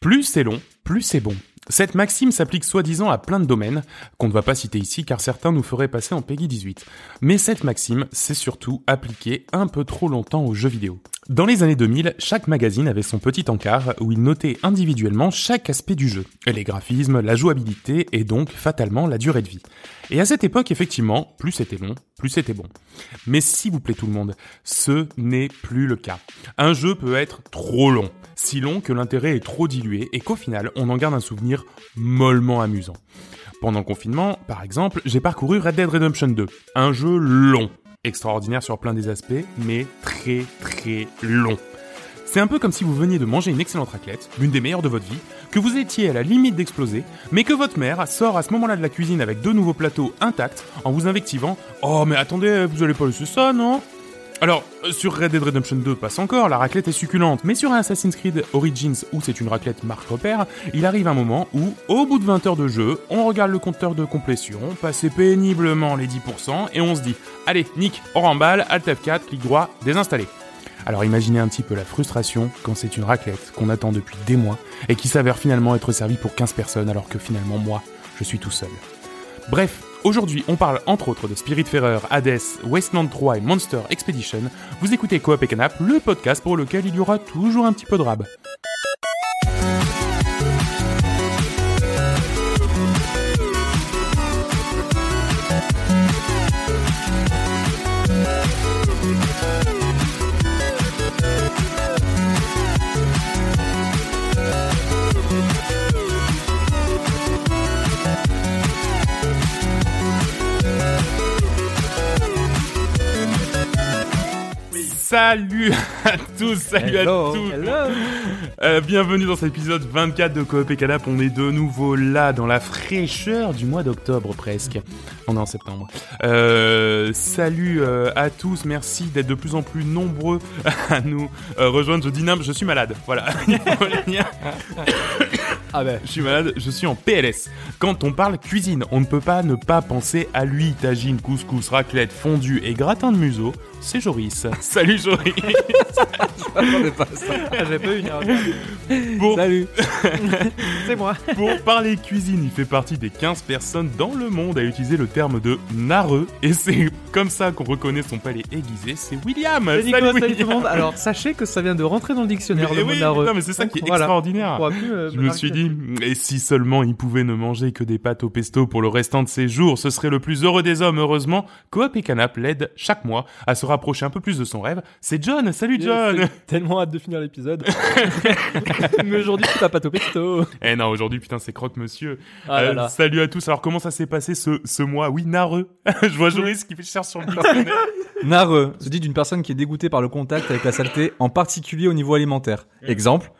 Plus c'est long, plus c'est bon. Cette maxime s'applique soi-disant à plein de domaines, qu'on ne va pas citer ici car certains nous feraient passer en Peggy 18. Mais cette maxime s'est surtout appliquée un peu trop longtemps aux jeux vidéo. Dans les années 2000, chaque magazine avait son petit encart où il notait individuellement chaque aspect du jeu, les graphismes, la jouabilité et donc fatalement la durée de vie. Et à cette époque, effectivement, plus c'était long, plus c'était bon. Mais s'il vous plaît tout le monde, ce n'est plus le cas. Un jeu peut être trop long, si long que l'intérêt est trop dilué et qu'au final, on en garde un souvenir mollement amusant. Pendant le confinement, par exemple, j'ai parcouru Red Dead Redemption 2, un jeu long, extraordinaire sur plein des aspects, mais très très long. C'est un peu comme si vous veniez de manger une excellente raclette, l'une des meilleures de votre vie, que vous étiez à la limite d'exploser, mais que votre mère sort à ce moment-là de la cuisine avec deux nouveaux plateaux intacts en vous invectivant Oh mais attendez, vous allez pas laisser ça, non? Alors, euh, sur Red Dead Redemption 2 passe encore, la raclette est succulente, mais sur Assassin's Creed Origins, où c'est une raclette marque repère, il arrive un moment où, au bout de 20 heures de jeu, on regarde le compteur de complétion, passer péniblement les 10%, et on se dit, allez, Nick, on remballe, Alt F4, clic droit, désinstaller. Alors imaginez un petit peu la frustration quand c'est une raclette qu'on attend depuis des mois, et qui s'avère finalement être servie pour 15 personnes, alors que finalement moi, je suis tout seul. Bref, Aujourd'hui, on parle entre autres de Spiritfarer, Hades, Wasteland 3 et Monster Expedition. Vous écoutez Coop et Canap, le podcast pour lequel il y aura toujours un petit peu de rab. Salut à tous, salut à tous. Euh, bienvenue dans cet épisode 24 de Coop et Canap. On est de nouveau là dans la fraîcheur du mois d'octobre presque. On est en septembre. Euh, salut euh, à tous, merci d'être de plus en plus nombreux à nous rejoindre. Je dis je suis malade. Voilà. Ah ben, je suis malade, je suis en PLS. Quand on parle cuisine, on ne peut pas ne pas penser à lui. Tagine, couscous, raclette, fondue et gratin de museau. C'est Joris. Salut Joris. je pas ça. J'ai pas une Salut. C'est moi. Pour parler cuisine, il fait partie des 15 personnes dans le monde à utiliser le terme de nareux. Et c'est comme ça qu'on reconnaît son palais aiguisé. C'est William. Salut, salut, salut, tout le monde. Alors sachez que ça vient de rentrer dans le dictionnaire, le mot nareux. Non, mais c'est ça qui est extraordinaire. Euh, je me suis dit et si seulement il pouvait ne manger que des pâtes au pesto pour le restant de ses jours, ce serait le plus heureux des hommes, heureusement. Coop et Canap l'aide chaque mois à se rapprocher un peu plus de son rêve. C'est John, salut John Tellement hâte de finir l'épisode. Mais aujourd'hui, c'est pas pâte au pesto. Eh non, aujourd'hui, putain, c'est croque monsieur. Ah euh, salut à tous. Alors, comment ça s'est passé ce, ce mois? Oui, nareux. Je vois Joris qui fait cher sur le dictionnaire. nareux se dit d'une personne qui est dégoûtée par le contact avec la saleté, en particulier au niveau alimentaire. Exemple,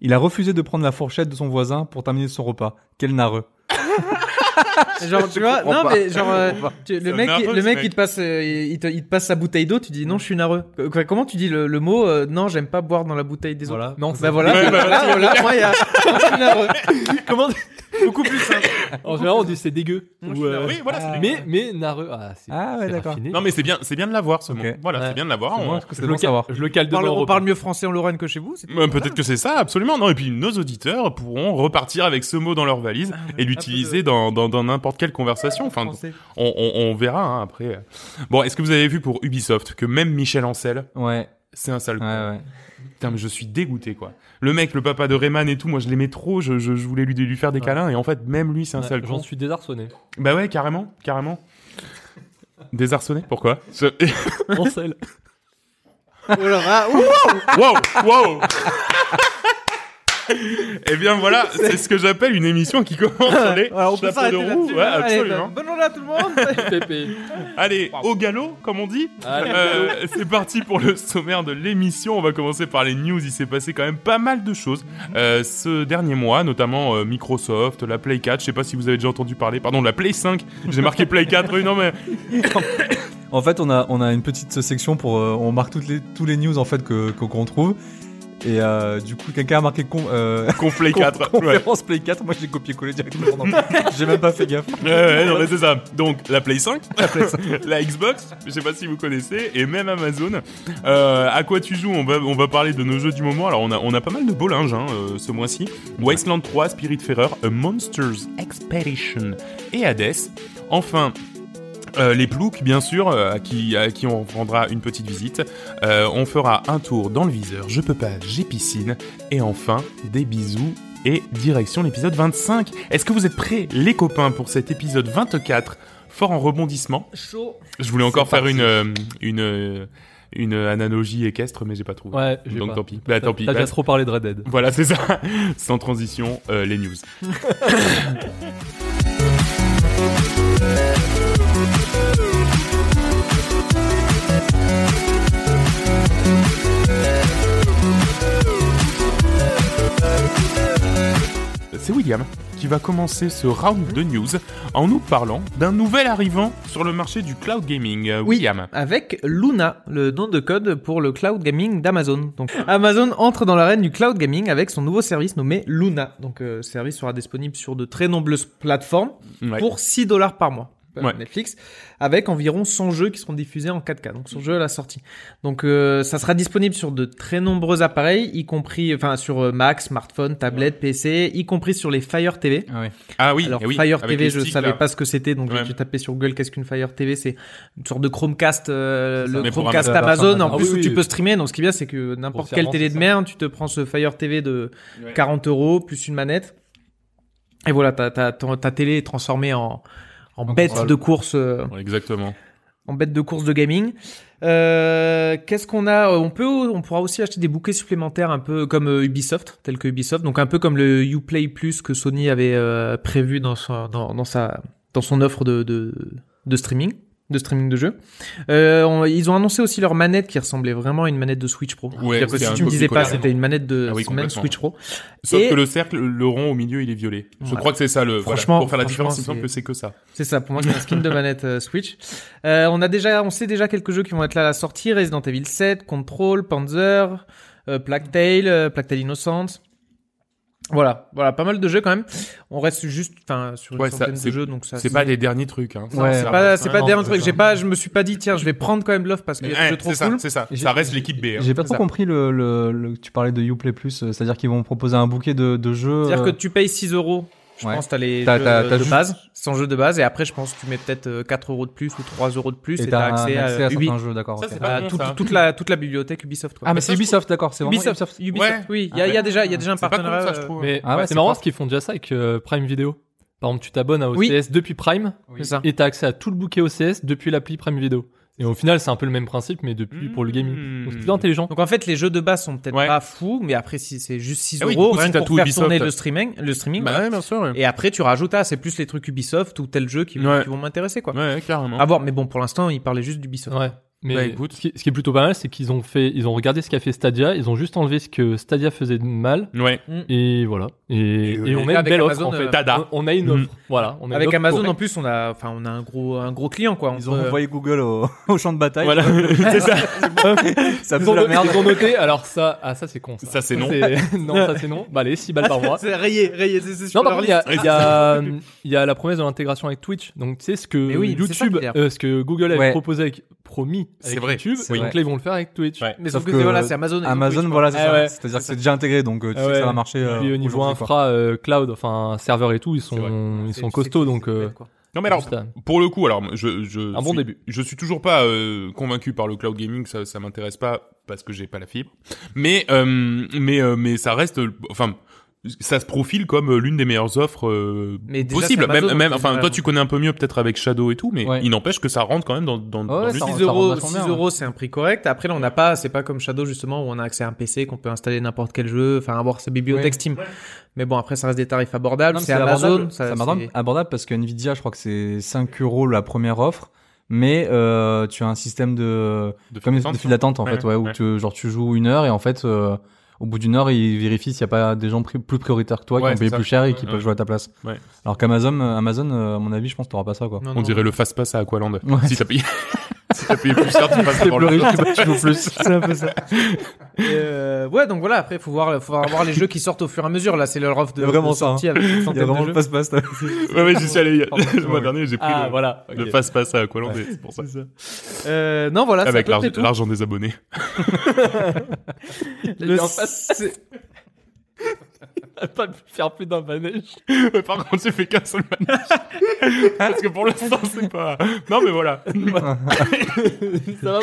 il a refusé de prendre la fourchette de son voisin pour terminer son repas. Quel narreux. genre tu vois non mais genre euh, le mec le mec il te passe euh, il, te, il, te, passe sa bouteille d'eau tu dis non je suis narreux comment tu dis le, le mot euh, non j'aime pas boire dans la bouteille des autres? Non bah voilà, bah voilà, voilà moi il y a je suis narreux comment beaucoup plus simple en général on dit c'est dégueu. Ou, euh... oui voilà ah, mais mais nareux ah, ah ouais d'accord. non mais c'est bien c'est bien de l'avoir ce mot. Voilà c'est bien de l'avoir on... je, le savoir. je le cale on parle mieux français en Lorraine que chez vous peut-être que c'est ça absolument. Non et puis nos auditeurs pourront repartir avec ce mot dans leur valise ah et l'utiliser dans dans n'importe quelle conversation. Enfin, on, on, verra hein, après. Bon, est-ce que vous avez vu pour Ubisoft que même Michel Ancel, ouais, c'est un sale. Ouais, ouais. Putain, mais je suis dégoûté quoi. Le mec, le papa de Rayman et tout, moi je l'aimais trop, je, je, voulais lui, lui faire des câlins et en fait même lui c'est un sale. J'en suis désarçonné. Bah ouais, carrément, carrément. Désarçonné Pourquoi? Ancel. oh là, wow, wow. Eh bien voilà, c'est ce que j'appelle une émission qui commence sur les on peut de roue. Ouais, absolument. bonne journée à tout le monde. Allez, au galop, comme on dit. Euh, c'est parti pour le sommaire de l'émission. On va commencer par les news. Il s'est passé quand même pas mal de choses euh, ce dernier mois, notamment euh, Microsoft, la Play 4. Je sais pas si vous avez déjà entendu parler. Pardon, la Play 5. J'ai marqué Play 4. Oui, non mais. En fait, on a on a une petite section pour on marque toutes les tous les news en fait que qu'on trouve Et euh, du coup, quelqu'un a marqué con, euh, Complet 4. con- ouais. conférence Play 4. Moi, j'ai copié-collé directement. dans- J'ai même pas fait gaffe. Ouais, ouais, non, mais c'est ça. Donc, la Play 5, la Xbox, je sais pas si vous connaissez, et même Amazon. Euh, à quoi tu joues? On va, on va parler de nos jeux du moment. Alors, on a, on a pas mal de beau linge hein, euh, ce mois-ci. Wasteland 3, Spiritfarer, A Monsters Expedition et Hades. Enfin, euh, les ploucs, bien sûr, euh, à, qui, à qui on rendra une petite visite. Euh, on fera un tour dans le viseur, je peux pas, j'ai piscine. Et enfin, des bisous et direction l'épisode 25. Est-ce que vous êtes prêts, les copains, pour cet épisode 24 Fort en rebondissement. Chaud. Je voulais encore faire une, euh, une, une analogie équestre, mais j'ai pas trouvé. Ouais, j'ai Donc pas. tant pis. Bah, tant pis. T'as Bah, déjà trop parlé de Red Dead. Voilà, c'est ça. Sans transition, euh, les news. C'est William qui va commencer ce round de news en nous parlant d'un nouvel arrivant sur le marché du cloud gaming. Euh, Oui, William. avec Luna, le nom de code pour le cloud gaming d'Amazon. Donc Amazon entre dans l'arène du cloud gaming avec son nouveau service nommé Luna. Donc euh, ce service sera disponible sur de très nombreuses plateformes Ouais. pour 6 dollars par mois. Euh, Ouais. Netflix, avec environ 100 jeux qui seront diffusés en 4K, donc 100 jeux à la sortie. Donc euh, ça sera disponible sur de très nombreux appareils, y compris, enfin sur euh, Mac, smartphone, tablette, PC, y compris sur les Fire TV. Ah ouais. Ah oui, Alors eh oui, Fire avec TV, les je sticks, savais là. pas ce que c'était, donc Ouais. j'ai tapé sur Google qu'est-ce qu'une Fire TV, c'est une sorte de Chromecast, euh, le Chromecast Amazon. Amazon, en Ah plus oui, où oui. tu peux streamer. Donc ce qui est bien, c'est que n'importe quelle télé de merde, tu te prends ce Fire TV de Ouais. 40 euros plus une manette, et voilà, ta ta ton- ta télé est transformée en en bête de course, euh, Ouais, Exactement. en bête de course de gaming. Euh, Qu'est-ce qu'on a On peut, on pourra aussi acheter des bouquets supplémentaires, un peu comme euh, Ubisoft, tel que Ubisoft, donc un peu comme le Uplay Plus que Sony avait euh, prévu dans son, dans, dans sa, dans son offre de, de, de streaming, de streaming de jeux. Euh, on- ils ont annoncé aussi leur manette qui ressemblait vraiment à une manette de Switch Pro. Ouais, que si tu me disais pas, c'était une manette de Ah oui, complètement. Switch Pro. Sauf Et- que le cercle, le rond au milieu, il est violet. Je Voilà. crois que c'est ça le. voilà. Franchement- pour faire la différence, il me semble c'est- que c'est que ça. C'est ça, pour moi c'est un skin de manette euh, Switch. Euh, on a déjà, on sait déjà quelques jeux qui vont être là à la sortie Resident Evil 7, Control, Panzer, euh, Plague Tale, euh, Plague Tale Innocence. Voilà, voilà, pas mal de jeux quand même. On reste juste, enfin, sur une Ouais, centaine de jeux, donc ça. C'est pas les derniers trucs. Hein. Ouais, c'est pas, c'est pas non, des un c'est truc. ça. J'ai pas, je me suis pas dit tiens, je vais prendre quand même l'offre parce Ouais, trop c'est ça, cool. c'est ça. J'ai- Ça reste l'équipe B. hein. J'ai pas trop ça. compris le, le, le- tu parlais de Uplay Plus, euh, c'est-à-dire qu'ils vont proposer un bouquet de, de jeux. C'est-à-dire que euh, tu payes 6 euros. Je Ouais. pense t'as les T'as- jeux t'as- euh, t'as de juste- base, 100 jeux de base, et après je pense que tu mets peut-être euh, 4 euros de plus ou 3 euros de plus, et, et t'as un accès, accès à à, Ubi- certains jeux, d'accord. Ça, ok. c'est pas à bon, toute, ça. toute la toute la bibliothèque Ubisoft. Quoi. Ah, mais c'est Ubisoft, d'accord, c'est vraiment Ubisoft, Ubisoft. Ubisoft, Ouais. oui, il y, a- y a déjà, il y a déjà un C'est pas partenariat. ça, je euh, trouve. Mais Ah ouais, c'est c'est marrant parce qu'ils font déjà ça avec euh, Prime Video. Par exemple, tu t'abonnes à OCS Oui. depuis Prime ça. et t'as accès à tout le bouquet OCS depuis l'appli Prime Video. Et au final, c'est un peu le même principe, mais depuis pour le gaming. Mmh. Donc c'est intelligent. Donc en fait, les jeux de base sont peut-être Ouais. pas fous, mais après si c'est juste 6 Ah oui, euros coup, si rien t'as que tout pour faire Ubisoft, tourner le streaming, le streaming. Bah ouais, bien sûr. Ouais, Et après tu rajoutes ah c'est plus les trucs Ubisoft ou tel jeu qui, Ouais. qui vont m'intéresser quoi. ouais carrément. À voir, mais bon pour l'instant ils parlaient juste d'Ubisoft. Ouais. Mais Bah, écoute. ce, qui, ce qui est plutôt pas mal, c'est qu'ils ont fait, ils ont regardé ce qu'a fait Stadia, ils ont juste enlevé ce que Stadia faisait de mal, Ouais. et voilà. Et, Et, et euh, on a une belle Amazon, offre en fait. euh, Tada. On, on a une Mm. offre. Voilà. On a Avec offre Amazon correcte. en plus on a enfin on a un gros un gros client quoi. Ils On ont envoyé Google au, au champ de bataille. Voilà. c'est ça. Ça Ils ont, la merde. ils ont noté. Alors ça, ah ça c'est con. Ça, Ça, c'est non. non, ça c'est non. Bah allez, 6 balles par mois. C'est rayé, rayé, c'est Non, par contre, il y a, il y, a, il y a la promesse de l'intégration avec Twitch. Donc, tu sais, ce que YouTube, euh, ce que Google avait proposé avec, promis C'est avec vrai, YouTube, c'est donc là, ils vont le faire avec Twitch. Ouais. Mais sauf, Sauf que, que voilà, c'est Amazon. ont Amazon, Twitch, voilà, c'est Ah ça. ouais. C'est-à-dire que C'est déjà intégré, donc euh, tu Ah sais que ça va marcher. euh, Puis au niveau infra, euh, cloud, enfin, serveur et tout, ils sont, ils sont costauds, donc, euh. Non mais alors, pour le coup, alors je, je Un bon suis- début. Je suis toujours pas euh, convaincu par le cloud gaming, ça, ça m'intéresse pas parce que j'ai pas la fibre. Mais euh, mais euh, mais ça reste, euh, enfin, ça se profile comme euh, l'une des meilleures offres euh, Mais déjà, possibles. Amazon, même enfin, toi tu connais un peu mieux peut-être avec Shadow et tout, mais Ouais. il n'empêche que ça rentre quand même dans dans, ouais, style. 6 ça rend euros, vachement 6 bien, ouais. euros, c'est un prix correct. Après, là, on n'a pas, c'est pas comme Shadow, justement, où on a accès à un PC, qu'on peut installer n'importe quel jeu, enfin, avoir sa bibliothèque Ouais. Steam. Mais bon, après, ça reste des tarifs abordables. C'est Amazon. abordable. ça- abordable, abordable parce que Nvidia, je crois que c'est 5 euros la première offre. Mais euh, tu as un système de De comme file de d'attente, file d'attente en Ouais, fait, ouais, où tu, genre tu joues une heure et en fait euh, au bout d'une heure ils vérifient s'il n'y a pas des gens pri- plus prioritaires que toi Ouais, qui ont payé ça. plus cher et qui Ouais, peuvent ouais. jouer à ta place. Ouais. Alors qu'Amazon, euh, Amazon, euh, à mon avis, je pense que t'auras pas ça quoi. Non, On non. dirait le fast pass à Aqualand. Ouais. Si t'as payé. t'as payé plus cher, tu passes plus le riche, tu- joues plus. C'est un peu ça. Et, euh, ouais, donc voilà, après, faut voir, faut voir les jeux qui sortent au fur et à mesure. Là, c'est leur offre de, vraiment de ça, hein. sortie avec une Il y a centaine vraiment de le jeux. passe-passe. Ouais, ouais, j'y suis allé le mois dernier, j'ai pris Ah, le, voilà. le ok. passe-passe à Aqualand, et c'est pour ça. Euh, non, voilà, Avec l'argent des abonnés. Le- en face. c'est- Pas de faire plus d'un manège. Mais par contre, j'ai fait qu'un seul manège. Parce que pour l'instant, c'est pas. Non, mais voilà. Ça va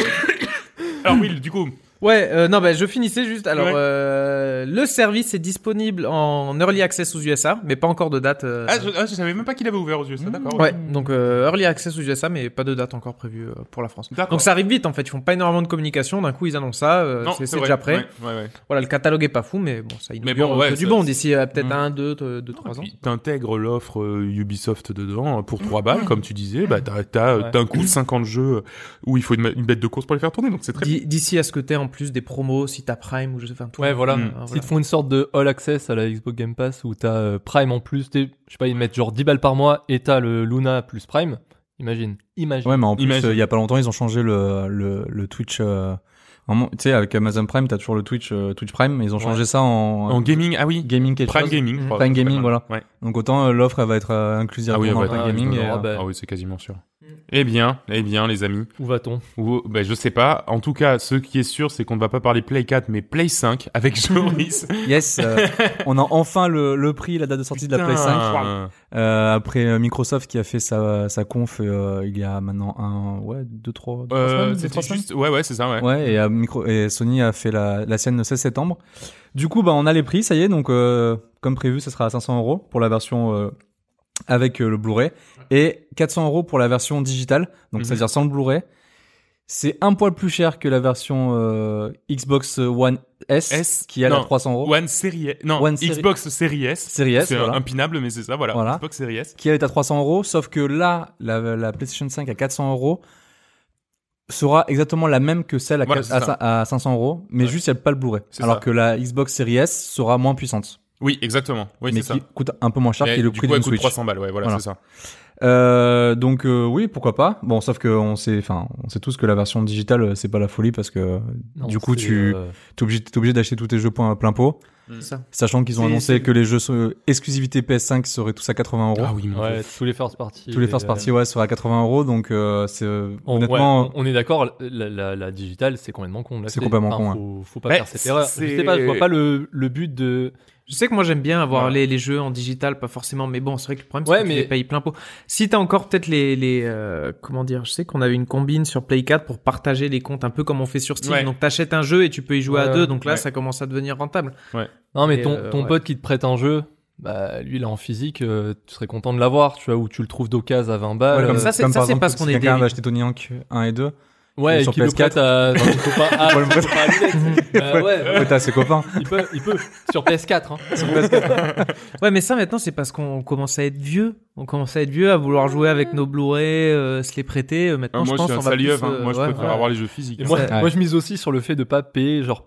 Alors, oui, du coup. Ouais, euh, non, bah, je finissais juste. Alors, Ouais. euh, le service est disponible en early access aux USA, mais pas encore de date. euh, Ah, je, ah, je savais même pas qu'il avait ouvert aux USA, d'accord. Ouais, donc early access aux USA, mais pas de date encore prévue pour la France. Donc ça arrive vite en fait. Ils font pas énormément de communication. D'un coup, ils annoncent ça. c'est déjà prêt. Ouais, ouais. Voilà, le catalogue est pas fou, mais bon, ça Mais inaugure bon, du bon d'ici peut-être Mm. un, deux, deux, trois ans. T'intègres l'offre Ubisoft dedans pour 3 balles, comme tu disais, bah t'as, d'un coup 50 jeux où il faut une, une bête de course pour les faire tourner, donc c'est très D'ici à ce que t'aies en plus des promos, si t'as Prime ou je sais pas. tout. Ouais, voilà. Mm. Ah, S'ils te font une sorte de All Access à la Xbox Game Pass où t'as euh, Prime en plus, t'es- je sais pas, ils mettent genre 10 balles par mois et t'as le Luna plus Prime. Imagine. Imagine. Ouais, mais en plus, euh, il y a pas longtemps, ils ont changé le, le, le Twitch. euh, tu sais, avec Amazon Prime, t'as toujours le Twitch, euh, Twitch Prime, mais ils ont changé ça en, En gaming, ah oui, gaming quelque Prime chose. Gaming. je Mm. crois. Prime Gaming, voilà. Ouais. Donc autant euh, l'offre, elle va être euh, inclusive Ah oui, Prime Gaming. et. Ah oui, c'est quasiment sûr. Eh bien, eh bien, les amis. Où va-t-on? Ou, ben, je sais pas. En tout cas, ce qui est sûr, c'est qu'on ne va pas parler Play 4, mais Play 5 avec Joris. Yes, euh, on a enfin le, le prix, la date de sortie de la Play 5. Putain. Euh, après euh, Microsoft qui a fait sa, sa conf euh, il y a maintenant un, ouais, deux, trois, deux, trois Euh, c'était juste, ouais, ouais, c'est ça, ouais. Ouais, et, Micro et Sony a fait la, la sienne le 16 septembre. Du coup, bah, on a les prix, ça y est. Donc, euh, comme prévu, ça sera à 500 euros pour la version euh, avec euh, le Blu-ray et 400 euros pour la version digitale. Donc, Mhm. c'est-à-dire sans le Blu-ray. C'est un poil plus cher que la version euh, Xbox One S, S, qui est à non. 300 euros. One Series S. Non, One Xbox Series S. Series S, c'est voilà. impinable, mais c'est ça, voilà. Voilà. Xbox Series S. qui est à 300 euros, sauf que là, la, la PlayStation 5 à 400 euros sera exactement la même que celle à, Voilà, quatre- c'est à, ça. cin- à 500 euros, mais Ouais. juste il n'y a pas le Blu-ray. Alors ça. que la Xbox Series S sera moins puissante, Oui, exactement. Oui, mais qui ça. coûte un peu moins cher, qui est le prix elle d'une coûte Switch. 300 balles, ouais, voilà, Voilà. c'est ça. Euh, donc euh, oui, pourquoi pas. Bon, sauf que on sait, enfin, on sait tous que la version digitale euh, c'est pas la folie parce que Non, du coup tu euh, t'es obligé, d'acheter tous tes jeux plein, plein pot, C'est ça. sachant qu'ils ont annoncé que les jeux sont- exclusivité PS5 seraient tous à 80 euros. Ah oui, Ouais, tous les first party. Tous les first euh, parties ouais seraient à 80 euros, donc euh, c'est euh, on- honnêtement. ouais, on, on est d'accord, la, la, la digitale, c'est complètement con. C'est complètement con, Faut, faut pas faire cette erreur. Je sais pas, je vois pas le, le but de. Je sais que moi j'aime bien avoir les, les jeux en digital, pas forcément, mais bon, c'est vrai que le problème c'est Ouais, que tu les payes plein pot. Si t'as encore peut-être les, les euh, comment dire, je sais qu'on avait une combine sur Play 4 pour partager les comptes, un peu comme on fait sur Steam. Ouais. Donc t'achètes un jeu et tu peux y jouer à Ouais, deux, donc là ouais. ça commence à devenir rentable. Non, mais Et, ton, euh, ton ouais. pote qui te prête un jeu, bah, lui, là, en physique, euh, tu serais content de l'avoir, tu vois, ou tu le trouves d'occasion à 20 balles. Ouais, comme ça, c'est- ça, parce si qu'on est quelqu'un des- va acheter Tony Hawk 1 et 2, Ouais, sur et qui le PS4. prête à dans ton copain. Ah, le ton copain à lunettes. Bah, ouais, ouais, t'as ses copains. il peut, il peut. Sur PS4, hein. Ouais, mais ça maintenant c'est parce qu'on commence à être vieux. On commence à être vieux, à vouloir jouer avec nos Blu-ray, euh, se les prêter. Euh, Ah, Maintenant, moi, je pense je suis on un va plus. hein. euh, Moi, je ouais, préfère ouais. avoir les jeux physiques. Moi, Ouais. moi, je mise aussi sur le fait de pas payer, genre,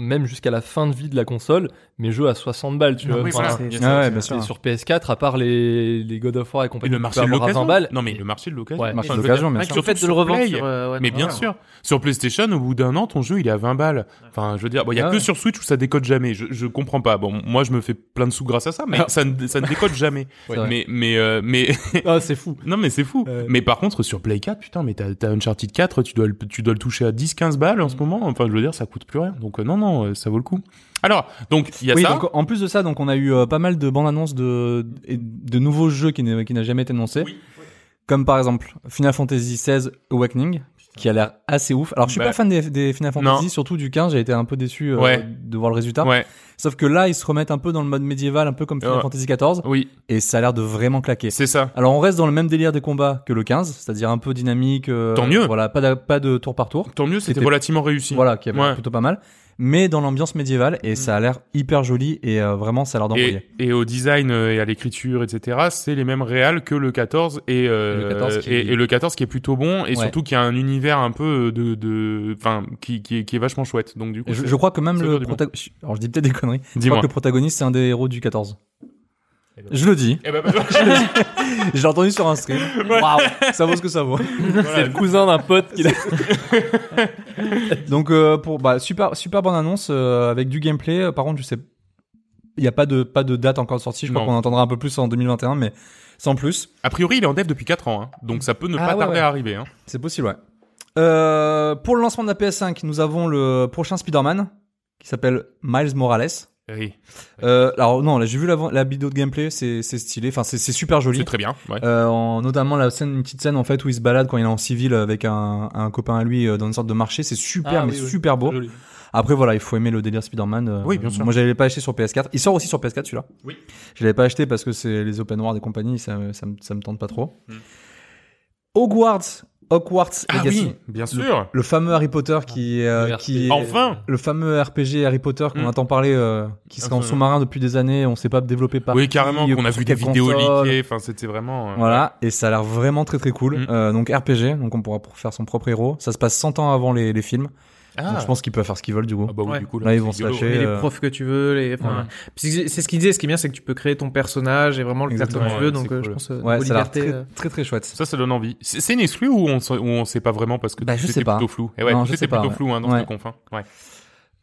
même jusqu'à la fin de vie de la console, mes jeux à 60 balles, tu Non, vois. oui, Enfin, voilà. Ah ça ouais, aussi. bien sûr. et sur PS4, à part les, les God of War et Et compagnie, le marché de avoir à 20 l'occasion. Non, mais le marché de l'occasion. Marché Ouais. Enfin, de l'occasion, bien sûr. le fait de le sur revendre sur, euh, ouais, Mais non, bien ouais. sûr, sur PlayStation, au bout d'un an, ton jeu il est à 20 balles. Enfin, je veux dire, bon, il y a Ah que ouais. sur Switch où ça décode jamais. Je, je comprends pas. Bon, moi, je me fais plein de sous grâce à ça, mais Ah. ça ne, ça ne décode jamais. Mais, mais, euh, mais, Ah, c'est fou. non, mais c'est fou. Ouais. Mais par contre, sur Play 4, putain, mais t'as, t'as Uncharted 4, tu dois, le- tu dois le toucher à 10, 15 balles en ce moment. Enfin, je veux dire, ça coûte plus rien. Donc, euh, non, non, ça vaut le coup. Alors, donc, il y a oui, ça. donc en plus de ça, donc on a eu euh, pas mal de bandes annonces de de nouveaux jeux qui n'a qui n'a jamais été annoncé, Oui. comme par exemple Final Fantasy XVI Awakening, qui a l'air assez ouf. Alors je suis Bah. pas fan des, des Final Non. Fantasy, surtout du 15, j'ai été un peu déçu euh, Ouais. de voir le résultat. Ouais, Sauf que là, ils se remettent un peu dans le mode médiéval, un peu comme Final Ouais. Fantasy XIV, oui, et ça a l'air de vraiment claquer. c'est ça. Alors on reste dans le même délire des combats que le 15, c'est-à-dire un peu dynamique. euh, Tant mieux. Voilà, pas de, pas de tour par tour. Tant mieux, c'était relativement réussi. Voilà, qui Ouais. plutôt pas mal. Mais dans l'ambiance médiévale, et ça a l'air hyper joli, et euh, vraiment, ça a l'air d'envoyer. Et, et au design euh, et à l'écriture, etc., c'est les mêmes réals que le 14 et, euh, le 14 qui- et, et le 14 qui est plutôt bon et Ouais. surtout qui a un univers un peu de, de, enfin, qui, qui, est, qui est vachement chouette. Donc du coup, je, je crois que même le protagoniste, alors je dis peut-être des conneries, je crois que le protagoniste c'est un des héros du 14. Je le dis. Eh ben, bah, J'ai entendu sur un stream. Waouh, ça vaut ce que ça vaut. C'est le cousin d'un pote qui l'a. Donc euh, pour bah super super bonne annonce euh, avec du gameplay. Euh, Par contre, je sais il y a pas de pas de date encore de sortie. Je crois Non. qu'on entendra un peu plus en 2021 mais sans plus. A priori, il est en dev depuis 4 ans, hein, donc ça peut ne Ah pas ouais, tarder ouais. à arriver. Hein. C'est possible, ouais. Euh, pour le lancement de la PS5, nous avons le prochain Spider-Man qui s'appelle Miles Morales. Oui, Euh, alors non, là j'ai vu la, la vidéo de gameplay, c'est c'est stylé, enfin c'est c'est super joli. c'est très bien. Ouais. Euh, en, notamment la scène, une petite scène en fait où il se balade quand il est en civil avec un, un copain à lui euh, dans une sorte de marché, c'est super Ah, mais oui, oui. super beau. Joli. Après voilà, il faut aimer le délire Spider-Man. euh, Oui, bien sûr. Moi j'avais pas acheté sur PS4. Il sort aussi sur PS4 celui-là. Oui. Je l'avais pas acheté parce que c'est les open world et compagnie, ça, me- ça, me, ça me tente pas trop. Hmm. Hogwarts, Hogwarts Ah Legacy. oui, bien sûr. Le fameux Harry Potter qui, euh, qui est- Enfin. le fameux RPG Harry Potter qu'on Mm. entend parler, euh, qui serait en sous-marin depuis des années, on sait pas développé par Oui, carrément, qu'on a vu des vidéos leakées. Enfin, c'était vraiment. euh, Voilà, et ça a l'air vraiment très très cool. Mm. Euh, donc RPG, donc on pourra pour faire son propre héros. Ça se passe 100 ans avant les, les films. Ah, Donc je pense qu'ils peuvent faire ce qu'ils veulent du coup. Ah bah oui, Ouais. du coup, Là, ils vont se lâcher. Mais euh, les profs que tu veux, les. enfin, Ouais. C'est ce qu'il disait. Ce qui est bien, c'est que tu peux créer ton personnage et vraiment le faire comme tu veux. Donc, euh, cool. je pense, euh, Ouais, ça a l'air liberté, très, très très chouette. Ça, ça donne envie. C'est une exclu ou on, sait- ou on sait pas vraiment parce que Bah, je sais pas. plutôt flou. Et ouais, Non, je sais pas, plutôt ouais. flou hein, dans ce confin. Ouais.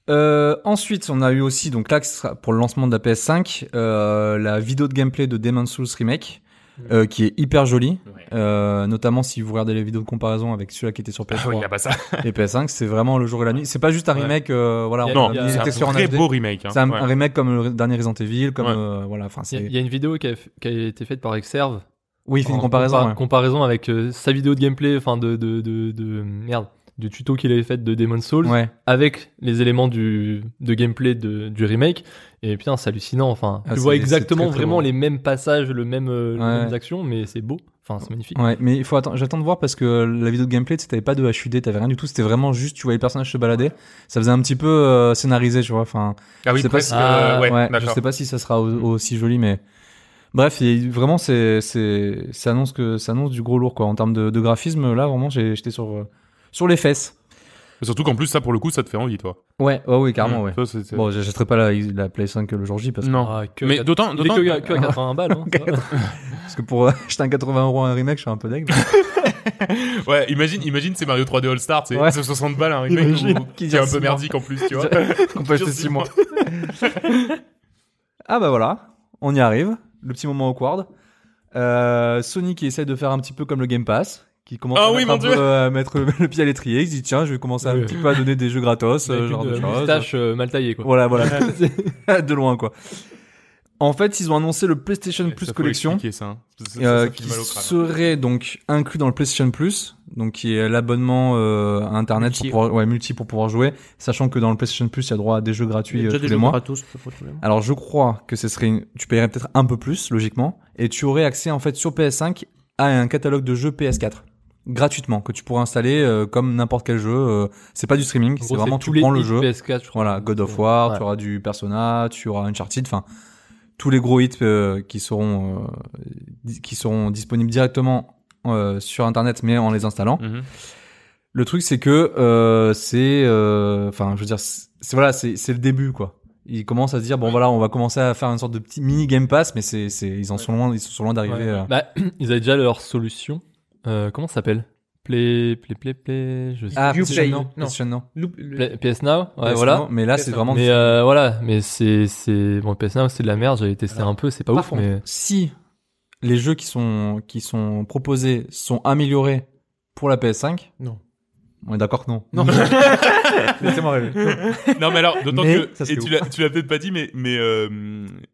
Euh, ensuite, on a eu aussi, donc là, ce sera pour le lancement de la PS5, euh, la vidéo de gameplay de Demon's Souls Remake, euh, qui est hyper jolie. Ouais. Euh, notamment si vous regardez les vidéos de comparaison avec celui-là qui était sur Ah PS3 oui, ah bah ça. et PS5, c'est vraiment le jour et la nuit. C'est pas juste un Ouais. remake, euh, voilà, a- Non, mis c'est un très HD. beau remake. hein. C'est un, Ouais. un remake comme le dernier Resident Evil, comme Ouais. euh, voilà, enfin Il y, a- y une vidéo qui a, f- qui a été faite par Exerve. Oui, il fait une comparaison. compa- ouais. comparaison avec euh, sa vidéo de gameplay, enfin de, de, de, de merde, du tuto qu'il avait fait de Demon's Souls, Ouais. avec les éléments du de gameplay de, du remake. Et putain, c'est hallucinant. Enfin, Ah, tu vois exactement très, très vraiment beau. les mêmes passages, le même, euh, les mêmes actions, mais c'est beau. Enfin, c'est magnifique. Ouais, mais il faut attendre, j'attends de voir parce que la vidéo de gameplay, tu sais, t'avais pas de HUD, t'avais rien du tout, c'était vraiment juste, tu voyais le personnage se balader. Ça faisait un petit peu euh, scénarisé, tu vois. Enfin, Ah oui, je sais pas si- euh, Ah, ouais, ouais, je sais pas si ça sera au- aussi joli, mais bref, il- vraiment, c'est, c'est, ça annonce que, ça annonce du gros lourd, quoi. En termes de, de graphisme, là, vraiment, j'ai, j'étais sur, euh, sur les fesses. Surtout qu'en plus, ça, pour le coup, ça te fait envie, toi. Ouais, ouais, oui, carrément, Mmh, ouais. ça, c'est- c'est- Bon, j'achèterai pas la, la Play 5 le jour J parce que, Non. Ah, que Mais d'autant, il est d'autant. que, que à 80 balles. Hein, ça va. parce que pour acheter un 80 euros un remake, je suis un peu deg. Ouais, imagine, imagine, c'est Mario 3D All Star, sais, Ouais. c'est 60 balles un remake Imagine, ou- qui qui est un peu merdique en plus, tu vois. qu'on peut acheter 6 mois. ah bah voilà, on y arrive. Le petit moment awkward. Euh, Sony qui essaie de faire un petit peu comme le Game Pass, qui commence Ah à, oui, mettre peu, euh, mettre le pied à l'étrier, il se dit tiens, je vais commencer un petit peu à donner des jeux gratos, euh, genre une de euh, choses. moustache euh, mal taillée, quoi. Voilà, voilà. de loin quoi. En fait, ils ont annoncé le PlayStation Plus Collection. ça, hein. Ça, ça, euh, ça qui serait donc inclus dans le PlayStation Plus, donc qui est l'abonnement euh, à internet Multi. pour pouvoir, ouais, multi pour pouvoir jouer, sachant que dans le PlayStation Plus, il y a droit à des jeux gratuits Il y a déjà tous des les jeux mois. gratos, de. Alors je crois que ce serait une... tu paierais peut-être un peu plus logiquement et tu aurais accès en fait sur PS5 à un catalogue de jeux PS4 gratuitement que tu pourras installer euh, comme n'importe quel jeu, euh, c'est pas du streaming, c'est vraiment tu prends le jeu. PS4, je crois. Voilà, God of War, Ouais. tu auras du Persona, tu auras Uncharted, enfin tous les gros hits euh, qui seront euh, qui seront disponibles directement euh, sur internet mais en les installant. Mhm. Le truc c'est que euh, c'est euh, enfin je veux dire c'est voilà, c'est c'est le début quoi. Ils commencent à se dire bon voilà, on va commencer à faire une sorte de petit mini Game Pass mais c'est c'est ils en sont loin, ils sont loin d'arriver Bah, ils avaient déjà leur solution. Euh, comment ça s'appelle? Play, Play, Play, Play. Je sais Ah, You PlayStation Play, non, non. PlayStation le- Play- PS Now. Ouais, PS voilà. mais là c'est vraiment Mais euh, voilà, mais c'est c'est bon PS Now c'est de la merde. J'avais testé Alors, un peu, c'est pas Par ouf, contre, mais si les jeux qui sont qui sont proposés sont améliorés pour la PS5, Non. On est d'accord que non. Non. Laissez-moi rêver. Non, mais alors, d'autant Mais que, ça, et tu l'as, tu l'as peut-être pas dit, mais, mais, euh,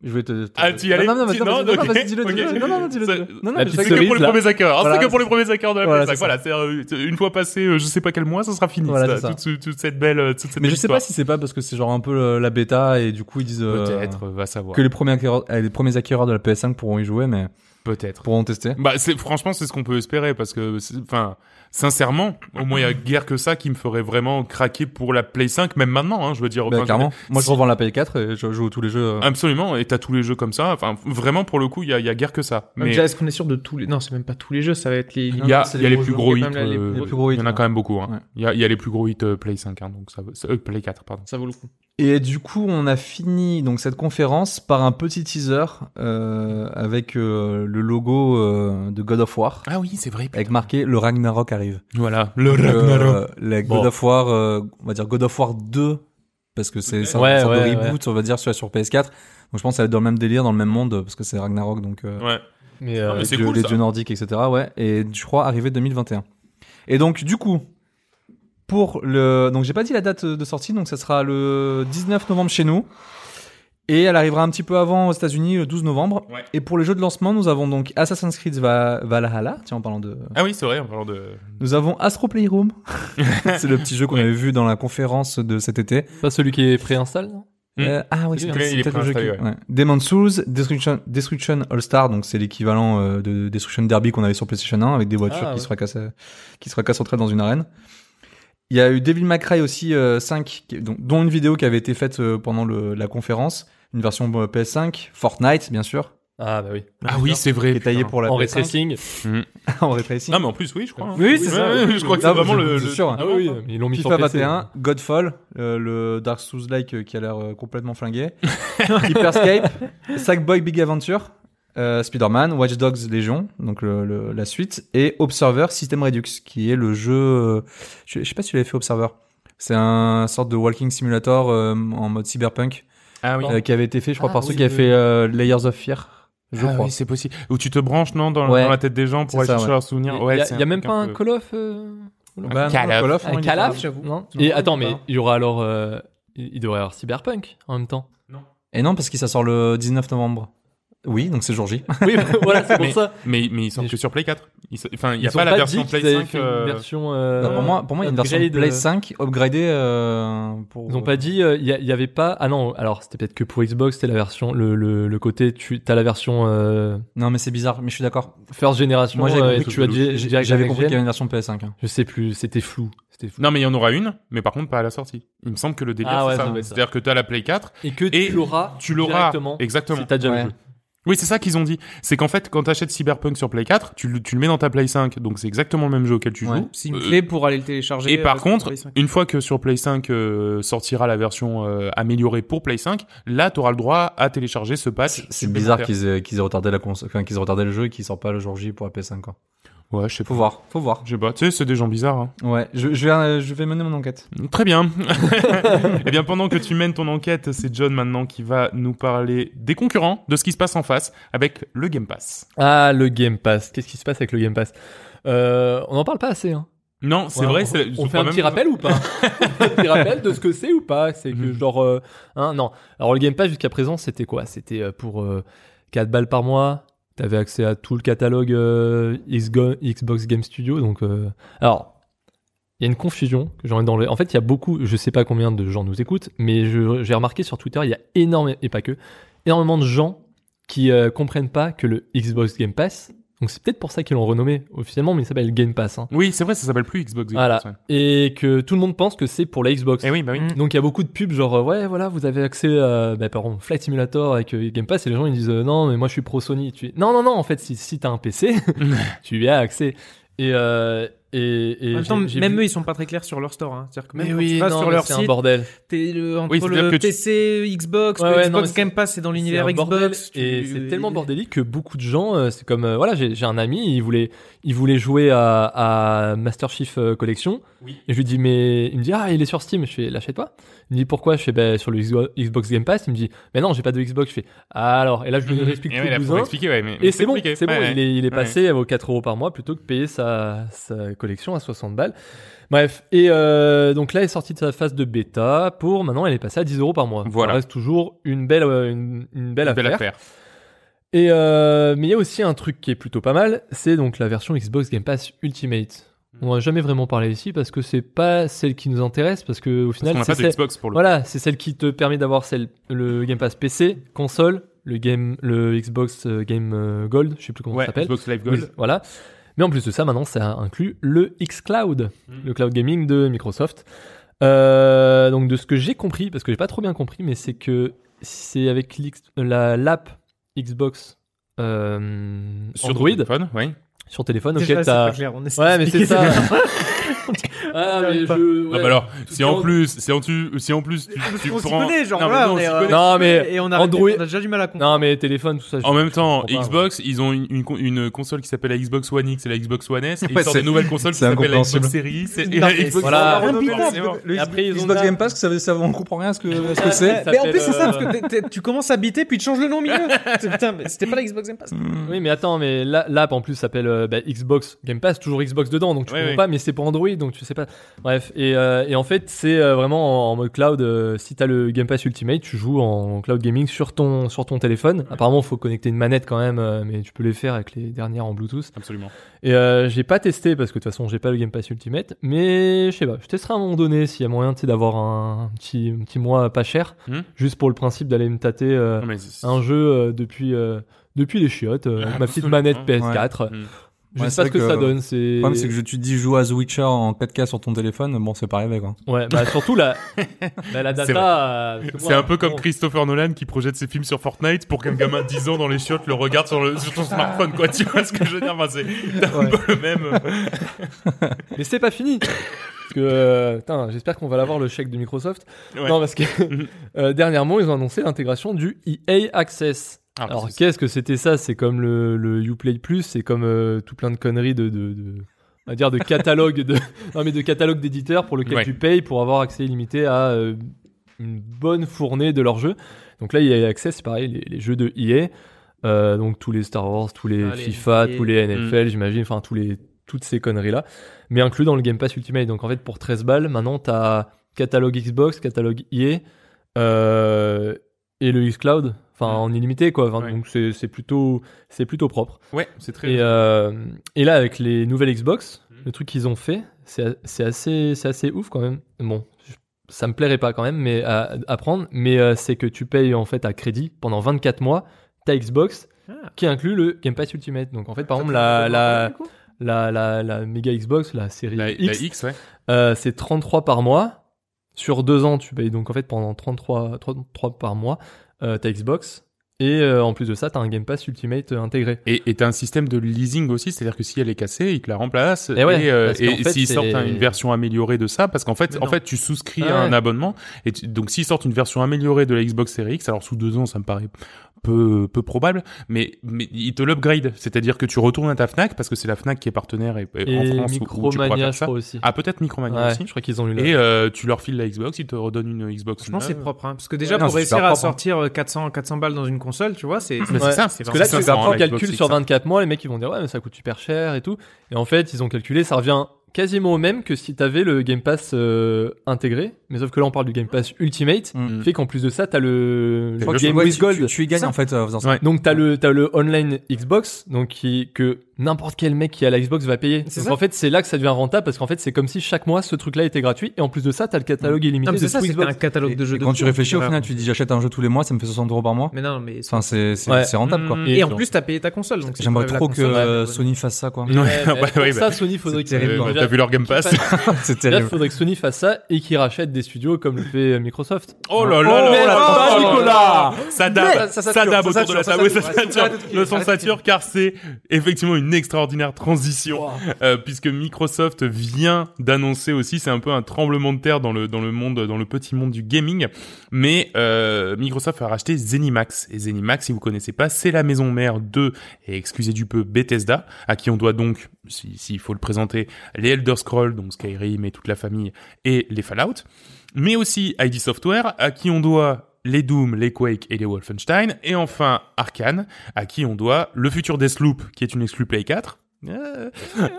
Je vais te. te- Ah, tu y allais Non, non, non, Tu- non, non, vas-y, non, ok, vas-y, dis-le, ok. dis-le. Non, non, non, dis-le, Ça- dis-le. Non, non, La mais petite c'est c'est que cerise, pour les là. premiers hein, Voilà, c'est que pour les premiers hackers de la Voilà, PS5. c'est Voilà, c'est, euh, une fois passé, euh, je sais pas quel mois, ça sera fini. Voilà, ça, c'est ça. toute, toute cette belle, euh, toute cette Mais je sais pas histoire. si c'est pas parce que c'est genre un peu euh, la bêta et du coup ils disent euh, Peut-être, va savoir. que les premiers acquéreurs, euh, les premiers acquéreurs de la PS5 pourront y jouer, mais Peut-être. pourront tester. Bah, c'est, franchement, c'est ce qu'on peut espérer parce que, enfin, sincèrement, au moins, il y a guère que ça qui me ferait vraiment craquer pour la Play 5, même maintenant, hein, je veux dire. Bah, clairement. Moi je revends la PS4 et je joue à tous les jeux. euh. Absolument, et t'as tous les jeux comme ça. Enfin, vraiment, pour le coup, il y a, il y a guerre que ça. Mais Déjà, est-ce qu'on est sûr de tous les. Non, c'est même pas tous les jeux, ça va être les. il y il y a les plus gros Il y hits. Il y en a quand même beaucoup. hein. Ouais. Il y a, il y a les plus gros hits euh, Play 5, hein, donc ça, euh, Play 4, pardon. Ça vaut le coup. Et du coup, on a fini donc cette conférence par un petit teaser euh, avec euh, le logo euh, de God of War, Ah oui, c'est vrai. avec marqué le Ragnarok arrive. Voilà, le Ragnarok. euh, la Bon. God of War, euh, on va dire God of War 2, parce que c'est c'est un Ouais, sorte ouais, de reboot, on va dire, sur, sur PS4. Donc je pense que ça va être dans le même délire, dans le même monde, parce que c'est Ragnarok, donc euh, Ouais. Mais, Ah, mais c'est dieux, cool, les ça. dieux nordiques, etc. Ouais, et je crois arrivé 2021. Et donc du coup, pour le, donc j'ai pas dit la date de sortie, donc ça sera le 19 novembre chez nous. Et elle arrivera un petit peu avant aux États-Unis le 12 novembre. Ouais. Et pour les jeux de lancement, nous avons donc Assassin's Creed Va- Valhalla, tiens en parlant de, Ah oui, c'est vrai, en parlant de. nous avons Astro Playroom. c'est le petit jeu qu'on avait vu dans la conférence de cet été. pas celui qui est préinstallé, non Hmm. Euh, ah oui, C'est peut-être le jeu qui... préinstallé, ouais. Demon's Souls, Destruction, Destruction All-Star, donc c'est l'équivalent euh, de Destruction Derby qu'on avait sur PlayStation 1 avec des voitures Ah, qui, ouais. se fracassent, euh, qui se fracassent entre elles dans une arène. Il y a eu Devil May Cry aussi euh, 5, qui- dont, dont une vidéo qui avait été faite euh, pendant le, la conférence, une version euh, PS5, Fortnite bien sûr, Ah bah oui. Ah oui, c'est vrai. qui est taillé putain. pour la En PS5 ray tracing. en ray tracing. Non, mais en plus, oui, je crois. hein. Oui, c'est ça. Ouais, Je crois que c'est vraiment le. le- sûr. Ah oui, oui, ils l'ont mis FIFA sur PC. 21, Godfall, euh, le Dark Souls-like euh, qui a l'air euh, complètement flingué, Hyperscape, Sackboy Big Adventure, euh, Spider-Man, Watch Dogs Légion, donc le- le- la suite, et Observer System Redux, qui est le jeu... euh, je, je sais pas si tu l'avais fait Observer. C'est un sorte de walking simulator euh, en mode cyberpunk Ah oui. euh, qui avait été fait, je crois, Ah, par oui, ceux qui avaient fait euh, Layers of Fear, je Ah crois. oui, c'est possible. Où tu te branches, non, dans, Ouais. dans la tête des gens pour aller ça, chercher ouais. leurs souvenirs. Il Ouais, y a, y a même pas un peu- Call of euh, Bah, non, Call of. Of, non, j'avoue. Non. Non, Et non, attends, mais il y aura alors, euh, il devrait y avoir Cyberpunk en même temps. Et non, parce que ça sort le 19 novembre. Oui, donc c'est jour J. Oui, voilà, c'est pour Mais- ça. Mais, mais ils sortent Mais que sur Play 4. Ils so- Enfin, il n'y a pas la version Play avaient 5. fait une euh, version. euh, Bah, pour moi, pour moi, il y a une version Play euh, 5 upgradée euh, pour. Ils ont pas dit, euh, il y, a- il y avait pas. Ah non, alors c'était peut-être que pour Xbox, c'était la version, le, le, le côté, tu as la version euh, Non, mais c'est bizarre, mais je suis d'accord. first generation. Moi, j'avais euh, compris qu'il y avait une version PS5. hein. Je sais plus, c'était flou. C'était flou. Non, mais il y en aura une, mais par contre pas à la sortie. Il me semble que le délire, Ah ouais, c'est ça. C'est-à-dire que tu as la Play 4, Et que Et tu l'auras. tu l'auras directement. exactement. Si t'as déjà Ouais. le jeu. Oui, c'est ça qu'ils ont dit. C'est qu'en fait, quand tu achètes Cyberpunk sur Play 4, tu, le- tu le mets dans ta Play 5, donc c'est exactement le même jeu auquel tu Ouais. joues. C'est une Euh, clé pour aller le télécharger. Et par euh, contre, Play 5. une fois que sur Play 5 euh, sortira la version euh, améliorée pour Play 5, là, tu auras le droit à télécharger ce patch. C'est bizarre qu'ils aient, qu'ils aient retardé la console, enfin, qu'ils aient retardé le jeu et qu'il sort pas le jour J pour la PS5. Quoi. Ouais, je sais Faut pas. voir, faut voir. Je sais pas. Tu sais, c'est des gens bizarres. hein. Ouais, je, je vais, euh, je vais mener mon enquête. Très bien. Eh bien, pendant que tu mènes ton enquête, c'est John maintenant qui va nous parler des concurrents, de ce qui se passe en face avec le Game Pass. Ah, le Game Pass. Qu'est-ce qui se passe avec le Game Pass? Euh, On en parle pas assez. Hein. Non, c'est Ouais, vrai. On, c'est- on faut fait un même- petit rappel ou pas? Un petit rappel de ce que c'est ou pas? C'est que Mhm. genre, euh, hein, non. Alors le Game Pass jusqu'à présent, c'était quoi? C'était euh, pour euh, 4 balles par mois. T'avais accès à tout le catalogue euh, Xbox Game Studio. Donc, euh, alors, il y a une confusion que j'en ai dans le. En fait, il y a beaucoup. Je sais pas combien de gens nous écoutent, mais j'ai remarqué sur Twitter, il y a énormément et pas que énormément de gens qui euh, comprennent pas que le Xbox Game Pass. Donc c'est peut-être pour ça qu'ils l'ont renommé officiellement, mais il s'appelle Game Pass. hein. Oui, c'est vrai, ça s'appelle plus Xbox. Voilà. ouais. Et que tout le monde pense que c'est pour la Xbox. Eh oui, bah oui. Mm. Donc il y a beaucoup de pubs genre euh, ouais voilà vous avez accès à bah, par exemple Flight Simulator avec euh, Game Pass et les gens ils disent euh, non mais moi je suis pro Sony tu non non non en fait si, si t'as un PC tu y as accès et euh, et, et En même temps, même vu- eux, ils sont pas très clairs sur leur store. Hein. C'est-à-dire que même mais quand oui tu vas non, sur leur c'est un site, bordel t'es le, entre Oui, le que tu- PC, Xbox, Ouais, ouais, Xbox mais Game Pass, c'est dans l'univers Xbox. tu- et c'est tellement bordélique que beaucoup de gens euh, c'est comme euh, voilà j'ai j'ai un ami il voulait il voulait jouer à, à Master Chief euh, Collection Oui. et je lui dis mais il me dit ah il est sur Steam je fais l'achète pas il me dit pourquoi je fais bah, sur le Xbo- Xbox Game Pass il me dit mais non j'ai pas de Xbox je fais ah, alors et là je lui explique tout le expliquer, ouais, mais- et c'est bon, c'est bon, Ouais, il est, il est passé aux 4 euros par mois plutôt que payer sa, sa collection à 60 balles. Bref, et euh, donc là, elle est sortie de sa phase de bêta pour maintenant, elle est passée à 10 euros par mois. Voilà. Ça reste toujours une belle, euh, une, une belle Une belle affaire. affaire. Et euh, mais il y a aussi un truc qui est plutôt pas mal, c'est donc la version Xbox Game Pass Ultimate. On n'a jamais vraiment parlé ici parce que c'est pas celle qui nous intéresse parce que au final c'est celle- Xbox pour le voilà, c'est celle qui te permet d'avoir celle, le Game Pass PC, console, le game, le Xbox euh, Game euh, Gold, je sais plus comment Ouais, ça s'appelle. Xbox Live Oui, Gold. voilà. Mais en plus de ça, maintenant, ça inclut le xCloud, le cloud gaming de Microsoft. Euh, donc, de ce que j'ai compris, parce que j'ai pas trop bien compris, mais c'est que c'est avec l'X- la l'app Xbox euh, Sur Android téléphone, ouais. Sur téléphone. Ok, t'as- Ouais, mais c'est ça. Ah, mais je. Ah ouais. bah alors, Tout si en plus, si en tu, si en plus tu, tu on s'y prends, connaît, genre non, mais voilà, non, on on est, s'y euh, connaît. Non, mais et on a, Android- on a déjà du mal à comprendre. Non, mais téléphone, tout ça. je En même temps, comprends pas, Xbox, ils ont une, une, con- une console qui s'appelle la Xbox One X et la Xbox One S, et ils Ouais, sortent c'est- une nouvelle console qui c'est s'appelle la Xbox incompréhensible. Series. et Non, la mais Xbox voilà. One, Rapidement, forcément. Le Et après, ils ont Xbox Game Pass, ça, ça, on comprend rien à ce que, à ce que Ouais, c'est. Mais en plus, c'est ça, parce que t'es- t'es- tu commences à biter, puis tu changes le nom au milieu. C'est- Putain, mais c'était pas la Xbox Game Pass. Oui, mais attends, mais l'app en plus s'appelle euh, bah, Xbox Game Pass, toujours Xbox dedans, donc tu Ouais, comprends ouais. pas, mais c'est pour Android, donc tu sais pas. Bref, et, euh, et en fait, c'est euh, vraiment en, mode cloud. euh, si t'as le Game Pass Ultimate, tu joues en cloud gaming sur ton sur ton téléphone. Apparemment, il faut connecter une manette quand même, euh, mais tu peux les faire avec les dernières en Bluetooth. Absolument. Et j'ai pas testé parce que de toute façon, j'ai pas le Game Pass Ultimate, mais je sais pas, je testerai à un moment donné s'il y a moyen d'avoir un petit un petit mois pas cher, Hmm. juste pour le principe d'aller me tâter. Non, un jeu depuis depuis les chiottes euh, avec ma petite manette PS4. Mm. Je Ouais, sais c'est pas ce que, ça donne. C'est Le problème, c'est que je- te dis joue à The Witcher en 4K sur ton téléphone, bon, c'est pas rêvé, quoi. ouais, bah surtout la bah, la C'est data. euh, C'est un peu comme Christopher Nolan qui projette ses films sur Fortnite pour qu'un gamin de 10 ans dans les chiottes le regarde sur, le, sur son smartphone, quoi. Tu vois ce que je veux dire? Enfin, C'est c'est un peu le même. euh, Mais c'est pas fini. Parce que euh, j'espère qu'on va l'avoir le chèque de Microsoft. Ouais. Non, parce que euh, dernièrement, ils ont annoncé l'intégration du EA Access. Ah, Alors qu'est-ce que c'était ça? C'est comme le, le Uplay Plus, c'est comme euh, tout plein de conneries de, de, de- on va dire de catalogue de non mais de catalogue d'éditeurs pour lequel Ouais. tu payes pour avoir accès illimité à euh, une bonne fournée de leurs jeux. Donc là, il y a accès, c'est pareil, les, les jeux de EA, euh, donc tous les Star Wars, tous les Ah, FIFA, tous les NFL, j'imagine, enfin tous les toutes ces conneries là, mais inclus dans le Game Pass Ultimate. Donc en fait, pour 13 balles, maintenant t'as catalogue Xbox, catalogue EA euh, et le xCloud, enfin en illimité quoi. Enfin, Ouais. Donc c'est plutôt c'est plutôt propre. Ouais, c'est très. Et, euh, et là, avec les nouvelles Xbox, Mhm. le truc qu'ils ont fait, c'est c'est assez, c'est assez ouf quand même. Bon, ça me plairait pas quand même mais à, à prendre, mais euh, c'est que tu payes en fait à crédit pendant 24 mois ta Xbox Ah. qui inclut le Game Pass Ultimate. Donc en fait, par exemple, la, la, la, la, la méga Xbox, la série La, la X, X, ouais. euh, c'est 33 par mois. Sur deux ans, tu payes donc en fait pendant 33, 33 par mois euh, ta Xbox. Et euh, en plus de ça, tu as un Game Pass Ultimate euh, intégré. Et t'as un système de leasing aussi, c'est-à-dire que si elle est cassée, ils te la remplacent. Et ouais, euh, et s'ils sortent un- une version améliorée de ça, parce qu'en fait, en fait, tu souscris Ah à un ouais. abonnement. Et tu- donc s'ils sortent une version améliorée de la Xbox Series X, alors sous deux ans, ça me paraît peu peu probable, mais mais ils te l'upgrade, c'est-à-dire que tu retournes à ta Fnac parce que c'est la Fnac qui est partenaire et, et Et en France où- où, tu pourras Micromania, faire je ça. crois aussi. Ah peut-être Micromania Ouais, aussi. je crois qu'ils ont eu le. Et euh, tu leur files la Xbox, ils te redonnent une Xbox. Franchement, c'est neuve. propre, hein, parce que déjà Ouais, pour c'est réussir à propre, hein. sortir euh, 400, 400 balles dans une console, tu vois, c'est c'est Ouais, ça. c'est Parce que là, C'est tu ça, vas prendre calcul sur X, hein. 24 mois, les mecs ils vont dire ouais mais ça coûte super cher et tout. Et en fait, ils ont calculé, ça revient quasiment au même que si t'avais le Game Pass euh, intégré, mais sauf que là on parle du Game Pass Ultimate, Mm. fait qu'en plus de ça t'as le, le Game Ouais, with tu- Gold. Tu, tu y gagnes, Ça. en fait, en faisant ça. Ouais. Donc t'as le t'as le online Xbox, donc qui que n'importe quel mec qui a la Xbox va payer. C'est Donc en fait c'est là que ça devient rentable parce qu'en fait c'est comme si chaque mois ce truc-là était gratuit et en plus de ça t'as le catalogue illimité Non, mais c'est de ça, Xbox. un catalogue de jeux Et de quand tu réfléchis, au final, tu dis j'achète un jeu tous les mois, ça me fait 60 euros par mois. Mais non, mais. Enfin, c'est c'est Ouais. c'est rentable, quoi. Mm. Et en plus, t'as payé ta console. J'aimerais trop que euh. Sony fasse ça, quoi. Ça bah, Sony faudrait terrible, T'as vu leur Game Pass c'est Déjà, il terrible. faudrait que Sony fasse ça et qu'il rachète des studios comme le fait Microsoft. Oh là là Oh, là là Nicolas Ça dab, Ça dab ça autour de la ça table, Le son sature car c'est effectivement une extraordinaire transition euh, puisque Microsoft vient d'annoncer aussi, c'est un peu un tremblement de terre dans le dans le monde, dans le petit monde du gaming, mais euh, Microsoft a racheté ZeniMax. Et ZeniMax, si vous connaissez pas, c'est la maison mère de et excusez du peu Bethesda, à qui on doit donc, si- s'il faut le présenter, les Elder Scrolls, donc Skyrim et toute la famille, et les Fallout, mais aussi ID Software, à qui on doit les Doom, les Quake et les Wolfenstein, et enfin Arkane, à qui on doit le futur Deathloop, qui est une exclu Play 4, euh,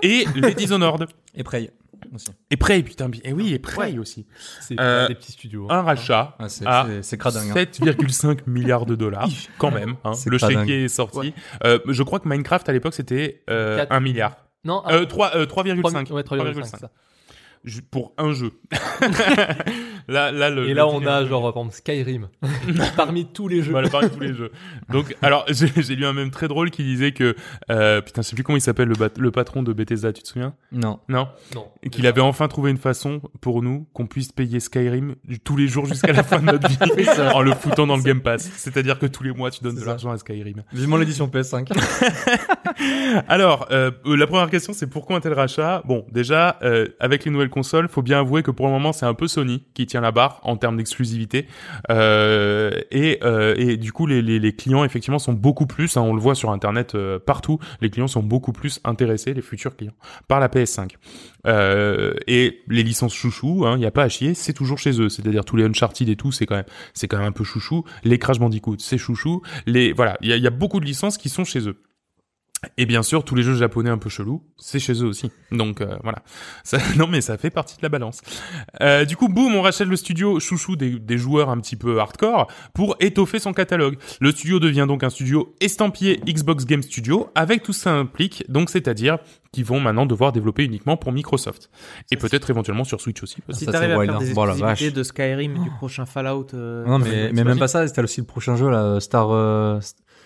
et les Dishonored. Et Prey aussi. Et Prey, putain, et oui, et Prey aussi. C'est Euh, des petits studios. hein. Un rachat Ah, c'est à c'est- c'est cradingue. hein. 7,5 milliards de dollars, quand même. hein. C'est Le chéquier est sorti. Euh, je crois que Minecraft à l'époque c'était euh, Quatre. 1 milliard. Non, Euh, 3, euh, 3,5. 3,5. Ouais, 3,5. Pour un jeu. là, là, le, Et le là, on a genre, par exemple, Skyrim. Parmi tous les jeux. Voilà, parmi tous les jeux. Donc, alors, j'ai lu un même très drôle qui disait que, euh, putain, je sais plus comment il s'appelle le, le patron de Bethesda, tu te souviens? Non. Non? Non. Et Qu'il avait enfin trouvé une façon pour nous qu'on puisse payer Skyrim tous les jours jusqu'à la fin de notre vie en le foutant dans le Game Pass. C'est-à-dire que tous les mois, tu donnes de l'argent à Skyrim. Vivement l'édition PS5. Alors, euh, la première question, c'est pourquoi un tel rachat? Bon, déjà, euh, avec les nouvelles consoles, faut bien avouer que pour le moment, c'est un peu Sony qui tient la barre en termes d'exclusivité. Euh, et, euh, et du coup, les, clients, effectivement, sont beaucoup plus, hein, on le voit sur Internet euh, partout, les clients sont beaucoup plus intéressés, les futurs clients, par la PS5. Euh, et les licences chouchou, il n'y a pas à chier, c'est toujours chez eux. C'est-à-dire tous les Uncharted et tout, c'est quand même, c'est quand même un peu chouchou. Les Crash Bandicoot, c'est chouchou. Les, voilà, il y a beaucoup de licences qui sont chez eux. Et bien sûr, tous les jeux japonais un peu chelous, c'est chez eux aussi. Donc euh, voilà. Ça, non mais ça fait partie de la balance. Euh, du coup, boum, on rachète le studio chouchou des, des joueurs un petit peu hardcore pour étoffer son catalogue. Le studio devient donc un studio estampillé Xbox Game Studio avec tout ça implique, donc c'est-à-dire qu'ils vont maintenant devoir développer uniquement pour Microsoft et peut-être éventuellement sur Switch aussi. Si Ça, t'arrives à wild, faire hein. des Bon, la exclusivités vache. de Skyrim et du prochain Fallout. euh, Non, mais, mais même pas ça, c'était aussi le prochain jeu, là, Star, euh,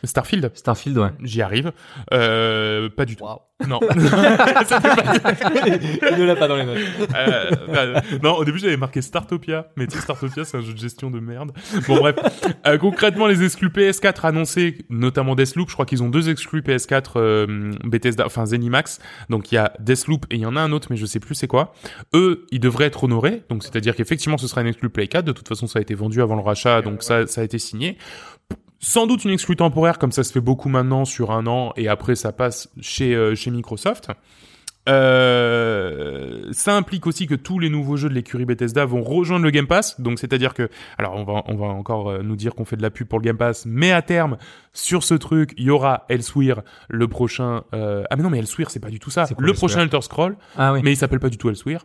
Starfield, Starfield, ouais. j'y arrive. Euh, pas du tout. Waouh. Non. Il ne l'a pas dans les notes. Euh, bah, non, au début j'avais marqué Startopia, mais tu sais Startopia c'est un jeu de gestion de merde. Bon bref, Euh, concrètement les exclus PS4 annoncés, notamment Deathloop, je crois qu'ils ont deux exclus PS4 euh, Bethesda, enfin Zenimax. Donc il y a Deathloop et il y en a un autre mais je sais plus c'est quoi. Eux, ils devraient être honorés, donc c'est-à-dire qu'effectivement ce sera un exclu Play 4. De toute façon ça a été vendu avant le rachat, donc ça ça a été signé. Sans doute une exclue temporaire comme ça se fait beaucoup maintenant sur un an et après ça passe chez euh, chez Microsoft. Euh, ça implique aussi que tous les nouveaux jeux de l'écurie Bethesda vont rejoindre le Game Pass. Donc c'est-à-dire que, alors on va on va encore euh, nous dire qu'on fait de la pub pour le Game Pass, mais à terme sur ce truc, il y aura Elsewhere, le prochain. euh, Ah mais non mais Elsewhere c'est pas du tout ça. C'est quoi Le prochain Elder Scroll, Ah oui. mais il s'appelle pas du tout Elsewhere.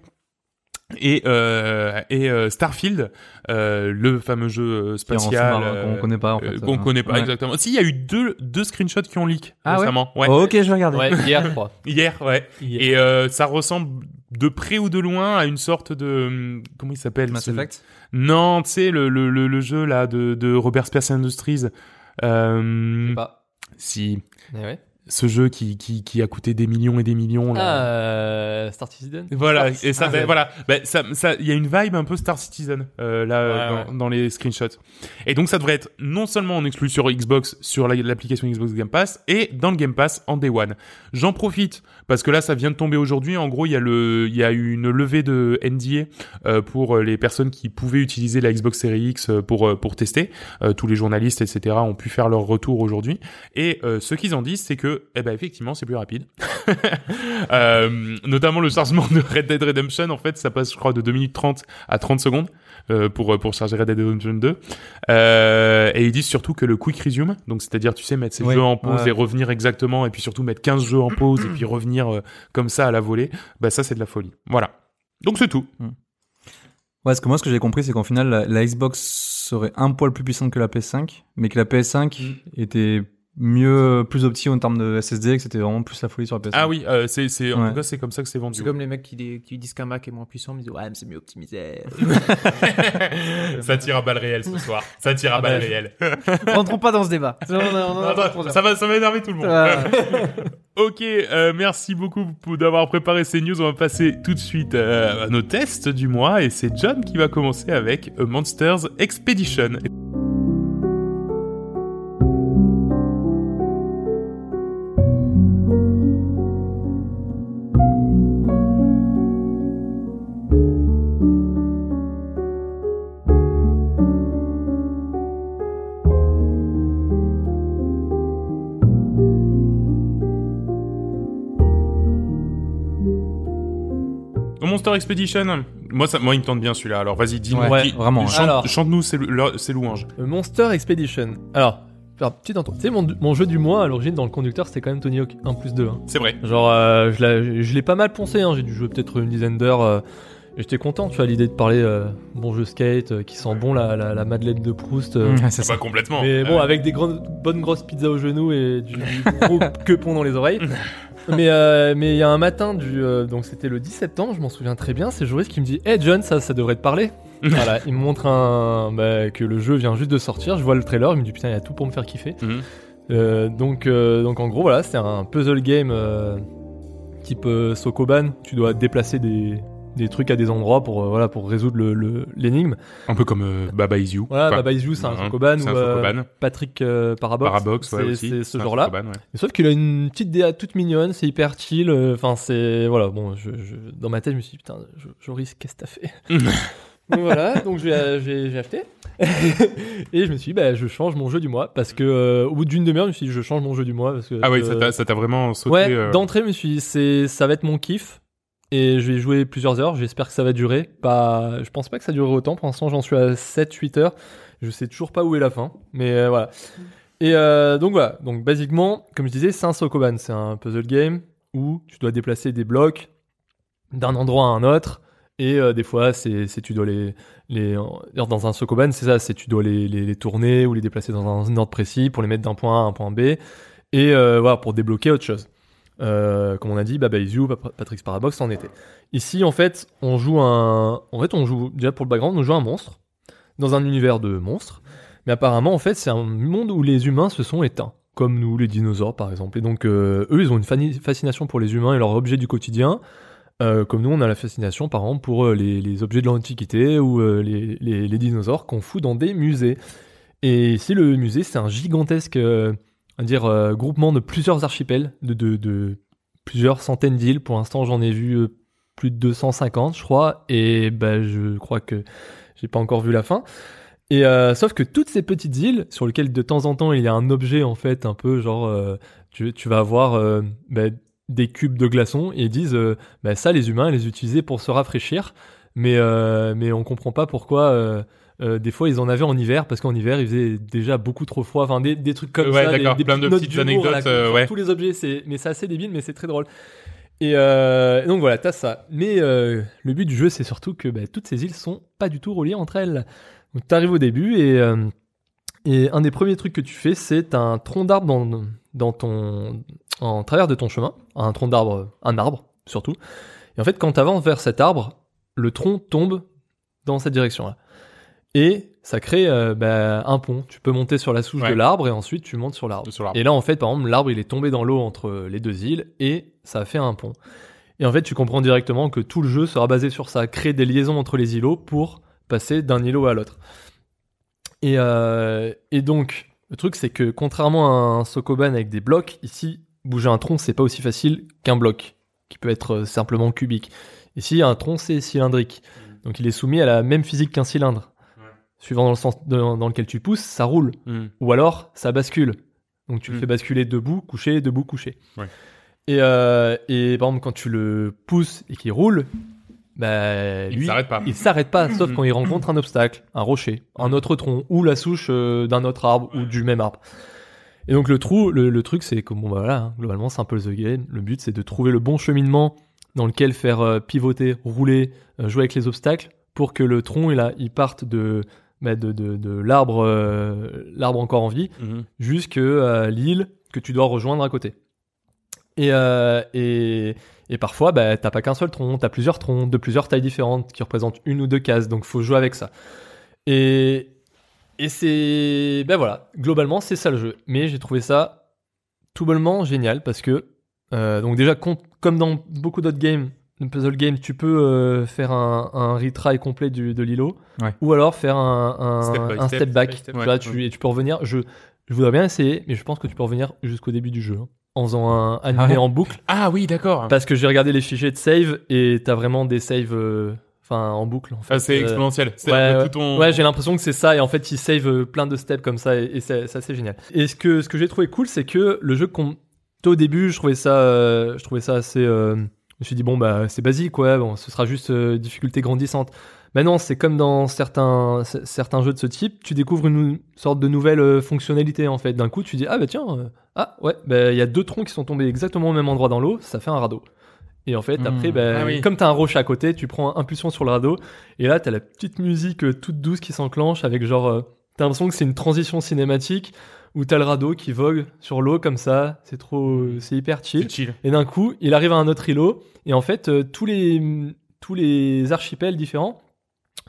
Et euh, et euh, Starfield, euh, le fameux jeu spatial euh, qu'on connaît pas, en euh, fait. qu'on euh, connaît pas ouais. exactement. Si il y a eu deux deux screenshots qui ont leak Ah ouais récemment. Ouais. Oh, ok, je vais regarder. Ouais, hier, je crois. Hier, ouais. Hier. Et euh, ça ressemble de près ou de loin à une sorte de hum, comment il s'appelle Mass ce- Effect. Non, tu sais le, le, le, le jeu là de, de Robert Space Industries. Je Euh, sais pas. si Mais ouais. Ce jeu qui, qui qui a coûté des millions et des millions là. Ah, euh, Star Citizen. Voilà, Star et ça, ben, voilà, ben, ça, ça, il y a une vibe un peu Star Citizen euh, là Ouais, dans, ouais. dans les screenshots. Et donc ça devrait être non seulement en exclu sur Xbox, sur la- l'application Xbox Game Pass, et dans le Game Pass en Day One. J'en profite parce que là, ça vient de tomber aujourd'hui. En gros, il y a le, il y a eu une levée de NDA euh, pour les personnes qui pouvaient utiliser la Xbox Series X euh, pour euh, pour tester. Euh, tous les journalistes, etc., ont pu faire leur retour aujourd'hui. Et euh, ce qu'ils en disent, c'est que, eh ben, effectivement, c'est plus rapide. Euh, notamment le chargement de Red Dead Redemption, en fait, ça passe, je crois, de 2 minutes 30 à 30 secondes euh, pour pour charger Red Dead Redemption 2. Euh, et ils disent surtout que le quick resume, donc c'est-à-dire, tu sais, mettre ses Oui, jeux en pause ouais. et revenir exactement, et puis surtout mettre 15 jeux en pause et puis revenir euh, comme ça à la volée, bah ça c'est de la folie. Voilà. Donc c'est tout. Ouais, parce que moi, ce que j'ai compris, c'est qu'en final, la, la Xbox serait un poil plus puissante que la PS5, mais que la PS5 était mieux, plus opti en termes de SSD, que c'était vraiment plus la folie sur la PS5. Ah oui, euh, c'est c'est en Ouais. tout cas c'est comme ça que c'est vendu. C'est comme les mecs qui, dé- qui disent qu'un Mac est moins puissant, mais ils disent ouais, mais c'est mieux optimisé. ça tire à balles réelles ce soir. Ça tire à Ah balles bah, réelles. Rentrons pas dans ce débat. On a- on a ça va, ça va énerver tout le monde. Ah. ok, euh, merci beaucoup pour d'avoir préparé ces news. On va passer tout de suite euh, à nos tests du mois et c'est John qui va commencer avec A Monsters Expedition. Monster Expedition. Moi, ça, moi, il me tente bien celui-là. Alors, vas-y, dis-moi. Ouais, vraiment, chante- Alors. Chante-nous ces louanges. Monster Expedition. Alors, faire une petite intro. Tu sais, mon, mon jeu du mois à l'origine dans le conducteur, c'était quand même Tony Hawk 1 plus 2. hein. C'est vrai. Genre, euh, je l'ai- je l'ai pas mal poncé, hein. j'ai dû jouer peut-être une dizaine d'heures. euh, J'étais content, tu vois, l'idée de parler euh, bon jeu skate, euh, qui sent bon la, la, la Madeleine de Proust. euh. Mmh, c'est Pas ça. complètement. Mais bon, Euh, avec des grandes, bonnes grosses pizzas au genou et du, du gros quepon dans les oreilles. mais euh, mais il y a un matin du euh, donc c'était le 10 septembre, je m'en souviens très bien, c'est Joris qui me dit "Hey John, ça ça devrait te parler." voilà, il me montre un bah, que le jeu vient juste de sortir, je vois le trailer, il me dit "Putain, il y a tout pour me faire kiffer." Mhm. Euh, donc euh, donc en gros voilà, c'est un puzzle game euh, type euh, Sokoban, tu dois déplacer des des trucs à des endroits pour, euh, voilà, pour résoudre le- l'énigme. Un peu comme euh, Baba Is You. Voilà, Enfin, Baba Is You, c'est un Sokoban, ou euh. Patrick Parabox, Parabox, ouais, c'est- aussi. c'est ce genre-là. Ouais. Sauf qu'il a une petite DA toute mignonne, c'est hyper chill. Enfin, c'est voilà. Bon, je, je- dans ma tête, je me suis dit putain, Jo- Joris, qu'est-ce que t'as fait? Donc voilà, donc j'ai acheté et je me suis dit, bah, je change mon jeu du mois parce que euh, au bout d'une demi-heure, je me suis dit, je change mon jeu du mois parce que Ah oui, euh, ça t'a- vraiment sauté. ouais. euh, D'entrée, je me suis dit, ça va être mon kiff. Et je vais jouer plusieurs heures, j'espère que ça va durer. Pas, je pense pas que ça durera autant. Pour l'instant, j'en suis à 7-8 heures. Je sais toujours pas où est la fin. Mais euh, voilà. Et euh, donc voilà. Donc basiquement, comme je disais, c'est un Sokoban. C'est un puzzle game où tu dois déplacer des blocs d'un endroit à un autre. Et euh, des fois, c'est tu dois les, les dans un Sokoban, c'est ça, c'est tu dois les, les, tourner ou les déplacer dans un ordre précis pour les mettre d'un point A à un point B. Et voilà, pour débloquer autre chose. Euh, comme on a dit, Baba You, Pa- Patrick's Parabox en était. Ici, en fait, on joue un. En fait, on joue déjà pour le background, on joue un monstre dans un univers de monstres. Mais apparemment, en fait, c'est un monde où les humains se sont éteints, comme nous, les dinosaures, par exemple. Et donc, euh, eux, ils ont une fascination pour les humains et leurs objets du quotidien. Euh, comme nous, on a la fascination, par exemple, pour les, objets de l'Antiquité ou les- les dinosaures qu'on fout dans des musées. Et ici, le musée, c'est un gigantesque va dire, euh, groupement de plusieurs archipels, de, plusieurs centaines d'îles. Pour l'instant, j'en ai vu euh, plus de 250, je crois. Et bah, je crois que j'ai pas encore vu la fin. Et euh, sauf que toutes ces petites îles, sur lesquelles de temps en temps il y a un objet en fait, un peu genre, tu, vas avoir bah, des cubes de glaçons et ils disent, bah, ça les humains les utilisaient pour se rafraîchir, mais mais on comprend pas pourquoi. Euh, des fois, ils en avaient en hiver parce qu'en hiver, il faisait déjà beaucoup trop froid. Enfin, des, des trucs comme Ouais, ça, des, d'accord, des plein de petites anecdotes, euh, ouais. tous les objets. C'est, mais c'est assez débile, mais c'est très drôle. Et euh, donc voilà, t'as ça. Mais euh, le but du jeu, c'est surtout que bah, toutes ces îles sont pas du tout reliées entre elles. Donc t'arrives au début et et un des premiers trucs que tu fais, c'est un tronc d'arbre dans dans ton en travers de ton chemin, un tronc d'arbre, un arbre surtout. Et en fait, quand t'avances vers cet arbre, le tronc tombe dans cette direction-là. Et ça crée euh, bah, un pont. Tu peux monter sur la souche Ouais. de l'arbre et ensuite tu montes sur l'arbre. Et là, en fait, par exemple, l'arbre il est tombé dans l'eau entre les deux îles et ça a fait un pont. Et en fait, tu comprends directement que tout le jeu sera basé sur ça, créer des liaisons entre les îlots pour passer d'un îlot à l'autre. Et, euh, et donc, le truc, c'est que contrairement à un Sokoban avec des blocs, ici, bouger un tronc, c'est pas aussi facile qu'un bloc, qui peut être euh, simplement cubique. Ici, un tronc, c'est cylindrique. Donc, il est soumis à la même physique qu'un cylindre. Suivant dans le sens de- dans lequel tu pousses, ça roule. Hmm. Ou alors, ça bascule. Donc tu le Mm. fais basculer debout, couché, debout, couché. Ouais. Et, euh, et par exemple, quand tu le pousses et qu'il roule, bah, Il lui, s'arrête pas. il s'arrête pas, sauf quand il rencontre un obstacle, un rocher, un autre tronc, ou la souche euh, d'un autre arbre, ou du même arbre. Et donc le trou, le, le truc, c'est que bon, bah, voilà, hein, globalement, c'est un peu le The Game. Le but, c'est de trouver le bon cheminement dans lequel faire euh, pivoter, rouler, jouer avec les obstacles, pour que le tronc, il, a, il parte de, bah, de, de, de l'arbre, euh, l'arbre encore en vie, Mhm. jusque à l'île que tu dois rejoindre à côté. Et, euh, et, et parfois, bah, t'as pas qu'un seul tronc, t'as plusieurs troncs de plusieurs tailles différentes qui représentent une ou deux cases, donc faut jouer avec ça. Et, et c'est, ben voilà, globalement c'est ça le jeu. Mais j'ai trouvé ça tout bonnement génial parce que, euh, donc déjà com- comme dans beaucoup d'autres games, de puzzle games, tu peux euh, faire un, un retry complet du, de l'îlot, Ouais. ou alors faire un, un, Step by un step. step back. Step step. Tu Ouais. vois, tu, et tu peux revenir. Je, je voudrais bien essayer, mais je pense que tu peux revenir jusqu'au début du jeu hein, en faisant un animé ouais en boucle. Ah oui, d'accord. Parce que j'ai regardé les fichiers de save et t'as vraiment des saves, euh, enfin en boucle. En fait. Ah, c'est Euh, exponentiel. Ouais, ton. J'ai l'impression que c'est ça, et en fait, il save euh, plein de steps comme ça, et, et c'est c'est assez génial. Et ce que, ce que j'ai trouvé cool, c'est que le jeu, qu'on- au début, je trouvais ça, euh, je trouvais ça assez. Je me suis dit, bon, bah, c'est basique, ouais, bon, ce sera juste euh, difficulté grandissante. Mais non, c'est comme dans certains, jeux de ce type, tu découvres une sorte de nouvelle euh, fonctionnalité, en fait. D'un coup, tu dis, ah, bah tiens, euh, ah, ouais, bah, il y a deux troncs qui sont tombés exactement au même endroit dans l'eau, ça fait un radeau. Et en fait, Hmm. après, bah, Ah oui. comme t'as un rocher à côté, tu prends impulsion sur le radeau, et là, t'as la petite musique euh, toute douce qui s'enclenche avec genre. T'as l'impression que c'est une transition cinématique où t'as le radeau qui vogue sur l'eau comme ça. C'est trop. C'est hyper chill. Et d'un coup, il arrive à un autre îlot. Et en fait, euh, tous, les, tous les archipels différents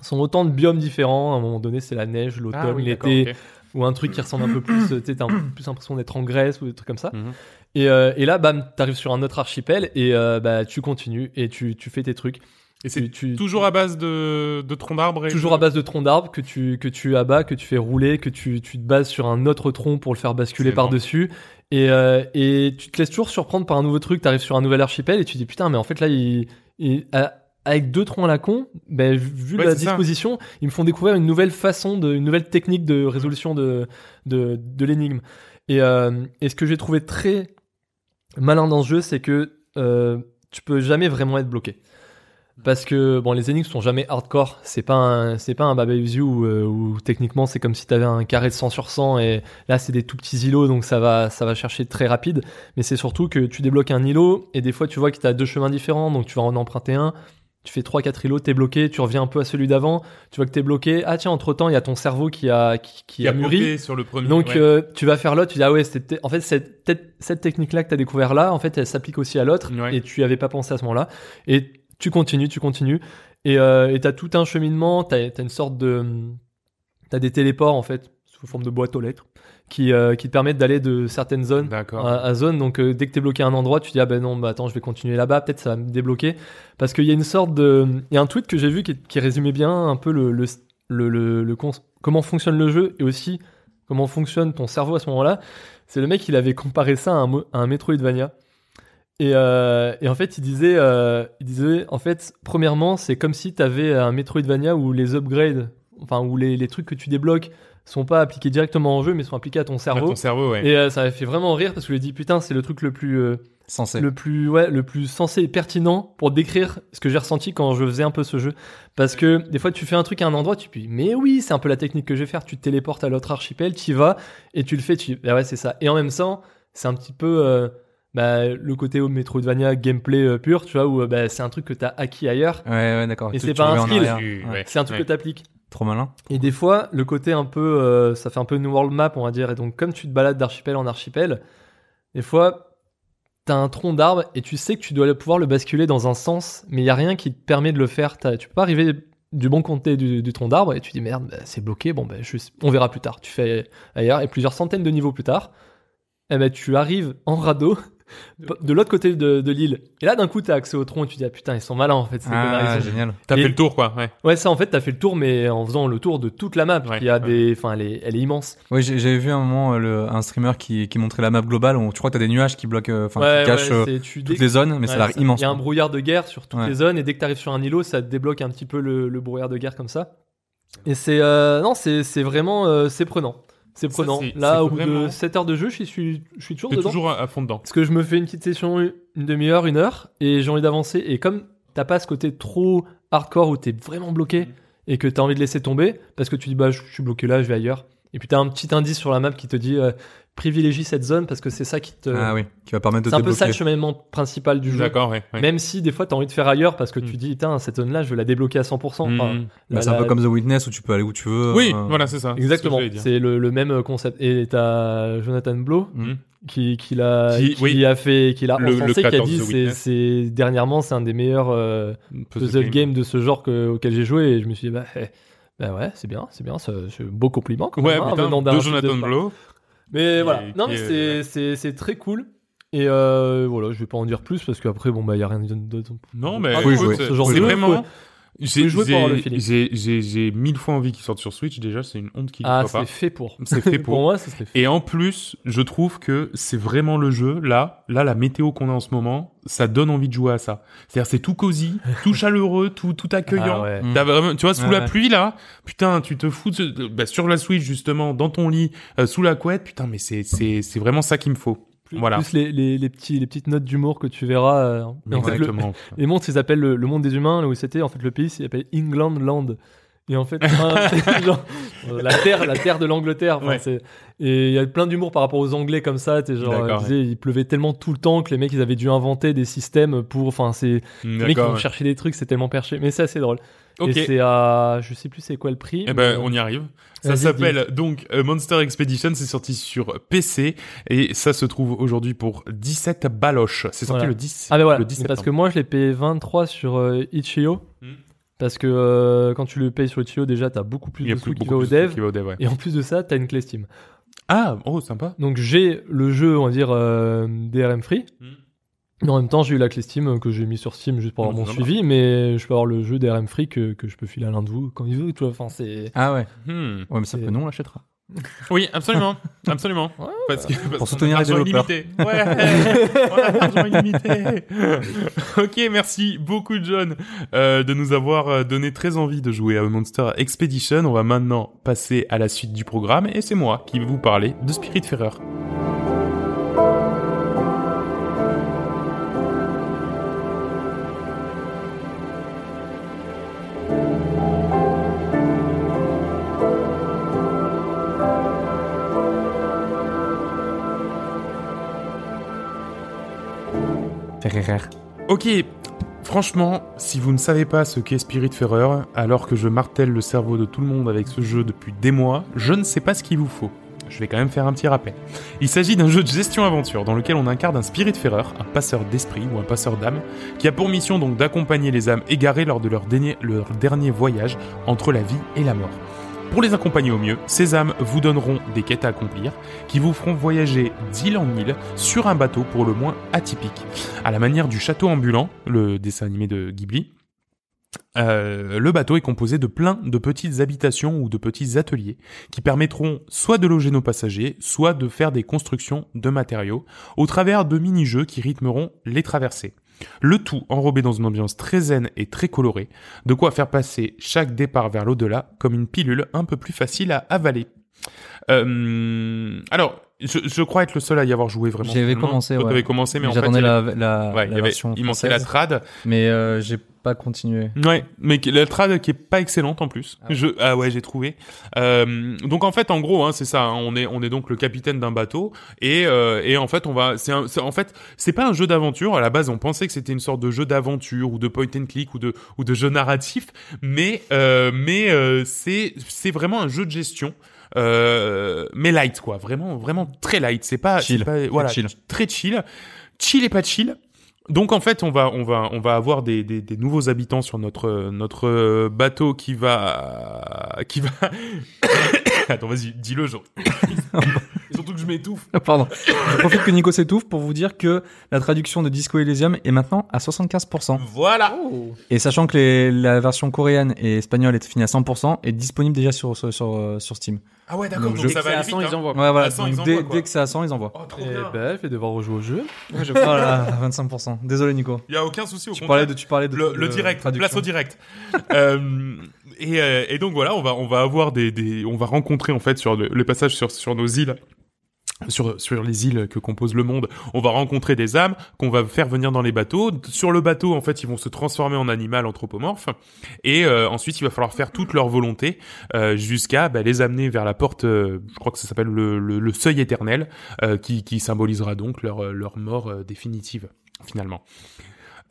sont autant de biomes différents. À un moment donné, c'est la neige, l'automne, Ah oui, l'été, ou un truc qui ressemble un peu plus. euh, tu t'as un peu plus l'impression d'être en Grèce ou des trucs comme ça. Mhm. Et, euh, et là, bam, t'arrives sur un autre archipel et euh, bah, tu continues et tu, tu fais tes trucs. Et c'est toujours à base de, de troncs d'arbres et Toujours de- à base de tronc d'arbre que tu, que tu abats, que tu fais rouler, que tu, tu te bases sur un autre tronc pour le faire basculer par-dessus. Et, euh, et tu te laisses toujours surprendre par un nouveau truc. Tu arrives sur un nouvel archipel et tu te dis putain, mais en fait là, il, il- à- avec deux troncs à la con, ben, vu Ouais, la ça. disposition, ils me font découvrir une nouvelle façon, de, une nouvelle technique de résolution de, de, de l'énigme. Et, euh, et ce que j'ai trouvé très malin dans ce jeu, c'est que euh, tu peux jamais vraiment être bloqué. Parce que bon, les énigmes sont jamais hardcore. C'est pas un, c'est pas un Baba Is You où, euh, où techniquement c'est comme si t'avais un carré de 100 sur 100 et là c'est des tout petits îlots donc ça va, ça va chercher très rapide. Mais c'est surtout que tu débloques un îlot et des fois tu vois que t'as deux chemins différents donc tu vas en emprunter un. Tu fais 3-4 îlots, t'es bloqué, tu reviens un peu à celui d'avant, tu vois que t'es bloqué. Ah tiens, entre temps, il y a ton cerveau qui a, qui, qui qui a a mûri. popé sur le premier. Donc ouais. euh, tu vas faire l'autre, tu dis ah ouais, c'était en fait cette, cette, technique-là que tu as découvert là, en fait elle s'applique aussi à l'autre Ouais. et tu avais pas pensé à ce moment-là. Et tu continues, tu continues et euh, tu as tout un cheminement, tu as, une sorte de... Tu as des téléports en fait sous forme de boîte aux lettres qui, euh, qui te permettent d'aller de certaines zones à, à zone. Donc euh, dès que t'es bloqué à un endroit, tu dis ah ben non, bah attends, je vais continuer là-bas, peut-être ça va me débloquer. Parce qu'il y a une sorte de, il y a un tweet que j'ai vu qui, qui résumait bien un peu le, le, le, le- comment fonctionne le jeu et aussi comment fonctionne ton cerveau à ce moment-là. C'est le mec, il avait comparé ça à un, à un Metroidvania. Et, euh, et en fait, il disait, euh, il disait, en fait, premièrement, c'est comme si tu avais un Metroidvania où les upgrades, enfin où les, les trucs que tu débloques sont pas appliqués directement en jeu, mais sont appliqués à ton Ah, cerveau. ton cerveau, ouais. Et euh, ça m'a fait vraiment rire parce que je lui ai dit putain c'est le truc le plus euh, Censé. le plus ouais le plus sensé et pertinent pour décrire ce que j'ai ressenti quand je faisais un peu ce jeu parce que des fois tu fais un truc à un endroit tu te dis mais oui c'est un peu la technique que je vais faire tu te téléportes à l'autre archipel tu y vas et tu le fais tu bah ouais c'est ça et en même temps c'est un petit peu euh, bah, le côté Metroidvania gameplay euh, pur tu vois où euh, bah, c'est un truc que t'as acquis ailleurs Ouais, ouais, d'accord. Et c'est pas un skill. Ouais. c'est un truc Ouais. que t'appliques Trop malin. et des fois, le côté un peu, euh, ça fait un peu une world map, on va dire. Et donc, comme tu te balades d'archipel en archipel, des fois, t'as un tronc d'arbre et tu sais que tu dois pouvoir le basculer dans un sens, mais il y a rien qui te permet de le faire. Tu peux pas arriver du bon côté du, du tronc d'arbre et tu dis merde, bah, c'est bloqué. Bon, ben, je- on verra plus tard. Tu fais ailleurs et plusieurs centaines de niveaux plus tard, eh ben, tu arrives en radeau. De l'autre côté de, de l'île. Et là, d'un coup, t'as accès au tronc et tu dis, ah putain, ils sont malins en fait. ces Ah, génial. T'as fait le tour, quoi. Ouais. Ouais, ça en fait, t'as fait le tour, mais en faisant le tour de toute la map. Ouais, qui a ouais. des, enfin, elle est, elle est immense. Oui, j'ai- j'avais vu un moment euh, le, un streamer qui, qui montrait la map globale où tu crois que t'as des nuages qui bloquent, euh, enfin, ouais, qui cachent ouais, euh, tu toutes les zones, mais ça a l'air immense. Il y a un brouillard de guerre sur toutes Ouais. les zones, et dès que t'arrives sur un îlot, ça te débloque un petit peu le, le brouillard de guerre comme ça. Et c'est, euh, non, c'est, c'est vraiment, euh, c'est prenant. C'est prenant. Là, au bout de vraiment- 7 heures de jeu, je suis, je suis toujours dedans. toujours à, à fond dedans. Parce que je me fais une petite session, une demi-heure, une heure, et j'ai envie d'avancer. Et comme t'as pas ce côté trop hardcore où t'es vraiment bloqué et que t'as envie de laisser tomber, parce que tu dis bah je suis bloqué là, je vais ailleurs. Et puis t'as un petit indice sur la map qui te dit euh, privilégie cette zone parce que c'est ça qui te. Ah oui, qui va permettre de c'est un peu ça le cheminement principal du jeu. D'accord, ouais. Même si des fois t'as envie de faire ailleurs parce que tu Mm. dis putain cette zone là je veux la débloquer à 100%. Enfin, Mhm. Bah, la- c'est un peu comme The Witness où tu peux aller où tu veux. Oui, euh, voilà, c'est ça. Exactement, C'est ce le, le même concept. Et t'as Jonathan Blow Mhm. qui, qui l'a Qui- qui, oui. a fait qui l'a encensé, qui a dit The c'est dernièrement c'est un des meilleurs euh, puzzle game de ce genre que, auquel j'ai joué et je me suis dit bah, eh, bah ouais c'est bien c'est bien c'est un beau compliment quand Ouais, même, hein, putain, venant d'un de Jonathan de- Blow. Mais voilà non mais est- c'est c'est c'est très cool et euh, voilà je vais pas en dire plus parce qu'après bon bah y a rien d'autre Non, mais Ah, oui, écoute, jouer. ce genre c'est de jeu, vraiment. faut- J'ai j'ai- mille fois envie qu'il sorte sur Switch déjà, c'est une honte qu'il ne ah soit c'est pas. fait pour C'est fait pour. pour moi ça fait Et en plus, je trouve que c'est vraiment le jeu, là, là, la météo qu'on a en ce moment, ça donne envie de jouer à ça. C'est-à-dire, c'est tout cosy, tout chaleureux, tout, tout accueillant. Ah ouais. T'as vraiment, tu vois, sous la ouais. pluie, là, putain, tu te fous de- bah, sur la Switch, justement, dans ton lit, euh, sous la couette, putain, mais c'est, c'est, c'est vraiment ça qu'il me faut. Plus, voilà. plus les, les, les petits les petites notes d'humour que tu verras euh, et en fait, le, Exactement. Les mondes, ils appellent le, le monde des humains, là où c'était, en fait, le pays, il s'appelle England Land. Et en fait, un- c'est genre, euh, la terre, la terre de l'Angleterre. Ouais. Et il y a plein d'humour par rapport aux Anglais comme ça. T'es genre, euh, disais, il pleuvait tellement tout le temps que les mecs, ils avaient dû inventer des systèmes pour. Enfin, c'est les mecs qui ouais. chercher des trucs, c'est tellement perché. Mais c'est assez drôle. Ok. Et c'est à, je sais plus c'est quoi le prix. Eh ben, mais, on y arrive. Ça s'appelle donc euh, Monster Expedition. C'est sorti sur PC et ça se trouve aujourd'hui pour 17 baloches. C'est sorti Voilà. le 10. Ah mais voilà, le 10 mais parce que moi je l'ai payé 23 sur euh, Itch.io. Hmm. Parce que euh, quand tu le payes sur Itch.io, déjà t'as beaucoup plus de sous qui va au dev. qui va au dev, ouais. Et en plus de ça, t'as une clé Steam. Ah, oh, sympa. Donc j'ai le jeu, on va dire, euh, DRM free. Mm. Mais en même temps, j'ai eu la clé Steam euh, que j'ai mis sur Steam juste pour avoir Mmh, mon suivi, mais je peux avoir le jeu d'RM Free que, que je peux filer à l'un de vous quand il veut, tu vois. Enfin, c'est. Ah ouais. Hmm. Ouais, mais ça C'est- peut, nous on l'achètera. Oui, absolument, absolument. Ouais, parce que, parce a soutenir les développeurs. illimité. Ouais, on a l'argent illimité. ok, merci beaucoup John euh, de nous avoir euh, donné très envie de jouer à Monster Expedition. On va maintenant passer à la suite du programme et c'est moi qui vais vous parler de Spiritfarer. Ferrer. Ok, franchement, si vous ne savez pas ce qu'est Spiritfarer, alors que je martèle le cerveau de tout le monde avec ce jeu depuis des mois, je ne sais pas ce qu'il vous faut. Je vais quand même faire un petit rappel. Il s'agit d'un jeu de gestion-aventure dans lequel on incarne un Spiritfarer, un passeur d'esprit ou un passeur d'âme, qui a pour mission donc d'accompagner les âmes égarées lors de leur dernier voyage entre la vie et la mort. Pour les accompagner au mieux, ces âmes vous donneront des quêtes à accomplir qui vous feront voyager d'île en île sur un bateau pour le moins atypique. À la manière du château ambulant, le dessin animé de Ghibli, euh, le bateau est composé de plein de petites habitations ou de petits ateliers qui permettront soit de loger nos passagers, soit de faire des constructions de matériaux au travers de mini-jeux qui rythmeront les traversées. Le tout enrobé dans une ambiance très zen et très colorée, de quoi faire passer chaque départ vers l'au-delà comme une pilule un peu plus facile à avaler. Euh, alors, je, je crois être le seul à y avoir joué vraiment. J'y avais finalement. commencé, ouais. commencé, mais en fait, avait- la, la, ouais, la avait- version il manquait la trad. mais euh, j'ai pas continué. Ouais, mais la trad qui est pas excellente en plus. Ah ouais. Je, ah ouais, j'ai trouvé. Euh, donc en fait, en gros, hein, c'est ça. hein, on est, on est donc le capitaine d'un bateau et, euh, et en fait, on va. C'est un- c'est- en fait, c'est pas un jeu d'aventure. À la base, on pensait que c'était une sorte de jeu d'aventure ou de point and click ou de ou de jeu narratif, mais euh, mais euh, c'est c'est vraiment un jeu de gestion. Euh, mais light quoi, vraiment vraiment très light. C'est pas, Chill. pas voilà, chill. très chill, chill et pas chill. Donc en fait, on va on va on va avoir des, des, des nouveaux habitants sur notre notre bateau qui va qui va Attends, vas-y, dis-le genre. Surtout que je m'étouffe. Pardon. Je profite que Nico s'étouffe pour vous dire que la traduction de Disco Elysium est maintenant à 75%. Voilà. Et sachant que les- la version coréenne et espagnole est finie à 100%, est disponible déjà sur, sur, sur, sur Steam. Ah ouais, d'accord. Donc, Donc, je- ça va aller vite. hein. envoient. Ouais, voilà. À 100, ils Donc, dès, envoient, dès que c'est à 100, ils envoient. Oh, trop Et bien. bah, fait devoir rejouer au jeu. Voilà, 25%. Désolé, Nico. Il y a aucun souci au Tu contraire. parlais de, tu parlais de le, de le direct, traduction. place au direct. euh, et, euh, et donc voilà, on va on va avoir des, des on va rencontrer en fait sur le, les passages sur sur nos îles. Sur, sur les îles que compose le monde, on va rencontrer des âmes qu'on va faire venir dans les bateaux. Sur le bateau, en fait, ils vont se transformer en animal anthropomorphe. Et euh, ensuite, il va falloir faire toute leur volonté euh, jusqu'à bah, les amener vers la porte, euh, je crois que ça s'appelle le, le, le seuil éternel, euh, qui, qui symbolisera donc leur, leur mort euh, définitive, finalement.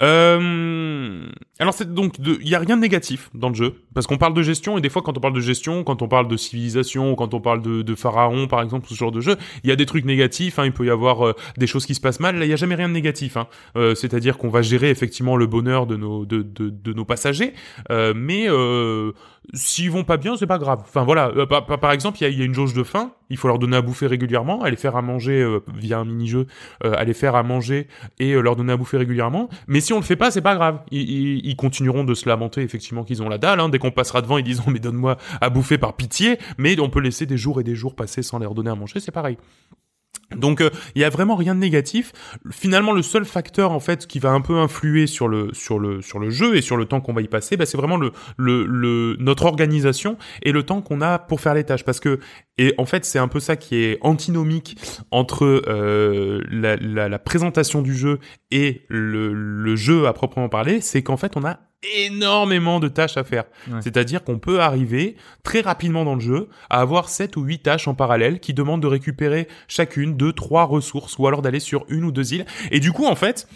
Euh, alors c'est donc de- il y a rien de négatif dans le jeu parce qu'on parle de gestion et des fois quand on parle de gestion, quand on parle de civilisation, quand on parle de, de pharaon par exemple, ce genre de jeu, il y a des trucs négatifs. Hein, il peut y avoir euh, des choses qui se passent mal. Là, il y a jamais rien de négatif. Hein. Euh, C'est-à-dire qu'on va gérer effectivement le bonheur de nos de, de, de nos passagers, euh, mais euh, s'ils vont pas bien, c'est pas grave. Enfin voilà, par, par- exemple, il y a une jauge de faim. Il faut leur donner à bouffer régulièrement, aller faire à manger euh, via un mini-jeu, euh, aller faire à manger et euh, leur donner à bouffer régulièrement. Mais si on le fait pas, c'est pas grave. Ils continueront de se lamenter effectivement qu'ils ont la dalle. Hein. Dès qu'on passera devant, ils disent Oh, mais donne-moi à bouffer par pitié. Mais on peut laisser des jours et des jours passer sans leur donner à manger, c'est pareil. Donc euh, il y a vraiment rien de négatif. Finalement, le seul facteur en fait qui va un peu influer sur le sur le sur le jeu et sur le temps qu'on va y passer, bah, c'est vraiment le, le le notre organisation et le temps qu'on a pour faire les tâches. Parce que et en fait c'est un peu ça qui est antinomique entre euh, la, la la présentation du jeu et le le jeu à proprement parler, c'est qu'en fait on a énormément de tâches à faire. Ouais. C'est-à-dire qu'on peut arriver très rapidement dans le jeu à avoir 7 ou 8 tâches en parallèle qui demandent de récupérer chacune deux, trois ressources ou alors d'aller sur une ou deux îles. Et du coup, en fait,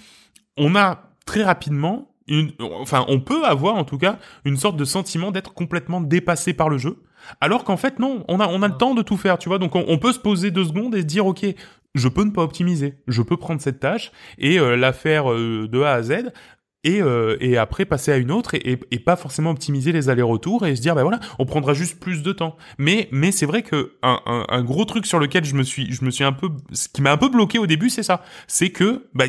on a très rapidement une, enfin, on peut avoir en tout cas une sorte de sentiment d'être complètement dépassé par le jeu. Alors qu'en fait, non, on a, on a le temps de tout faire, tu vois. Donc, on, on peut se poser deux secondes et se dire, OK, je peux ne pas optimiser. Je peux prendre cette tâche et euh, la faire euh, de A à Z. et, euh, et après passer à une autre et, et, et pas forcément optimiser les allers-retours et se dire bah voilà on prendra juste plus de temps mais mais c'est vrai que un, un, un gros truc sur lequel je me suis je me suis un peu ce qui m'a un peu bloqué au début c'est ça c'est que bah,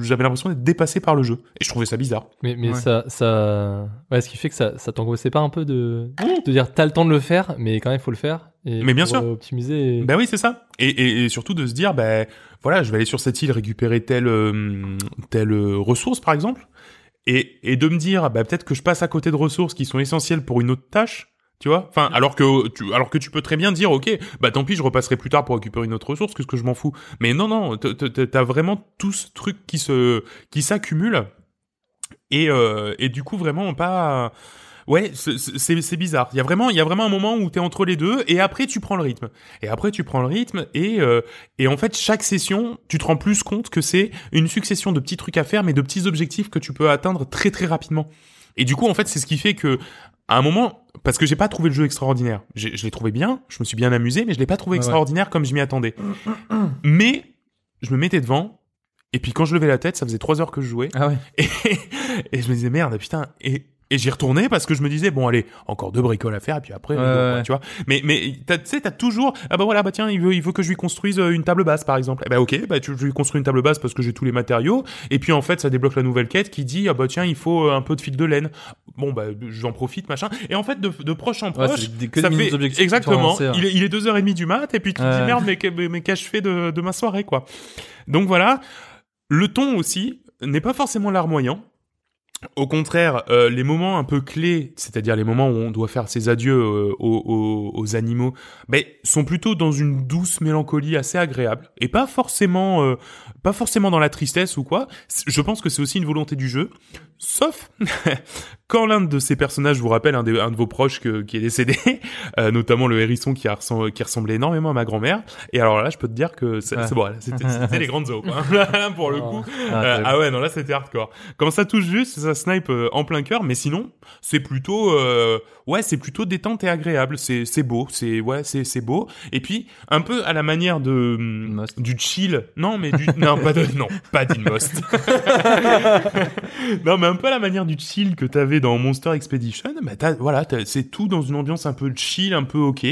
j'avais l'impression d'être dépassé par le jeu et je trouvais ça bizarre Mais, mais Ouais. ça, ça, ouais, ce qui fait que ça, ça t'angoissait pas un peu de, de dire t'as le temps de le faire, mais quand même faut le faire. Et Mais bien sûr. Optimiser. et- Ben oui, c'est ça. Et, et, et surtout de se dire, ben voilà, je vais aller sur cette île récupérer telle euh, telle euh, ressource par exemple, et, et de me dire, bah peut-être que je passe à côté de ressources qui sont essentielles pour une autre tâche. Tu vois, enfin, alors que tu, alors que tu peux très bien dire, ok, bah tant pis, je repasserai plus tard pour récupérer une autre ressource, qu'est-ce que je m'en fous? Mais non, non, t'as vraiment tout ce truc qui se, qui s'accumule, et euh, et du coup vraiment pas, ouais, c'est- bizarre. Il y a vraiment, il y a vraiment un moment où t'es entre les deux, et après tu prends le rythme. Et après, tu prends le rythme et euh, et en fait, chaque session, tu te rends plus compte que c'est une succession de petits trucs à faire, mais de petits objectifs que tu peux atteindre très très rapidement. Et du coup, en fait, c'est ce qui fait que à un moment, parce que j'ai pas trouvé le jeu extraordinaire, je l'ai trouvé bien, je me suis bien amusé, mais je l'ai pas trouvé ouais. extraordinaire comme je m'y attendais. mais je me mettais devant. Et puis quand je levais la tête, ça faisait trois heures que je jouais. Ah ouais. Et, et je me disais merde putain et et j'y retournais parce que je me disais bon allez encore deux bricoles à faire et puis après Ouais, ouais. tu vois mais mais tu sais t'as toujours ah bah voilà bah tiens il veut il veut que je lui construise euh, une table basse par exemple eh bah ok bah tu je lui construis une table basse parce que j'ai tous les matériaux et puis en fait ça débloque la nouvelle quête qui dit ah bah tiens il faut euh, un peu de fil de laine bon bah j'en profite machin et en fait de, de proche en Ouais, proche c'est des- que ça fait exactement hein. il est il est deux heures et demie du mat et puis tu te dis Ouais. merde mais que- mais, mais qu'ai-je fait de de ma soirée quoi? Donc voilà le ton aussi n'est pas forcément larmoyant. Au contraire, euh, les moments un peu clés, c'est-à-dire les moments où on doit faire ses adieux euh, aux, aux- aux animaux, ben, sont plutôt dans une douce mélancolie assez agréable et pas forcément, euh, pas forcément dans la tristesse ou quoi. Je pense que c'est aussi une volonté du jeu, sauf quand l'un de ces personnages vous rappelle un, de vos proches que- qui est décédé, euh, notamment le hérisson qui, a qui ressemblait énormément à ma grand-mère. Et alors là, je peux te dire que c'est Ouais. bon, c'était les grandes eaux, pour le coup. Ah, Euh, ah ouais, non, là c'était hardcore. Quand ça touche juste, ça snipe euh, en plein cœur, mais sinon, c'est plutôt, ouais, c'est plutôt détente et agréable. C'est beau, c'est ouais, c'est beau. Et puis un peu à la manière de hum, Most. du chill. Non, mais du non pas de non pas d'Inmost. non, mais un peu la manière du chill que t'avais dans Monster Expedition. Bah t'as voilà, c'est tout dans une ambiance un peu chill, un peu ok.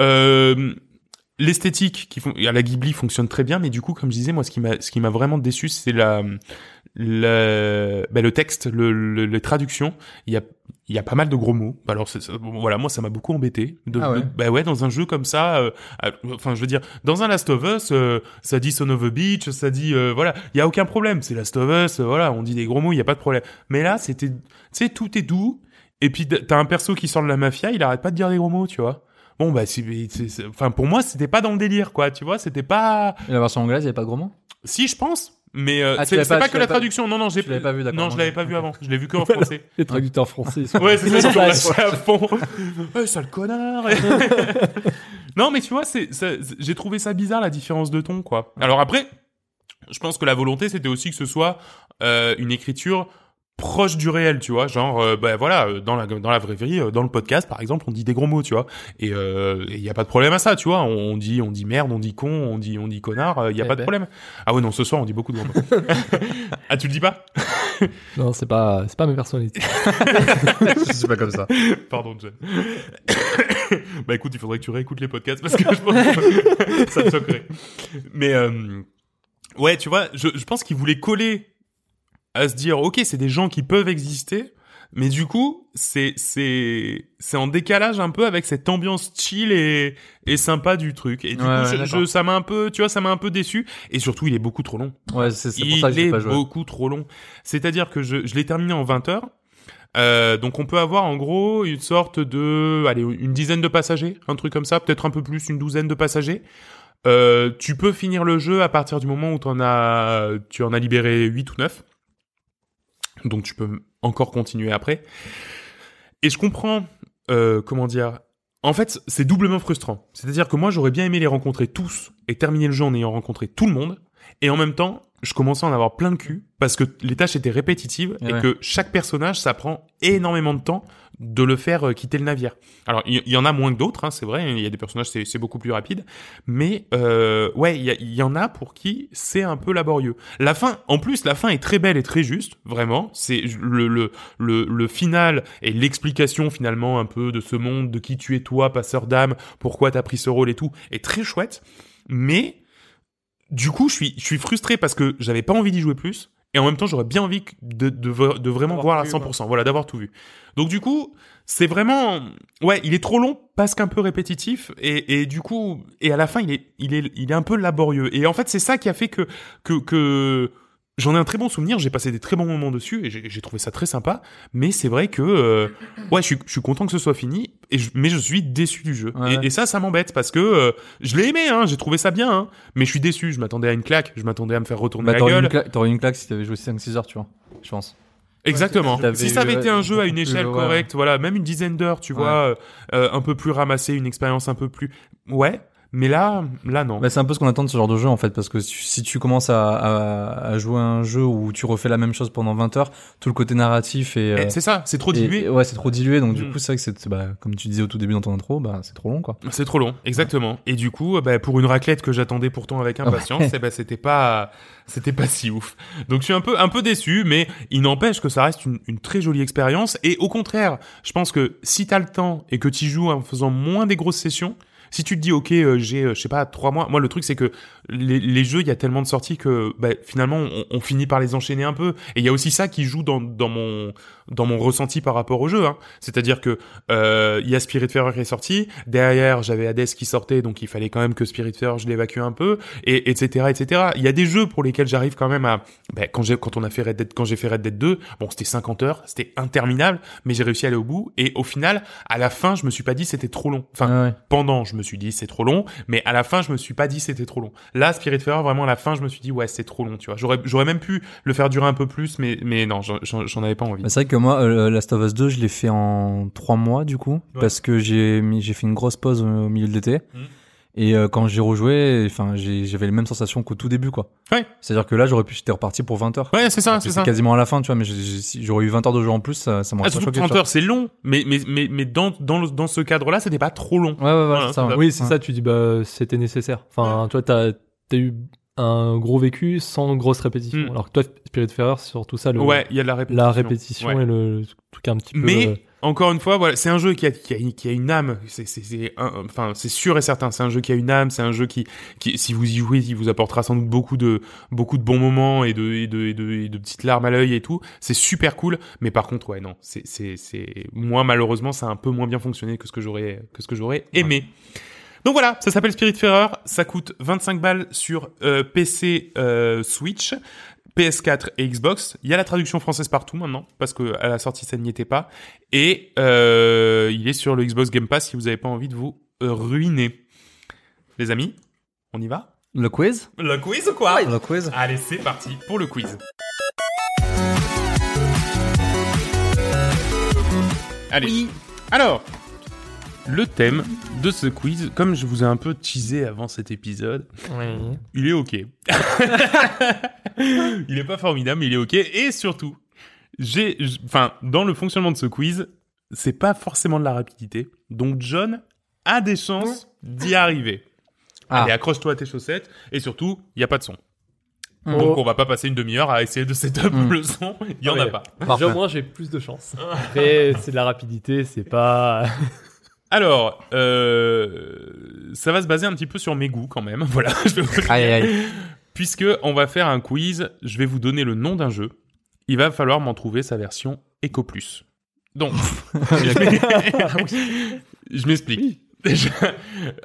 Euh, L'esthétique qui fon- à la Ghibli fonctionne très bien, mais du coup, comme je disais, moi, ce qui m'a, ce qui m'a vraiment déçu, c'est la, la, bah, le texte, le, le- les traductions. Il y a, il y a pas mal de gros mots. Alors, c'est- voilà, moi, ça m'a beaucoup embêté. De, Ah ouais. de- bah ouais, dans un jeu comme ça, euh, euh, enfin, je veux dire, dans un Last of Us, euh, ça dit Son of a Beach, ça dit, euh, voilà, il y a aucun problème. C'est Last of Us, voilà, on dit des gros mots, il y a pas de problème. Mais là, c'était, tu sais, tout est doux. Et puis, t'as un perso qui sort de la mafia, il arrête pas de dire des gros mots, tu vois. Bon, bah, c'est, enfin, pour moi, c'était pas dans le délire, quoi, tu vois, c'était pas, Et la version anglaise, il n'y avait pas de gros mots? Si, je pense. Mais euh, Ah, c'est pas- que la pas- traduction. Non, non, j'ai pas vu. Non, je l'avais pas vu avant. Je l'ai vu que en français. Les traducteurs français. sont- Ouais, c'est ça, Ils à fond. Ouais, sale connard. non, mais tu vois, c'est- j'ai trouvé ça bizarre la différence de ton, quoi. Alors après, je pense que la volonté, c'était aussi que ce soit euh, une écriture proche du réel, tu vois, genre euh, bah voilà, euh, dans la dans la vraie vie, euh, dans le podcast par exemple, on dit des gros mots, tu vois, et euh, il y a pas de problème à ça, tu vois, on, on dit on dit merde, on dit con, on dit on dit connard, il y a Eh pas de ben. problème. Ah ouais non, ce soir on dit beaucoup de gros mots. ah tu le dis pas? Non, c'est pas, c'est pas mes personnalités. C'est pas comme ça. Pardon, John. bah écoute, il faudrait que tu réécoutes les podcasts parce que je pense que ça te choquerait. Mais euh, ouais, tu vois, je, je pense qu'il voulait coller à se dire, ok, c'est des gens qui peuvent exister, mais du coup, c'est c'est c'est en décalage un peu avec cette ambiance chill et et sympa du truc. Et du Ouais, coup, je, ça m'a un peu, tu vois, ça m'a un peu déçu. Et surtout, il est beaucoup trop long. Ouais, c'est pour Il ça que j'ai est pas joué. beaucoup trop long. C'est-à-dire que je, je l'ai terminé en 20 heures. Euh, donc on peut avoir en gros une sorte de, allez, une dizaine de passagers, un truc comme ça, peut-être un peu plus, une douzaine de passagers. Euh, tu peux finir le jeu à partir du moment où t'en as, tu en as libéré 8 ou 9. Donc tu peux encore continuer après. Et je comprends, euh, comment dire, en fait c'est doublement frustrant. C'est-à-dire que moi j'aurais bien aimé les rencontrer tous et terminer le jeu en ayant rencontré tout le monde. Et en même temps, je commençais à en avoir plein le cul parce que les tâches étaient répétitives et Ouais. que chaque personnage, ça prend énormément de temps de le faire euh, quitter le navire. Alors il y, en a moins que d'autres, hein, c'est vrai. Il y a des personnages c'est beaucoup plus rapide, mais euh, ouais, il y, y en a pour qui c'est un peu laborieux. La fin, en plus, la fin est très belle et très juste, vraiment. C'est le le le, le final et l'explication finalement un peu de ce monde, de qui tu es toi, passeur d'âme, pourquoi t'as pris ce rôle et tout, est très chouette. Mais du coup, je suis je suis frustré parce que j'avais pas envie d'y jouer plus. Et en même temps, j'aurais bien envie de, de, de, vraiment voir à tout vu, 100%. Voilà, d'avoir tout vu. Donc du coup, c'est vraiment, ouais, il est trop long, parce qu'un peu répétitif, et, et du coup, et à la fin, il est, il est, il est un peu laborieux. Et en fait, c'est ça qui a fait que, que, que j'en ai un très bon souvenir. J'ai passé des très bons moments dessus, et j'ai trouvé ça très sympa. Mais c'est vrai que, euh, ouais, je suis, je suis content que ce soit fini, et je- mais je suis déçu du jeu. Ouais. Et, et ça, ça m'embête parce que euh, je l'ai aimé, hein, j'ai trouvé ça bien, hein, mais je suis déçu. Je m'attendais à une claque, je m'attendais à me faire retourner Bah, la gueule. t'aurais une claque si t'avais joué 5-6 heures, tu vois. Je pense. Exactement. si ça avait eu, été un jeu à une échelle ouais. correcte, voilà, même une dizaine d'heures, tu vois, euh, euh, un peu plus ramassé, une expérience un peu plus, ouais. Mais là, là non. Bah, c'est un peu ce qu'on attend de ce genre de jeu en fait, parce que si tu commences à, à, à jouer à un jeu où tu refais la même chose pendant 20 heures, tout le côté narratif et, Eh, euh, c'est ça, c'est trop dilué. et- ouais, c'est trop dilué, donc du Mm. coup c'est vrai que c'est, bah, comme tu disais au tout début dans ton intro, bah c'est trop long quoi. C'est trop long, exactement. Et du coup, bah, pour une raclette que j'attendais pourtant avec impatience, eh ben, c'était pas, c'était pas si ouf. Donc je suis un peu, un peu déçu, mais il n'empêche que ça reste une, une très jolie expérience. Et au contraire, je pense que si t'as le temps et que tu joues en faisant moins des grosses sessions, si tu te dis ok euh, j'ai euh, je sais pas trois mois moi le truc c'est que les, jeux il y a tellement de sorties que bah, finalement on, on finit par les enchaîner un peu. Et il y a aussi ça qui joue dans, dans mon dans mon ressenti par rapport au jeu hein. c'est-à-dire que euh, il y a Spiritfarer qui est sorti derrière j'avais Hades qui sortait donc il fallait quand même que Spiritfarer je l'évacue un peu et etc etc il y a des jeux pour lesquels j'arrive quand même à bah, quand j'ai quand on a fait Red Dead quand j'ai fait Red Dead 2 bon c'était 50 heures c'était interminable mais j'ai réussi à aller au bout et au final à la fin je me suis pas dit c'était trop long enfin ouais. pendant, je me suis dit c'est trop long, mais à la fin, je me suis pas dit c'était trop long. Là, Spiritfarer, vraiment à la fin, je me suis dit ouais, c'est trop long, tu vois. J'aurais, j'aurais même pu le faire durer un peu plus, mais, mais non, j'en- avais pas envie. Bah, c'est vrai que moi, euh, Last of Us 2, je l'ai fait en 3 mois du coup, parce que j'ai fait une grosse pause au milieu de l'été. Mhm. Et euh, quand j'ai rejoué, enfin, j'avais les mêmes sensations qu'au tout début, quoi. Ouais. C'est-à-dire que là, j'aurais pu, j'étais reparti pour 20 heures. Ouais, c'est ça, c'est ça. quasiment à la fin, tu vois, mais j'aurais eu 20 heures de jeu en plus, ça, ça m'aurait Ah, pas choqué. 30 tu vois. heures, c'est long, mais, mais, mais, mais dans, dans, le- dans ce cadre-là, c'était pas trop long. Ouais, ouais, ouais, Voilà, ça. ouais. Oui, c'est Ouais. ça, tu dis, bah, c'était nécessaire. Enfin, toi, t'as as eu un gros vécu sans grosse répétition. Mm. Alors que toi, Spiritfarer, c'est surtout ça, le, Ouais, il y a de la répétition. la répétition Ouais. et le, le truc un petit peu. Mais euh, encore une fois, voilà, c'est un jeu qui a, qui a, qui a une âme. C'est, c'est, c'est un- enfin, c'est sûr et certain. C'est un jeu qui a une âme. C'est un jeu qui, qui, si vous y jouez, il vous apportera sans doute beaucoup de, beaucoup de bons moments et de, et de, et de, et de petites larmes à l'œil et tout. C'est super cool. Mais par contre, ouais, non, c'est, c'est, c'est, moi, malheureusement, ça a un peu moins bien fonctionné que ce que j'aurais, que ce que j'aurais aimé. Donc voilà, ça s'appelle Spiritfarer, ça coûte 25 balles sur euh, PC, euh, Switch, PS4 et Xbox. Il y a la traduction française partout maintenant, parce que à la sortie ça n'y était pas. Et euh, il est sur le Xbox Game Pass si vous n'avez pas envie de vous ruiner. Les amis, on y va? Le quiz? Le quiz ou quoi? Le quiz Allez, c'est parti pour le quiz. Allez. Alors, le thème de ce quiz, comme je vous ai un peu teasé avant cet épisode, il est ok. il est pas formidable, mais il est ok. Et surtout, j'ai, enfin, dans le fonctionnement de ce quiz, c'est pas forcément de la rapidité. Donc, John a des chances d'y arriver. Ah. Allez, accroche-toi à tes chaussettes. Et surtout, il y a pas de son. Mm. Donc, Oh. on va pas passer une demi-heure à essayer de setup Mm. le son. Il y en a pas. Déjà, au moins, j'ai plus de chance. Après, c'est de la rapidité, c'est pas. Alors, euh, ça va se baser un petit peu sur mes goûts quand même. Voilà, je vais vous le dire. Aïe, aïe, aïe. Puisque on va faire un quiz, je vais vous donner le nom d'un jeu. Il va falloir m'en trouver sa version Eco Plus. Donc, je m'ex- je m'explique. Déjà,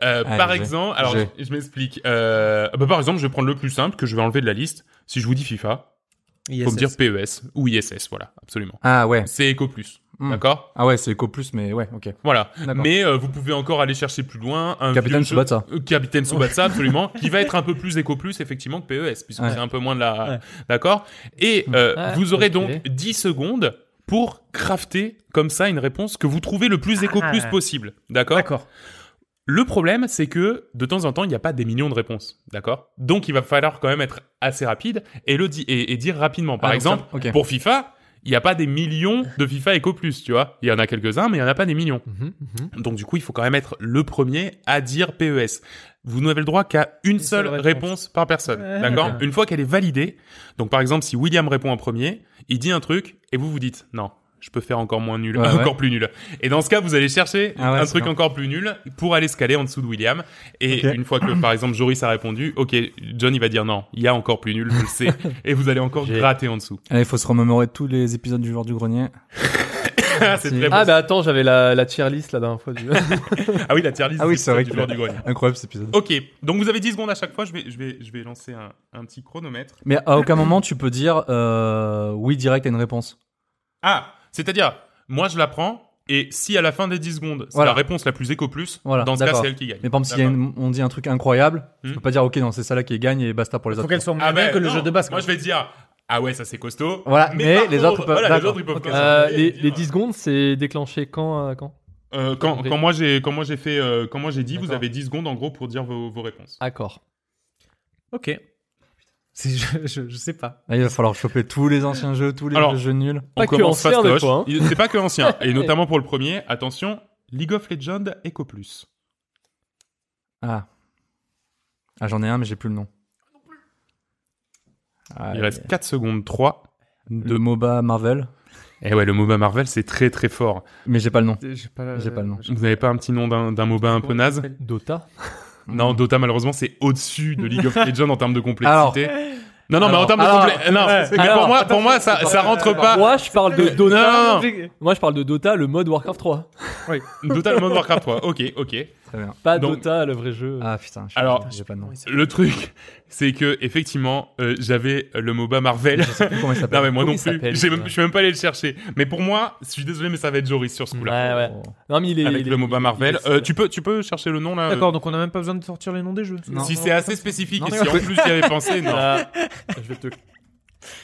euh, Allez, par exemple, alors je, je m'explique. Euh, bah, par exemple, je vais prendre le plus simple que je vais enlever de la liste. Si je vous dis FIFA, faut me dire PES ou ISS, voilà, absolument. Ah ouais. C'est Eco Plus, Hmm. d'accord? Ah ouais, c'est Eco Plus, mais ouais, ok. Voilà. Mais euh, vous pouvez encore aller chercher plus loin. Un Capitaine Tsubasa. Euh, Capitaine Tsubasa, absolument, qui va être un peu plus éco plus effectivement que PES, puisque Ouais. c'est un peu moins de la, Ouais. d'accord. Et euh, Ouais, vous aurez donc 10 secondes pour crafter comme ça une réponse que vous trouvez le plus éco plus Ah. possible, d'accord? D'accord. Le problème, c'est que de temps en temps, il n'y a pas des millions de réponses, d'accord? Donc, il va falloir quand même être assez rapide et le di- et, et dire rapidement. Par Ah, exemple, pour FIFA, il n'y a pas des millions de FIFA Eco Plus, tu vois. Il y en a quelques-uns, mais il n'y en a pas des millions. Mhm, mhm. Donc du coup, il faut quand même être le premier à dire PES. Vous n'avez le droit qu'à une, seule seule réponse. réponse. par personne. Ouais. D'accord. Une fois qu'elle est validée, donc par exemple, si William répond en premier, il dit un truc et vous vous dites non. Je peux faire encore moins nul, Ouais, encore ouais. plus nul. Et dans ce cas, vous allez chercher Ah ouais, un truc bien. encore plus nul pour aller se caler en dessous de William. Et une fois que, par exemple, Joris a répondu, ok, John il va dire non, il y a encore plus nul, je le sais. et vous allez encore gratter en dessous. Allez, il faut se remémorer tous les épisodes du joueur du grenier. Ah, bon. Ah bah attends, j'avais la, la tier list la dernière fois. Du... Ah oui, la tier list Ah oui, c'est vrai du joueur du grenier. Incroyable cet épisode. Ok, donc vous avez 10 secondes à chaque fois, je vais, je vais, je vais lancer un, un petit chronomètre. Mais à aucun moment tu peux dire euh, oui direct à une réponse. Ah, c'est-à-dire, moi je la prends, et si à la fin des 10 secondes, c'est Voilà. la réponse la plus éco plus, Voilà, dans ce cas d'accord. c'est elle qui gagne. Mais par exemple, s'il y a une- on dit un truc incroyable, Hmm. tu peux pas dire ok non c'est ça là qui gagne et basta pour les Faut autres. qu'elle soit moins Ah bien ben, que le non, jeu de base. Moi quoi. je vais dire, ah ouais, ça c'est costaud. Voilà, mais les contre, autres peuvent- Voilà, les d'accord. autres ils peuvent Euh, les, dire, les 10 secondes, c'est déclenché quand, euh, quand euh, quand, moi j'ai quand moi j'ai fait euh, quand moi j'ai dit vous D'accord. avez 10 secondes en gros pour dire vos, vos réponses. Accord. Ok. Je, je, je sais pas. Là, il va falloir choper tous les anciens jeux, tous les Alors, jeux nuls. On Pas que commence ancien, des fastoche. fois, hein. Il- C'est pas que ancien et notamment pour le premier, attention, League of Legends Eco Plus. Ah. Ah, j'en ai un, mais j'ai plus le nom. Ah, Il reste 4 secondes 3 le de MOBA Marvel, Et ouais, le MOBA Marvel c'est très très fort. mais j'ai pas le nom. J'ai pas, le nom. Vous n'avez pas un petit nom d'un d'un MOBA un peu naze Dota. Non, Dota malheureusement c'est au-dessus de League of Legends en termes de complexité. non, non, mais en Alors, termes de non, ouais, mais alors, pour moi, pour moi ça, ça rentre pas. Moi, je parle de Dota. Non, non, Moi, je parle de Dota, le mode Warcraft 3. Dota le mode Warcraft 3. Ok, ok. Très bien. Pas Donc- Dota, le vrai jeu. Ah putain, je- Alors- j'ai pas le nom. Le truc, c'est que effectivement, euh, j'avais le MOBA Marvel. Je sais plus comment il s'appelle. Non mais moi Comment non plus. J'ai même- celui-là Je suis même pas allé le chercher. Mais pour moi, je suis désolé, mais ça va être Joris sur ce coup-là. Ouais, ouais. Non, mais il est. Avec il le MOBA il- Marvel. il est- Euh, tu peux, tu peux chercher le nom là. D'accord, donc on a même pas besoin de sortir les noms des jeux. Non. Si c'est assez spécifique Non, et si en plus j'y avais pensé, non. Ah, je vais te.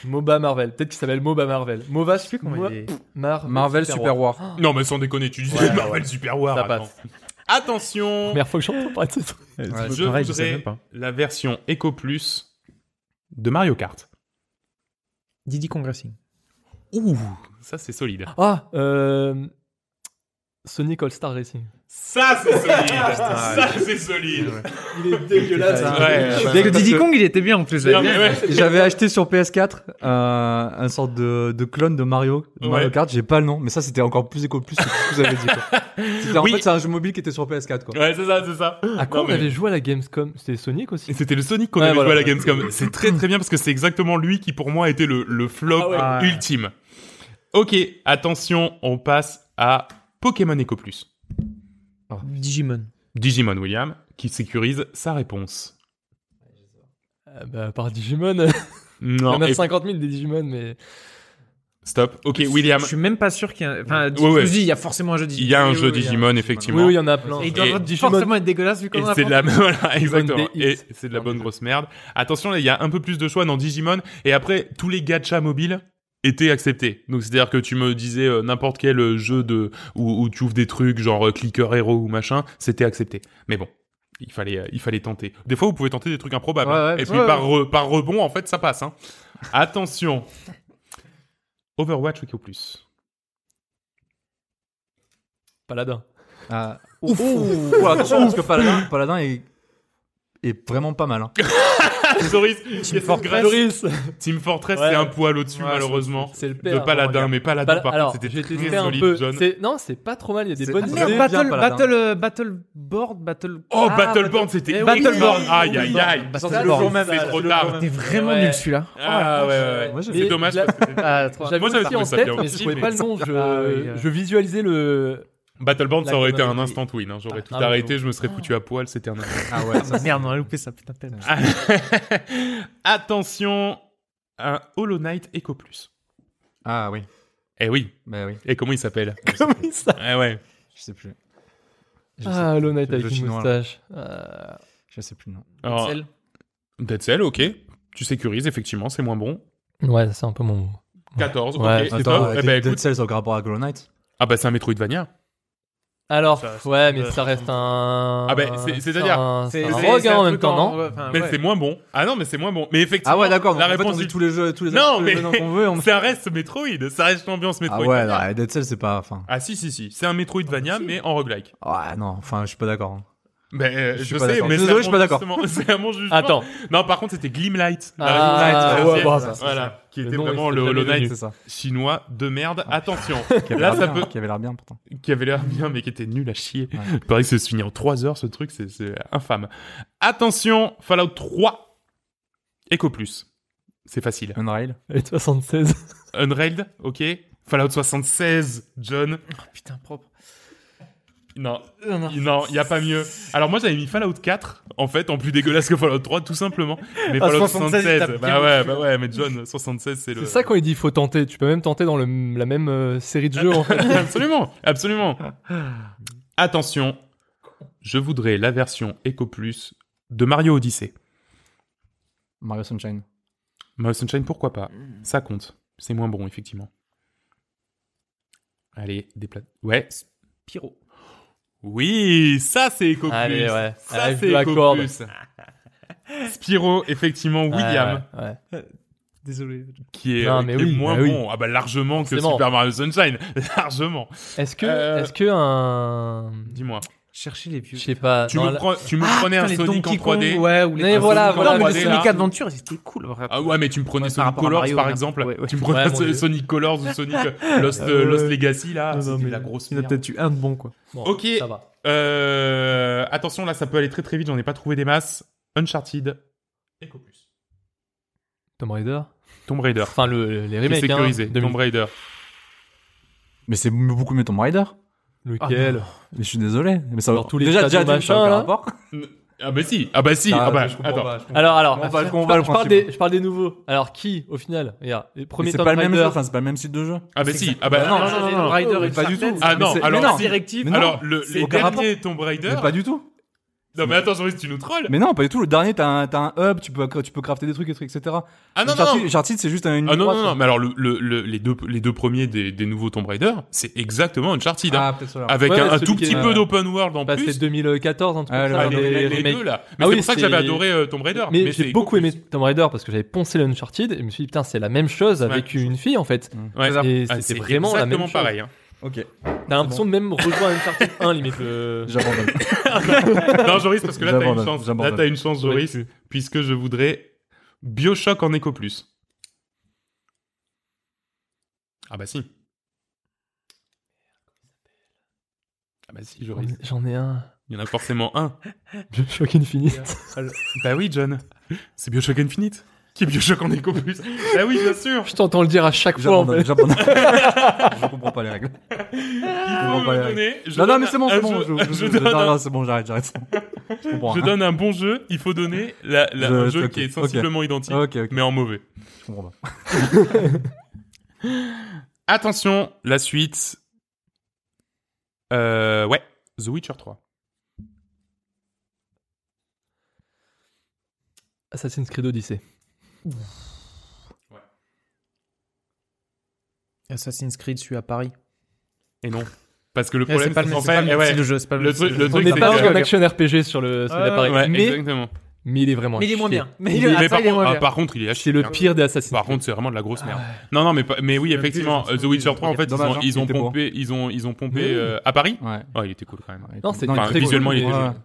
MOBA Marvel. Peut-être qu'il s'appelle MOBA Marvel. MOBA, Je sais plus comment Mo- il est. Mar- Marvel Super War. Non mais sans déconner, tu disais Ouais, Marvel ouais. Super War. Ça passe. Attention, Première fois que j'entends parler de ce truc. Ouais, je pareil, je voudrais même pas. la version Eco Plus de Mario Kart. Diddy Kong Racing. Ouh, ça c'est solide. Ah, euh. Sonic All-Star Racing. Ça c'est solide. ça c'est solide. Il est dégueulasse. Putain. Ouais, Parce que Diddy Kong, il était bien en plus. Non, mais ouais. J'avais acheté sur PS4 euh, un sorte de, de clone de Mario, de Mario Ouais. Kart, j'ai pas le nom, mais ça c'était encore plus éco plus que ce que vous avez dit. quoi. C'était- En Oui. fait, c'est un jeu mobile qui était sur PS4 quoi. Ouais, c'est ça, c'est ça. À quoi Non, on mais- avait joué à la Gamescom? C'était Sonic aussi Et c'était le Sonic qu'on Ouais, avait voilà. joué à la Gamescom. C'est très très bien parce que c'est exactement lui qui pour moi était le, le flop Ah ouais. ultime. Ok, attention, on passe à Pokémon Eco Plus. Digimon. Digimon William qui sécurise sa réponse. Euh, Bah, par Digimon. Il y Non, en a et- 50 000 des Digimon, mais. stop. Ok, William, Je suis même pas sûr qu'il y a. Enfin, Ouais, ouais. je me dis, il y a forcément un jeu Digimon. il y a un Oui, jeu oui, oui, il y a- Digimon effectivement. Oui, oui, il y en a plein. Et il doit Et forcément être dégueulasse vu qu'on a c'est de la voilà, exactement. Et c'est de la bonne grosse merde. Attention, là, il y a un peu plus de choix dans Digimon. Et après, tous les gachas mobiles étaient acceptés. Donc c'est-à-dire que tu me disais euh, n'importe quel euh, jeu de où, où tu ouvres des trucs genre euh, clicker hero ou machin, c'était accepté. Mais bon. Il fallait, euh, il fallait tenter. Des fois, vous pouvez tenter des trucs improbables. Ouais, hein. ouais, et puis ouais, par, re- par rebond, en fait, ça passe. Hein. Attention. Overwatch Eco Plus? Paladin. Ah, ouf, Ouh, attention parce que Paladin, Paladin est, est vraiment pas mal. Hein. Team Fortress. Team Fortress, Ouais. c'est un poil au-dessus, Ouais, malheureusement. C'est le De père. Paladin, mais Paladin, Pal- par Alors, contre, c'était très solide, peu. John. Non, c'est pas trop mal. Il y a des bonnes idées. Battle- Battle, euh, Battleboard, Battle. Oh, Ah, Battleborn, c'était Eh oui. Battleborn. Aïe, aïe, aïe. Battleborn. C'est trop tard. T'es vraiment nul celui-là. Ah, ouais, ouais, C'est dommage c'était- Moi, j'avais aussi en tête, mais je trouvais pas le nom. Je, Ah, euh. je visualisais le. Battleborn, ça aurait été un instant win. hein. J'aurais Ah, tout ah, arrêté, je me serais foutu à poil, c'était un instant. Ah ouais, ça, Merde, on a loupé ça, putain, tellement. Attention, un Hollow Knight Eco Plus. ah oui, Eh oui. bah oui, Et comment il s'appelle Comment il s'appelle Eh ouais. je sais plus. Je Ah, Hollow Knight avec une moustache. Euh, je sais plus le nom. Alors, Celle. Dead Cell, ok. Tu sécurises, effectivement, c'est moins bon. Ouais, c'est un peu mon. 14, Ouais. ok. Attends, top. euh, Eh Dead écoute. Cells au rapport à Hollow Knight. Ah bah c'est un Metroidvania. Alors, Ça, ouais, mais ça reste un. Ah ben, c'est- c'est-à-dire, un, c'est un c'est- rogue c'est hein, en même temps, non ouais, enfin, Mais ouais. c'est moins bon. Ah non, mais c'est moins bon. Mais effectivement, Ah ouais, d'accord. La donc en fait, réponse on dit tous les jeux, tous les Non, mais- jeux qu'on veut. on- Ça reste Metroid. Ça reste l'ambiance Ah Metroid. ouais, non, Dead Cell, c'est pas. Enfin. Ah si, si, si. C'est un Metroidvania, mais en roguelike. Ouais, non. Enfin, je suis pas d'accord. Euh, Je je, suis pas sais, d'accord. mais Désolé, c'est à je suis mon pas d'accord. jugement- C'est à mon jugement. Attends. Non, par contre, c'était Glimlight. Ah, Glimlight, ouais, c'est- bon, ça, voilà, qui était nom vraiment le Hollow Knight C'est ça. chinois de merde. Attention, Qui avait là l'air ça bien, peut, Qui avait l'air bien pourtant. qui avait l'air bien, mais qui était nul à chier. Ouais. Il paraît que c'est se finir en 3 heures, ce truc, c'est infâme. Attention, Fallout 3, Echo Plus. C'est facile. Unrail. Et 76. Unrailed, ok. Fallout 76, John. Oh, putain, propre. Non, non, il y a pas mieux. Alors moi j'avais mis Fallout 4 en fait en plus dégueulasse que Fallout 3 tout simplement. Mais Ah, Fallout 76, il 76, tape bah ouais, bah ouais, mais John 76 c'est le C'est ça quand il dit faut tenter. Tu peux même tenter dans le, la même euh, série de jeux en fait. absolument, absolument. Attention, je voudrais la version Echo Plus de Mario Odyssey. Mario Sunshine. Mario Sunshine pourquoi pas? Ça compte. C'est moins bon effectivement. Allez, des plats. Ouais. Pyro. Oui, ça c'est Echo Plus. Allez, ouais. Ça c'est. Plus. Spyro, effectivement, William. Ouais, ouais. Désolé. qui est, Non, euh, mais qui est oui, moins bah oui. bon. Ah bah largement que. Super Mario Sunshine, largement. Est-ce que, Euh, est-ce que un, Dis-moi. Chercher les vieux. je sais pas, Tu me, la- prends- tu me Ah, prenais putain, un Sonic en Donkey Kong, 3D. Ouais, ou les Mais voilà, voilà, mais le 3D, Sonic là. Adventure, c'était cool. Ah ouais, mais tu me prenais Ouais, Sonic Colors Mario, par exemple. Ouais, ouais. Tu me prenais. Sonic Colors ou Sonic euh, Lost, Ah euh. Lost Legacy là. Non, non, mais la grosse Il y en a merde. peut-être eu un de bon, quoi. Bon, Ok. Ça va. Euh, attention, là, ça peut aller très très vite. J'en ai pas trouvé des masses. Uncharted. Echo Plus. Tomb Raider. Tomb Raider. Enfin, le, les remakes, sécurisé. hein. 2000. Tomb Raider. Mais c'est beaucoup mieux Tomb Raider. Lequel Mais je suis désolé. Mais ça Dans tous les déjà, déjà, ça machin, rapport. Ah bah si. Ah bah si. Ah, Ah bah, je comprends attends. pas, je comprends Alors, alors, pas. On va- je, on parle des, je parle des nouveaux. Alors, qui, au final? Regarde, les Mais premiers c'est pas le même jeu, enfin, c'est pas le même style de jeu. Ah bah si. Ah bah non, non. non, pas du tout. Ah Mais non, c'est- alors directive. Alors, le, les derniers Tomb Raider. Pas du tout. Non mais attends, Joris, tu nous trolls. Mais non, pas du tout. Le dernier, t'as un, t'as un hub, tu peux, tu peux crafter des trucs, et trucs, etc. Ah non, non, Uncharted, non. Uncharted, c'est juste un, une Ah non, non, non, mais alors le, le, le- les, deux, les deux premiers des, des nouveaux Tomb Raider, c'est exactement Uncharted. hein. Ah, peut-être ça. avec Ouais, un, ouais, un celui tout qui petit peu d'open world en Bah, plus. c'est 2014, un truc Ah, comme ça. le- Ah, les, les- les remakes. deux là. Mais Ah c'est oui, pour ça que c'est- j'avais adoré euh, Tomb Raider. Mais, c'est j'ai beaucoup aimé Tomb Raider parce que j'avais poncé le Uncharted et je me suis dit, putain, c'est la même chose avec une fille en fait. Plus. Ouais. Et Ah, c'est vraiment la même exactement chose. pareil. hein. Ok. T'as l'impression de même rejoindre Uncharted 1 limite. Le... J'abandonne. non, Joris, parce que là, t'as une J'abandonne, chance. Là, j'abandonne. t'as une chance, Joris, puisque je voudrais Bioshock en Echo Plus. Ah bah si. Ah bah si, Joris. J'en ai un. Il y en a forcément un. Bioshock Infinite. Bah oui, John. C'est Bioshock Infinite. Qui est Bioshock en Echo Plus Bah oui, bien sûr. Je t'entends le dire à chaque fois en fait. J'abandonne, j'abandonne. Je comprends pas les règles. Il comprends faut pas les règles. donner. je Non, non, donne mais c'est bon, un c'est bon. jeu- Je, je, je je- donne un- non, c'est bon, j'arrête, j'arrête. Je comprends. Je hein. donne un bon jeu, il faut donner la, la- Je- un jeu ok, qui est sensiblement identique, Ok, ok. mais en mauvais. Je comprends pas. Attention, la suite. Euh, ouais, The Witcher 3. Assassin's Creed Odyssey. Assassin's Creed, celui à Paris. Et non. Parce que le problème, c'est pas le pas jeu, c'est pas truc-. On truc, n'est c'est pas un action RPG sur le celui ouais, mais, exactement. mais il est vraiment Mais il est moins bien. Mais Il par, il est moins ah, bien. par contre, il est à C'est le pire des Assassin's Par contre, c'est vraiment de la grosse merde. Ah Non, non, mais, mais oui, effectivement, The Witcher 3, en fait, ils ont, hein, ils ont pompé, ils ont, ils ont pompé euh, à Paris. Ouais. Il était cool quand même. Non, c'est visuellement, il était.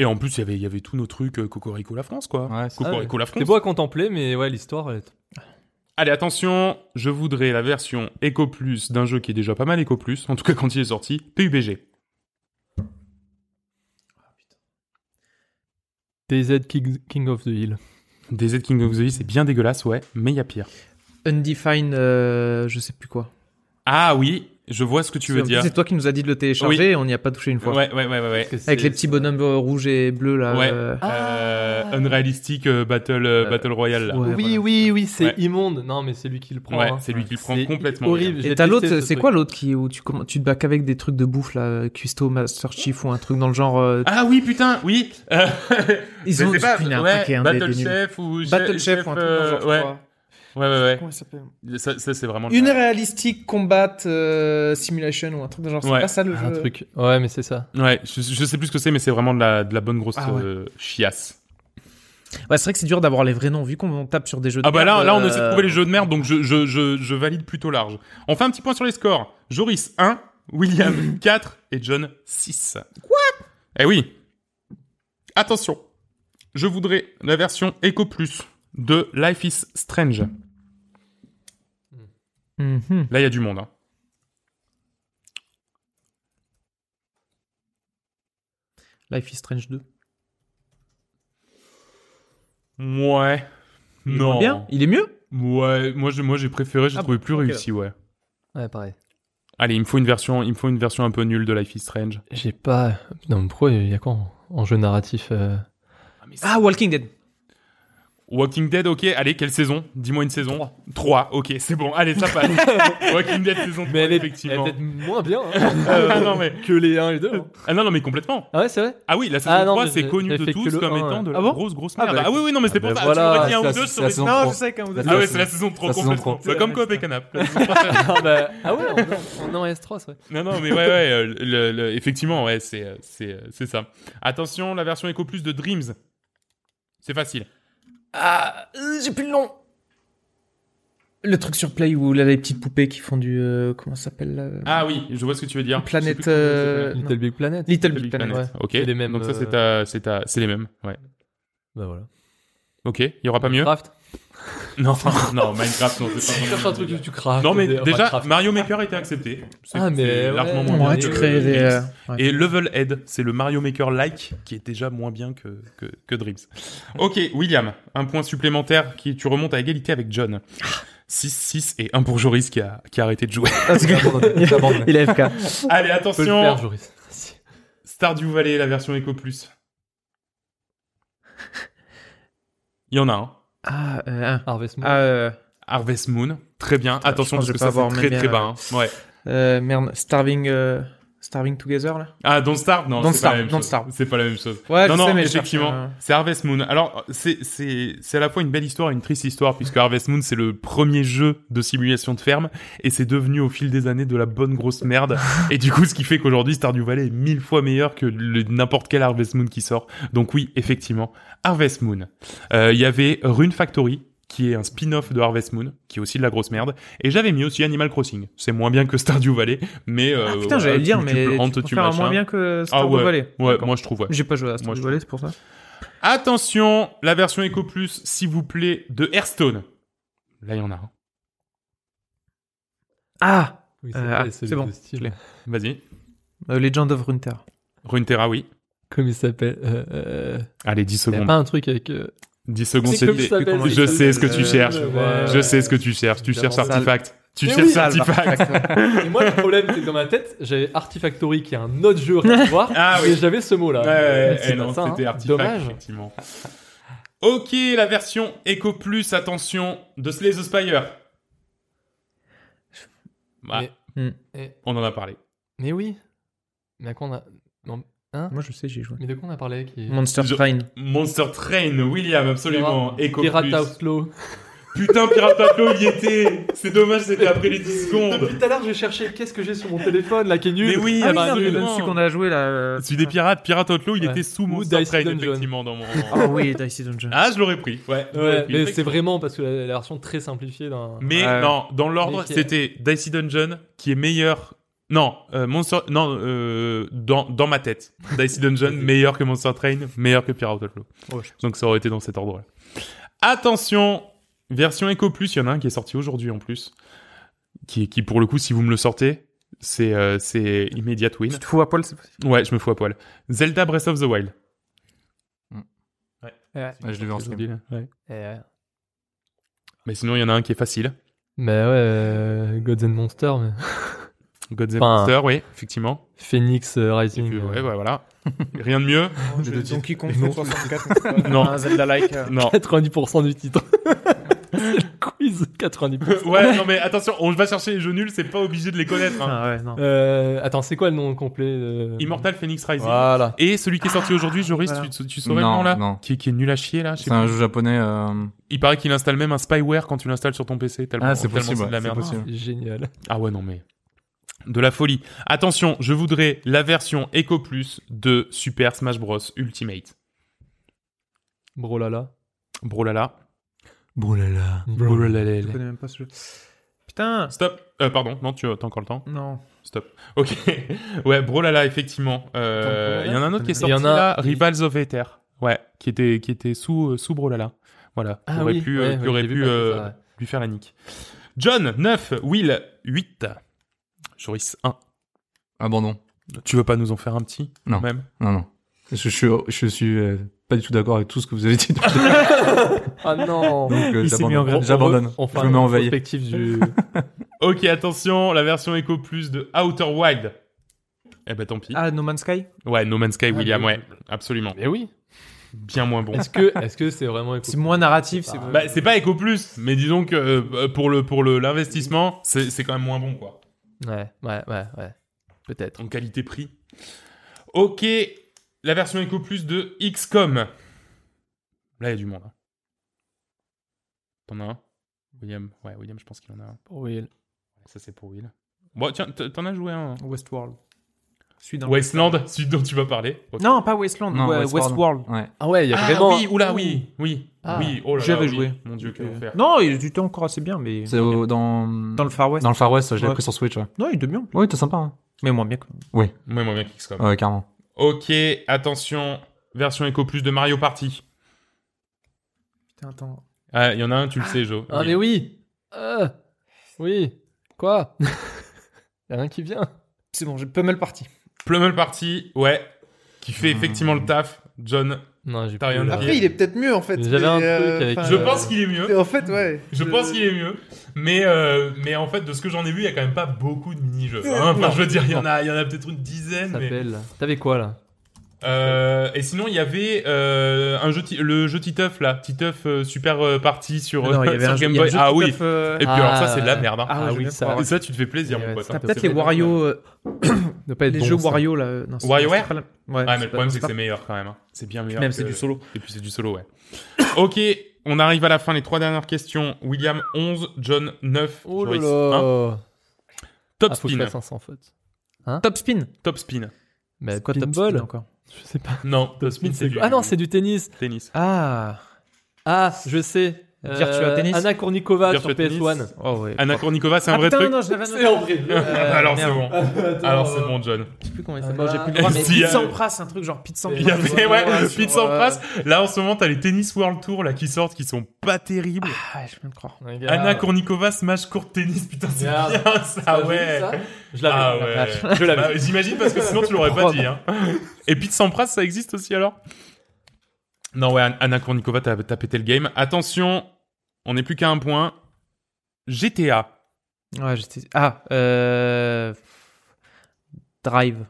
Et en plus, il y avait, il y avait tous nos trucs euh, Cocorico la France, quoi. Ouais, c'est- Cocorico la France. C'est beau à contempler, mais ouais, l'histoire. elle est- Allez, attention, je voudrais la version Eco Plus d'un jeu qui est déjà pas mal Eco Plus, en tout cas quand il est sorti, PUBG. DZ King, King of the Hill. DZ King of the Hill, c'est bien dégueulasse, ouais, mais il y a pire. Undefined, euh, je sais plus quoi. Ah oui, je vois ce que tu veux dire. C'est toi qui nous as dit de le télécharger et on n'y a pas touché une fois. Ouais, ouais, ouais, ouais. Avec les petits bonhommes euh, rouges et bleus là. Ouais. euh, Euh, Unrealistic euh, Battle, euh, Battle Royale, là. Ouais, oui, voilà. oui, oui, c'est Ouais. immonde. Non, mais c'est lui qui le prend. Ouais, hein. c'est lui qui le prend complètement. Horrible. Et t'as l'autre, ce c'est quoi l'autre qui où tu tu te bats qu'avec des trucs de bouffe là, Custo Master Chief ou un truc dans le genre. euh, Ah oui, putain, oui. Ils ont pas, a un Battle. Chef ou Battle Chef, ou un truc dans le genre. Ouais. Ouais, ouais, Comment s'appelle. Ça, ça, c'est vraiment. Une réalistique combat euh, simulation ou un truc de genre. C'est Ouais. pas ça le Un jeu. truc. Ouais, mais c'est ça. Ouais, je, je sais plus ce que c'est, mais c'est vraiment de la, de la bonne grosse Ah ouais. euh, chiasse. Ouais, c'est vrai que c'est dur d'avoir les vrais noms vu qu'on tape sur des jeux. De Ah bah là, merde, là on euh, essaie de trouver les jeux de merde, donc je, je, je, je valide plutôt large. On fait un petit point sur les scores. Joris 1, William 4 et John 6. Quoi? Eh oui. Attention. Je voudrais la version Echo Plus de Life is Strange. mhm. Là, il y a du monde. hein. Life is Strange 2. Ouais. Il est non. moins Bien. Il est mieux. Ouais, moi j'ai moi j'ai préféré, j'ai Ah trouvé bon, plus réussi, ouais. Ouais, pareil. Allez, il me faut une version, il me faut une version un peu nulle de Life is Strange. J'ai pas. Non, mais pourquoi il y a quoi en, en jeu narratif euh, Ah, Walking Dead. Walking Dead, ok. Allez, quelle saison? Dis-moi une saison. 3. ok, c'est bon. Allez, ça passe. Walking Dead saison 3, effectivement. peut-être moins bien Ah, non, mais... que les 1 et 2. ah non, non, mais complètement. Ah ouais, c'est vrai? Ah oui, la saison Ah non, 3, mais c'est connu de tous comme un, étant ouais. de la Ah bon? grosse, grosse Ah merde. bah, Ah, oui, oui, non, mais c'est ah pour bah ça. voilà, tu aurais dit un c'est ou la- deux, c'est ça la aurait saison été- Non, je sais qu'un ou deux. La Ah ouais, c'est la saison 3 La saison complètement. C'est comme Coop et Canap. ah bah, ah ouais, on, est en S3, c'est vrai. Non, non, mais ouais, ouais, euh, effectivement, ouais, c'est, euh, euh, c'est ça. Attention, la version Echo Plus de Dreams. C'est facile. Ah, euh, j'ai plus le nom. Le truc sur Play où là, les petites poupées qui font du. euh, comment ça s'appelle Ah oui, je vois ce que tu veux dire. Planète, euh. Little Big Planet. Little Little Big Big Planet. Planet. Ok. C'est les mêmes, Donc ça, c'est euh, c'est les mêmes. Ouais. Bah voilà. Ok. Il y aura pas mieux? Non, non, Minecraft, non, c'est pas. Cherche un truc que tu craftes. Non, mais des- déjà. Mario Maker était accepté. C'est- Ah, mais ouais. largement moins Ouais, bien Ouais, que tu crées des. Euh, ouais. Et Level Head, c'est le Mario Maker like qui est déjà moins bien que, que, que Dreams. Ok, William, un point supplémentaire qui tu remontes à égalité avec John. 6, 6 et 1 pour Joris qui a, qui a arrêté de jouer. Parce que- J'ai abandonné, j'ai abandonné. Il est FK. Allez, peux le faire, attention. Joris. Stardew Valley, la version Echo Plus. Il y en a un. Ah, euh. Harvest Moon. Ah, euh, Harvest Moon. Très bien. Attention pense parce que que je vais ça pas c'est très très bien, bas. hein. Ouais. euh, merde, Starving, euh, Starving Together là? Ah, Don't Starve? Non, Don't c'est pas la Starve, même Don't. Starve. C'est pas la même chose. Ouais, non, je non, sais, mais effectivement, c'est Harvest Moon. Alors, c'est c'est c'est à la fois une belle histoire et une triste histoire puisque Harvest Moon c'est le premier jeu de simulation de ferme et c'est devenu au fil des années de la bonne grosse merde. et du coup, ce qui fait qu'aujourd'hui Stardew Valley est mille fois meilleur que n'importe quel Harvest Moon qui sort. Donc oui, effectivement, Harvest Moon. Euh, Il y avait Rune Factory qui est un spin-off de Harvest Moon, qui est aussi de la grosse merde. Et j'avais mis aussi Animal Crossing. C'est moins bien que Stardew Valley, mais euh, Ah putain, voilà, j'allais le dire, tu- mais tu tu plantes, tu un machin. moins bien que Ah Stardew ouais, Valley. ouais, moi je trouve. Ouais. J'ai pas joué à Stardew Valley, c'est pour ça. Attention, la version Echo Plus, s'il vous plaît, de Hearthstone. Là, il y en a un. Ah, Oui, Euh, c'est bon, je l'ai. Vas-y. euh, Legend of Runeterra. Runeterra, oui. Comme il s'appelle. Euh, euh, Allez, 10 y a secondes. pas un truc avec. Euh, 10 secondes, c'est c'était... Je sais ce que tu euh, cherches. ouais. Je sais ce que tu cherches. Tu cherches Artifact. Tu Mais cherches oui, Artifact. Et moi, le problème, c'est que dans ma tête, j'avais Artifactory qui est un autre jeu à voir. Ah oui. Et j'avais ce mot-là. Ouais, ouais, C'est eh non, ça, hein. c'était Artifact, Dommage. effectivement. Ok, la version Echo Plus, attention, de Slay the Spire. Bah, Mais- Hmm. Et- on en a parlé. Mais oui. Mais à quoi on a. Non. Moi, je sais, j'y ai joué. Mais de quoi on a parlé qui... Monster Je- Train. Monster Train, William, absolument. Echo Pirate. Outlaw. Putain, Pirate Outlaw, il y était. C'est dommage, c'était après les 10 secondes. Depuis tout à l'heure, j'ai cherché qu'est-ce que j'ai sur mon téléphone là qui est nul. Mais oui, Ah oui, bah, celui qu'on a joué là. euh, Celui des pirates, Pirate Outlaw, il Ouais. était sous Ou Monster Dicey Train, Dungeon. effectivement, dans mon... Ah oui, Dicey Dungeon. Ah, je l'aurais pris, ouais. je l'aurais Ouais, pris, mais c'est vraiment parce que la, la version très simplifiée d'un. Mais Ouais. non, dans l'ordre, c'était Dicey Dungeon qui est meilleur. Non, euh, Monster. Non, euh, dans, dans ma tête. Dicey Dungeon meilleur que Monster Train, meilleur que Pirate Outlaw. Oh, je- Donc ça aurait été dans cet ordre-là. Attention, version Echo Plus, il y en a un qui est sorti aujourd'hui en plus. Qui, qui pour le coup, si vous me le sortez, c'est euh, c'est immediate win. Tu te fous à poil, c'est possible. Ouais, je me fous à poil. Zelda Breath of the Wild. Ouais. Ouais, je l'ai vu en stream. Ouais. Et. Mais sinon, il y en a un qui est facile. Mais ouais, euh, Gods and Monsters, mais. Gods and Monsters, oui, effectivement. Phoenix euh, Rising. puis, euh, ouais, ouais, voilà. Rien de mieux. J'ai deux Donkey Kong Non. 64. Non. Un Zelda-like. euh. Non. 90% du titre. C'est le quiz quiz 90%. Ouais, non mais attention, on va chercher les jeux nuls, c'est pas obligé de les connaître. hein. Ah ouais, non. Euh, attends, c'est quoi le nom complet euh? Immortal Phoenix Rising. Voilà. Et celui qui est sorti aujourd'hui, Joris, voilà. tu, tu saurais Non, le nom là? non. Qui, qui est nul à chier là je C'est un jeu japonais. euh, Il paraît qu'il installe même un spyware quand tu l'installes sur ton PC. Tellement, Ah, c'est possible. c'est de la merde. c'est possible. Génial. Ah ouais, non mais. De la folie. Attention, je voudrais la version Echo Plus de Super Smash Bros Ultimate. Brolala. Brolala. Boulala. Brolala. Je connais même pas ce jeu. Putain. Stop. Euh, pardon, non, tu as encore le temps Non. Stop. Ok. ouais, Brolala, effectivement. Euh, Brolala, Il y en a un autre qui est Il y sorti en a- là, Rivals of Ether. Ouais, qui était, qui était sous, euh, sous Brolala. Voilà. Ah qui aurait oui, pu, ouais, qui ouais, aurait pu passer euh, ça, ouais. lui faire la nique. John, 9. Will, 8. Joris, 1. Abandon. Tu veux pas nous en faire un petit Non. Même? Non, non. Je, suis, je suis euh, pas du tout d'accord avec tout ce que vous avez dit. Donc, Ah non. euh, j'abandonne. grève. J'abandonne. On fait Je me mets en veille. du. Ok, attention, la version Echo Plus de Outer Wild. Eh ben tant pis. Ah, No Man's Sky? Ouais, No Man's Sky, Ah, William, mais- ouais, absolument. Mais oui. Bien moins bon. Est-ce que est-ce que c'est vraiment éco- C'est moins narratif. c'est Ah. Bah, c'est pas Echo Plus, mais disons que euh, pour le pour le l'investissement, c'est c'est quand même moins bon quoi. Ouais, ouais, ouais, ouais. Peut-être. En qualité prix. Ok, la version Echo Plus de XCOM. Là, il y a du monde. hein. T'en as un? William, ouais, William, je pense qu'il en a un. Oui. Ça c'est pour Will. Bon, tiens, t'en as joué un. hein Westworld. Celui dans Westland, celui dont tu vas parler. Ok. Non, pas Westland. Non, ouais, Westworld. Westworld. Ouais. Ah ouais, il y a Ah vraiment. oui, oula, oui, oui, Ah. oui. Oh là J'y là, avais oui. joué. Mon dieu, quel enfer. Non, il était encore assez bien, mais. C'est au- dans... Dans le Far West. Dans le Far West, je l'ai Ouais. pris sur Switch. Ouais, Non, il était bien. ouais t'es sympa. Hein. Mais moins bien. que- Ouais, moi bien XCOM. Ouais, carrément. Ok, attention, version Echo Plus de Mario Party. Putain, attends. Ah, il y en a un, tu le sais, Joe. Ah Oui. mais oui. Euh, oui. Quoi? Y a rien qui vient. C'est bon, j'ai pas mal parti. Plummel Party, ouais, qui fait effectivement le taf. John, Non, j'ai rien dit. Après, il est peut-être mieux en fait. J'avais un truc euh, avec- je Euh, pense qu'il est mieux. En fait, ouais. Je pense qu'il est mieux, mais euh, mais en fait de ce que j'en ai vu, il y a quand même pas beaucoup de mini-jeux. hein. Enfin, Non. je veux dire, il y en a, il y en a peut-être une dizaine. Ça Mais... T'avais quoi là? Euh, et sinon, il y avait euh, un jeu, le jeu Titeuf là, Titeuf euh, Super euh, Party sur, Non, il y avait sur un jeu- Game Boy. Ah oui. euh, Et puis Ah, alors ça, c'est de la merde. hein. Ah, Ah oui, ça. Et ça, tu te fais plaisir, Et mon ouais, pote. hein. peut- Peut-être les Wario. Ne pas être Les bon, jeux ça. Wario là. Non, WarioWare pas Ouais, Ouais, mais c'est le problème, c'est que c'est meilleur quand même. hein. C'est bien meilleur. Même que- c'est du solo. Et puis c'est du solo, ouais. ok, on arrive à la fin. Les trois dernières questions. William 11, John 9, Oh là Joyce 1. là. Top Ah, spin. faute. Top spin. Top spin. Mais quoi top spin encore Je sais pas. Non, top c'est du Ah non, c'est du tennis. tennis. Ah. Ah, je sais. Virtua Tennis Anna Kournikova Virtua sur PS1. Oh ouais. Anna Kournikova, c'est un Ah vrai putain, truc non, je l'avais C'est en vrai. Euh, Alors c'est merde. bon. Alors c'est bon, John. Je sais plus comment il Ah, s'appelle. bah, J'ai plus le droit, mais si, Pete euh, Sampras, un truc genre Pete Sampras. Il y avait, ouais, euh, Sampras. Là, en ce moment, t'as les Tennis World Tour, là, qui sortent, qui sont pas terribles. Ah, je viens de croire. Anna Kournikova, Smash Court Tennis, putain, c'est bien ça, Ah ouais. Je l'avais. Ah ouais. Je l'avais. Bah, J'imagine parce que sinon tu l'aurais pas dit. Hein. Et Pete Sampras, ça existe aussi alors? Non, ouais, Anna Kournikova, t'as pété le game. Attention, on n'est plus qu'à un point. GTA. Ouais, j'étais. Ah, euh. Drive.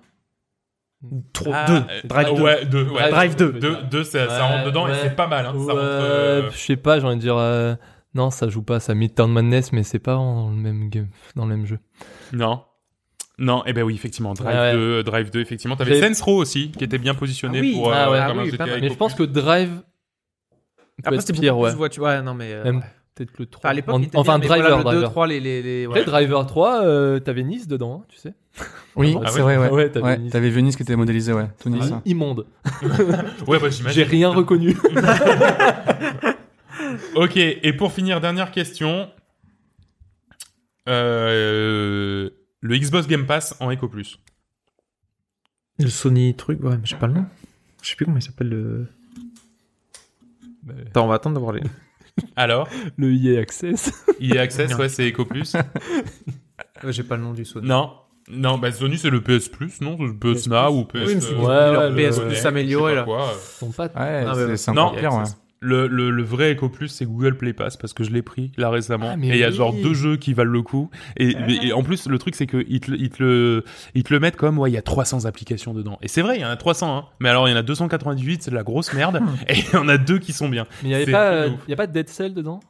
Trop. Ah, deux. euh, Drive ah, 2. Ouais, deux. Ouais. Drive 2. Deux, deux, ça, ça Ouais, rentre dedans et c'est pas mal. Hein. Ou, Ça rentre, euh, euh, Je sais pas, j'ai envie de dire. euh, Non, ça joue pas, ça Midtown Madness, mais c'est pas dans le même game, dans le même jeu. Non. Non, eh ben oui, effectivement. Drive, Ouais, ouais. 2, euh, Drive 2, effectivement. T'avais Sens Row aussi, qui était bien positionné Ah oui. pour euh, Ah ouais. comme Ah un oui, GTA Mais je pense que Drive. Après, c'était pire, ouais. voiture. Ouais, non, mais. euh, Même ouais. peut-être le 3. Enfin, à l'époque, En- enfin, bien, Driver, voilà, le 2, Driver. 3, les. les, les... Après. Driver 3, euh, t'avais Nice dedans, hein, tu sais. Oui, Ah c'est ouais vrai, ouais. Ouais, t'avais Ouais, Nice. Venise qui était modélisé, ouais. Tout Nice. hein. Immonde. Ouais, bah j'imagine. J'ai rien reconnu. Ok, et pour finir, dernière question. Euh, le Xbox Game Pass en Eco Plus. Le Sony truc, ouais, mais j'ai pas le nom. Je sais plus comment il s'appelle le. Attends, on va attendre d'avoir les. Alors, le EA Access. EA Access, ouais, c'est Eco Plus. Ouais, j'ai pas le nom du Sony. non, non, bah Sony c'est le PS Plus, non? Le PS PS Now ou PS. Oui, je Ouais, PS Plus s'améliorer je sais là. Ils sont pas. Ouais, Ah, c'est ouais. Non, pire, ouais. Le, le, le vrai Eco Plus, c'est Google Play Pass parce que je l'ai pris là récemment. Ah, mais et il y a genre deux jeux qui valent le coup. Et, et- et en plus, le truc, c'est que ils te, ils te le, ils te le mettent comme, ouais, il y a 300 applications dedans. Et c'est vrai, il y en a 300, hein. Mais alors, il y en a 298, c'est de la grosse merde. et il y en a deux qui sont bien. Mais il y avait C'est pas, euh, y a pas de Dead Cell dedans.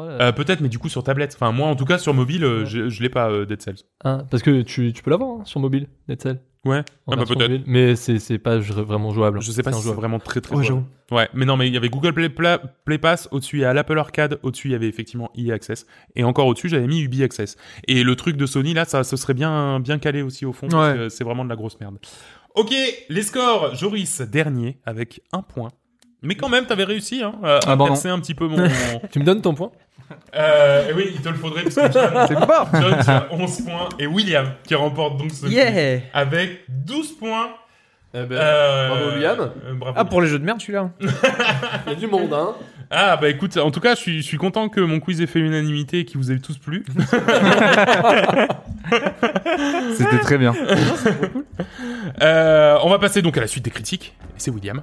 Euh, Peut-être, mais du coup sur tablette. Enfin, moi en tout cas sur mobile, euh, Ouais. je, je l'ai pas euh, Dead Cells. Hein, parce que tu, tu peux l'avoir hein, sur mobile, Dead. Ouais. Ah bah peut-être. Mais c'est c'est pas vraiment jouable. Je sais pas si c'est vraiment très très. Ouais, jouable. Ouais, mais non, mais il y avait Google Play, Pla- Play Pass, au-dessus il y a l'Apple Arcade, au-dessus il y avait effectivement EA Access, et encore au-dessus j'avais mis Ubi Access. Et le truc de Sony là, ça, ce serait bien, bien calé aussi au fond, parce Ouais. que c'est vraiment de la grosse merde. Ok, les scores. Joris dernier avec un point. Mais quand même, t'avais réussi hein, à, Ah, percer un petit peu mon. Tu me donnes ton point euh, oui, il te le faudrait parce que John, C'est pas. John as 11 points et William qui remporte donc ce quiz Yeah. avec 12 points. Eh ben, Euh, bravo, William. euh, bravo. Ah pour les jeux de merde celui-là. Il y a du monde, hein. Ah bah écoute, en tout cas, je suis, je suis content que mon quiz ait fait l'unanimité et qu'il vous ait tous plu. C'était très bien. Euh, on va passer donc à la suite des critiques. Et c'est William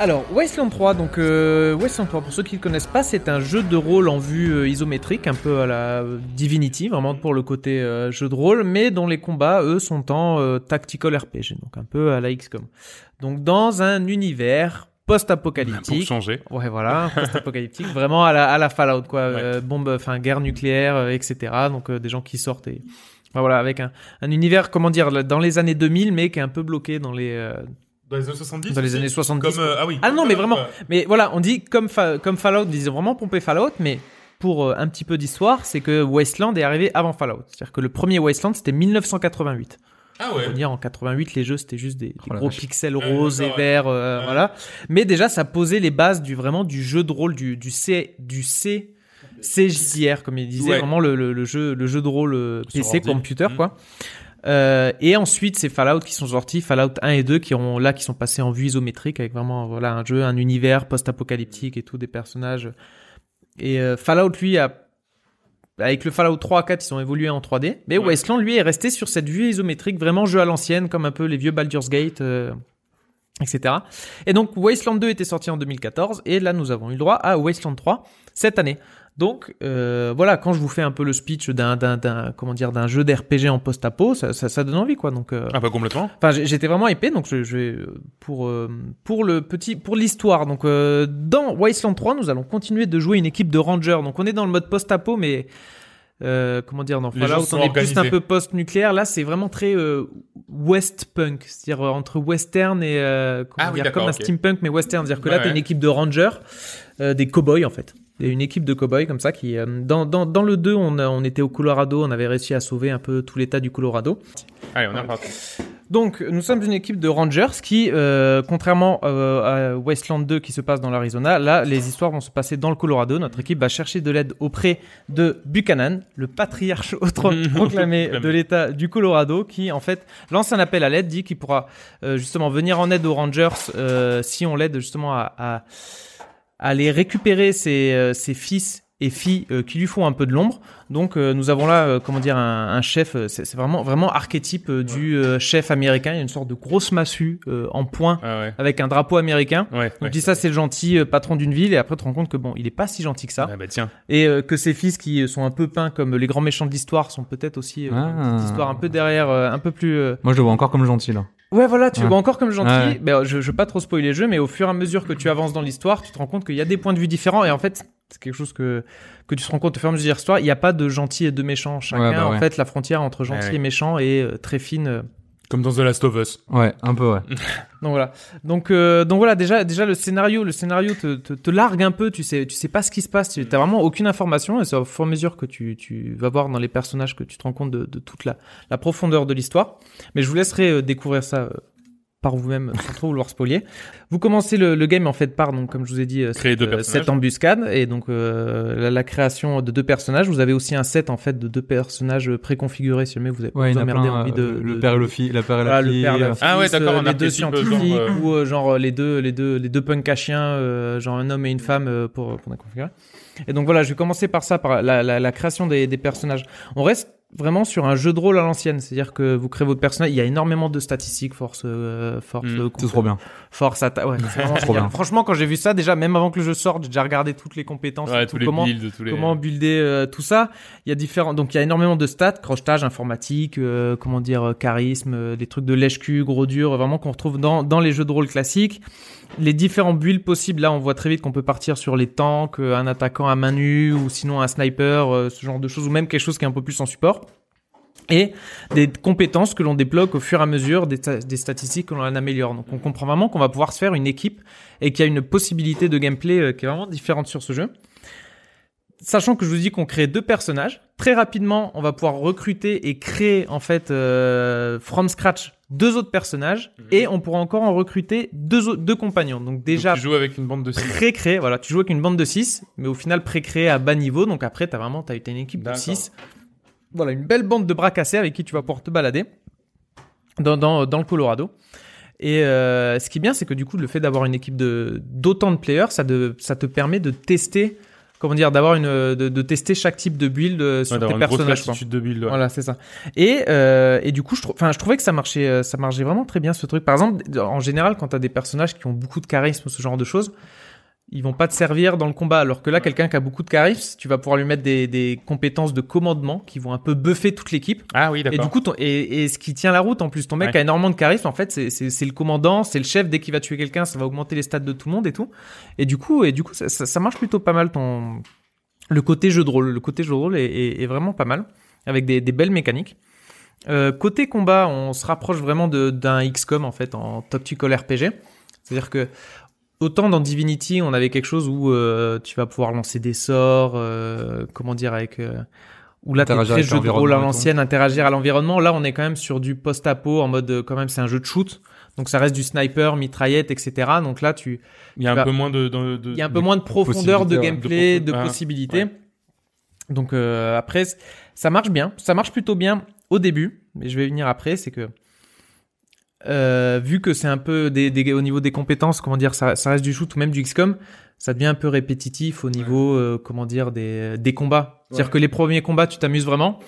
Alors, Wasteland 3, donc euh, Wasteland 3, pour ceux qui ne connaissent pas, c'est un jeu de rôle en vue euh, isométrique, un peu à la euh, Divinity, vraiment pour le côté euh, jeu de rôle, mais dont les combats, eux, sont en tactical RPG, donc un peu à la XCOM. Donc dans un univers Pour post-apocalyptique. changer. Ouais, voilà, post-apocalyptique, vraiment à la, à la Fallout, quoi. Bombe, enfin, guerre nucléaire, etc. Donc, des gens qui sortent et. Enfin, voilà, avec un, un univers, comment dire, dans les années 2000, mais qui est un peu bloqué dans les. Dans les années 70 Dans les années 70, Comme, euh, ah oui. Ah non, mais vraiment. Mais voilà, on dit comme, Fa- comme Fallout, ils ont vraiment pompé Fallout, mais pour euh, un petit peu d'histoire, c'est que Wasteland est arrivé avant Fallout. C'est-à-dire que le premier Wasteland, c'était 1988. Ah On ouais. peut dire en 88, les jeux c'était juste des, des Oh gros vache. pixels roses et verts, euh, Ouais. voilà. Mais déjà, ça posait les bases du vraiment du jeu de rôle du du C du C CJR comme il disait, Ouais. vraiment le, le, le jeu le jeu de rôle euh, Sur PC computer Mhm. quoi. Euh, et ensuite, c'est Fallout qui sont sortis, Fallout 1 et 2 qui ont là qui sont passés en vue isométrique avec vraiment voilà un jeu, un univers post-apocalyptique et tout des personnages. Et euh, Fallout lui a avec le Fallout 3 à 4, ils ont évolué en 3D. Mais Ouais. Wasteland, lui, est resté sur cette vue isométrique, vraiment jeu à l'ancienne, comme un peu les vieux Baldur's Gate, euh, etc. Et donc, Wasteland 2 était sorti en 2014, et là, nous avons eu le droit à Wasteland 3 cette année. Donc, euh, voilà, quand je vous fais un peu le speech d'un, comment dire, d'un jeu d'RPG en post-apo, ça, ça, ça donne envie, quoi. Donc, euh, Ah bah complètement. Enfin, j'étais vraiment épais, donc je, je vais euh, pour euh, pour le petit pour l'histoire. Donc dans Wasteland 3, nous allons continuer de jouer une équipe de rangers. Donc on est dans le mode post-apo, mais euh, comment dire dans Fallout, on est plus un peu post-nucléaire. Là, c'est vraiment très euh, West punk, c'est-à-dire entre western et euh, comment Ah dire, comme un steampunk mais western. C'est-à-dire que Ouais, là, t'as ouais. une équipe de rangers, des cowboys en fait. Une équipe de cowboys comme ça qui euh, dans, dans, dans le 2 on, on était au Colorado on avait réussi à sauver un peu tout l'état du Colorado Allez, on est reparti. donc, nous sommes une équipe de rangers qui, euh, contrairement euh, à Wasteland 2 qui se passe dans l'Arizona, là, les histoires vont se passer dans le Colorado. Notre équipe va chercher de l'aide auprès de Buchanan, le patriarche proclamé de l'État du Colorado, qui, en fait, lance un appel à l'aide, dit qu'il pourra euh, justement venir en aide aux rangers si on l'aide justement à aller récupérer ses, euh, ses fils et filles euh, qui lui font un peu de l'ombre. Donc euh, nous avons là, euh, comment dire, un, un chef. euh, C'est vraiment vraiment archétype euh, du euh, chef américain. Il y a une sorte de grosse massue euh, en point Ah ouais. avec un drapeau américain. Ouais. Donc ouais. dis ça, c'est le gentil euh, patron d'une ville, et après tu te rends compte que bon, il est pas si gentil que ça, Ah bah tiens. et euh, que ses fils qui sont un peu peints comme les grands méchants de l'histoire sont peut-être aussi euh, Ah. une petite histoire un peu derrière, euh, un peu plus. euh, Moi, je le vois encore comme gentil, là. Ouais, voilà, tu Ouais. vois encore comme gentil. Ouais. Ben, je, je veux pas trop spoiler le jeu, mais au fur et à mesure que tu avances dans l'histoire, tu te rends compte qu'il y a des points de vue différents. Et en fait, c'est quelque chose que, que tu te rends compte au fur et à mesure de l'histoire. Il n'y a pas de gentil et de méchant. Chacun, Ouais, bah en fait, la frontière entre gentil et méchant est euh, très fine. Comme dans The Last of Us. Ouais, un peu, ouais. Donc voilà. Donc, euh, donc voilà, déjà, déjà le scénario, le scénario te, te, te largue un peu. Tu sais, tu sais pas ce qui se passe. Tu n'as vraiment aucune information. Et c'est au fur et à mesure que tu, tu vas voir dans les personnages que tu te rends compte de, de toute la, la profondeur de l'histoire. Mais je vous laisserai euh, découvrir ça euh, par vous-même sans trop vouloir spolier. Vous commencez le, le game en fait par donc comme je vous ai dit euh, Créer cette, deux euh, cette embuscade et donc euh, la, la création de deux personnages. Vous avez aussi un set en fait de deux personnages préconfigurés si jamais vous avez Ouais, vous emmerdé plein, envie euh, de, le de- père et le fils, la père et la voilà, le fille. père, la euh, fille, Ah ouais, d'accord, un les deux genre, scientifiques euh, ou euh, genre les deux les deux les deux punks à chiens euh, genre un homme et une femme euh, pour pour configurer. Et donc voilà, je vais commencer par ça par la, la, la création des, des personnages. On reste vraiment sur un jeu de rôle à l'ancienne. C'est-à-dire que vous créez votre personnage. Il y a énormément de statistiques, force, euh, force, Mm. euh, C'est trop bien. force, attaque. Ouais, c'est vraiment Trop bien. Franchement, quand j'ai vu ça, déjà, même avant que le jeu sorte, j'ai déjà regardé toutes les compétences, Ouais, tout tous les comment, builds, tous les. comment builder euh, tout ça. Il y a différents, donc il y a énormément de stats, crochetage, informatique, euh, comment dire, euh, charisme, des trucs de lèche-cul, gros dur, vraiment qu'on retrouve dans, dans les jeux de rôle classiques. Les différents builds possibles, là, on voit très vite qu'on peut partir sur les tanks, euh, un attaquant à main nue, ou sinon un sniper, euh, ce genre de choses, ou même quelque chose qui est un peu plus en support. Et des compétences que l'on débloque au fur et à mesure, des, des statistiques que l'on améliore. Donc on comprend vraiment qu'on va pouvoir se faire une équipe et qu'il y a une possibilité de gameplay euh, qui est vraiment différente sur ce jeu. Sachant que je vous dis qu'on crée deux personnages, très rapidement on va pouvoir recruter et créer en fait euh, from scratch deux autres personnages Mhm. et on pourra encore en recruter deux, autres- deux compagnons. Donc déjà Tu joues avec une bande de six. pré-créé, voilà, tu joues avec une bande de 6, mais au final pré-créé à bas niveau, donc après t'as vraiment t'as été une équipe de D'accord. 6. Voilà, une belle bande de bras cassés avec qui tu vas pouvoir te balader dans, dans, dans le Colorado. Et euh, ce qui est bien, c'est que du coup, le fait d'avoir une équipe de d'autant de players, ça, de, ça te permet de tester, comment dire, d'avoir une, de, de tester chaque type de build euh, sur Ouais, tes une personnages. quoi. latitude de build. ouais. Voilà, c'est ça. Et euh, et du coup, je trouve, enfin, je trouvais que ça marchait, euh, ça marchait vraiment très bien ce truc. Par exemple, en général, quand t'as des personnages qui ont beaucoup de charisme, ce genre de choses, ils vont pas te servir dans le combat. Alors que là, quelqu'un qui a beaucoup de charisme, tu vas pouvoir lui mettre des, des compétences de commandement qui vont un peu buffer toute l'équipe. Ah oui, Et d'accord. du coup, ton, et, et ce qui tient la route, en plus, ton mec Ouais. a énormément de charisme. En fait, c'est- le commandant, c'est le chef. Dès qu'il va tuer quelqu'un, ça va augmenter les stats de tout le monde et tout. Et du coup, et du coup, ça, ça, ça marche plutôt pas mal. Ton le côté jeu de rôle, le côté jeu de rôle est, est, est vraiment pas mal, avec des, des belles mécaniques. Euh, côté combat, on se rapproche vraiment d'un XCOM en fait en tactical RPG. C'est-à-dire que autant dans Divinity, on avait quelque chose où euh, tu vas pouvoir lancer des sorts, euh, comment dire avec euh, où là t'es très jeu de rôle à l'ancienne, interagir à l'environnement. Là, on est quand même sur du post-apo en mode euh, quand même c'est un jeu de shoot. Donc ça reste du sniper, mitraillette, etc. Donc là, tu Il y a un peu moins de. de, de- il y a un de- peu moins de profondeur de ouais, gameplay, de ah, possibilités. ouais. Donc euh, après, ça marche bien. Ça marche plutôt bien au début, mais je vais venir après. C'est que euh, vu que c'est un peu des, des- au niveau des compétences, comment dire, ça, ça reste du shoot ou même du XCOM, ça devient un peu répétitif au niveau, euh, comment dire, des, des combats. C'est-à-dire que les premiers combats, tu t'amuses vraiment.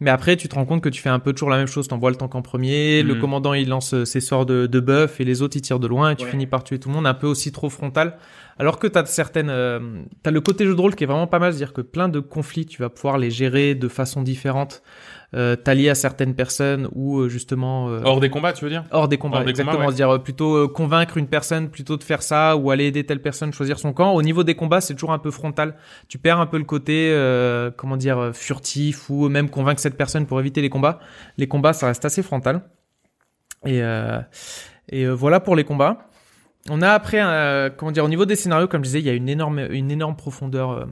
Mais après, tu te rends compte que tu fais un peu toujours la même chose. T'envoies le tank en premier, le Mhm. commandant il lance euh, ses sorts de, de buff et les autres ils tirent de loin et tu Ouais. finis par tuer tout le monde un peu aussi trop frontal. Alors que t'as certaines, euh, t'as le côté jeu de rôle qui est vraiment pas mal, c'est-à-dire que plein de conflits tu vas pouvoir les gérer de façon différente, euh, t'allier à certaines personnes ou euh, justement euh, Hors des combats, tu veux dire? hors des combats. hors des exactement, combats, ouais. c'est-à-dire euh, plutôt euh, convaincre une personne plutôt de faire ça ou aller aider telle personne choisir son camp. Au niveau des combats, c'est toujours un peu frontal. Tu perds un peu le côté, euh, comment dire, furtif ou même convaincre cette personne pour éviter les combats. Les combats, ça reste assez frontal. Et euh, et euh, voilà pour les combats. On a après, euh, comment dire, au niveau des scénarios, comme je disais, il y a une énorme, une énorme profondeur.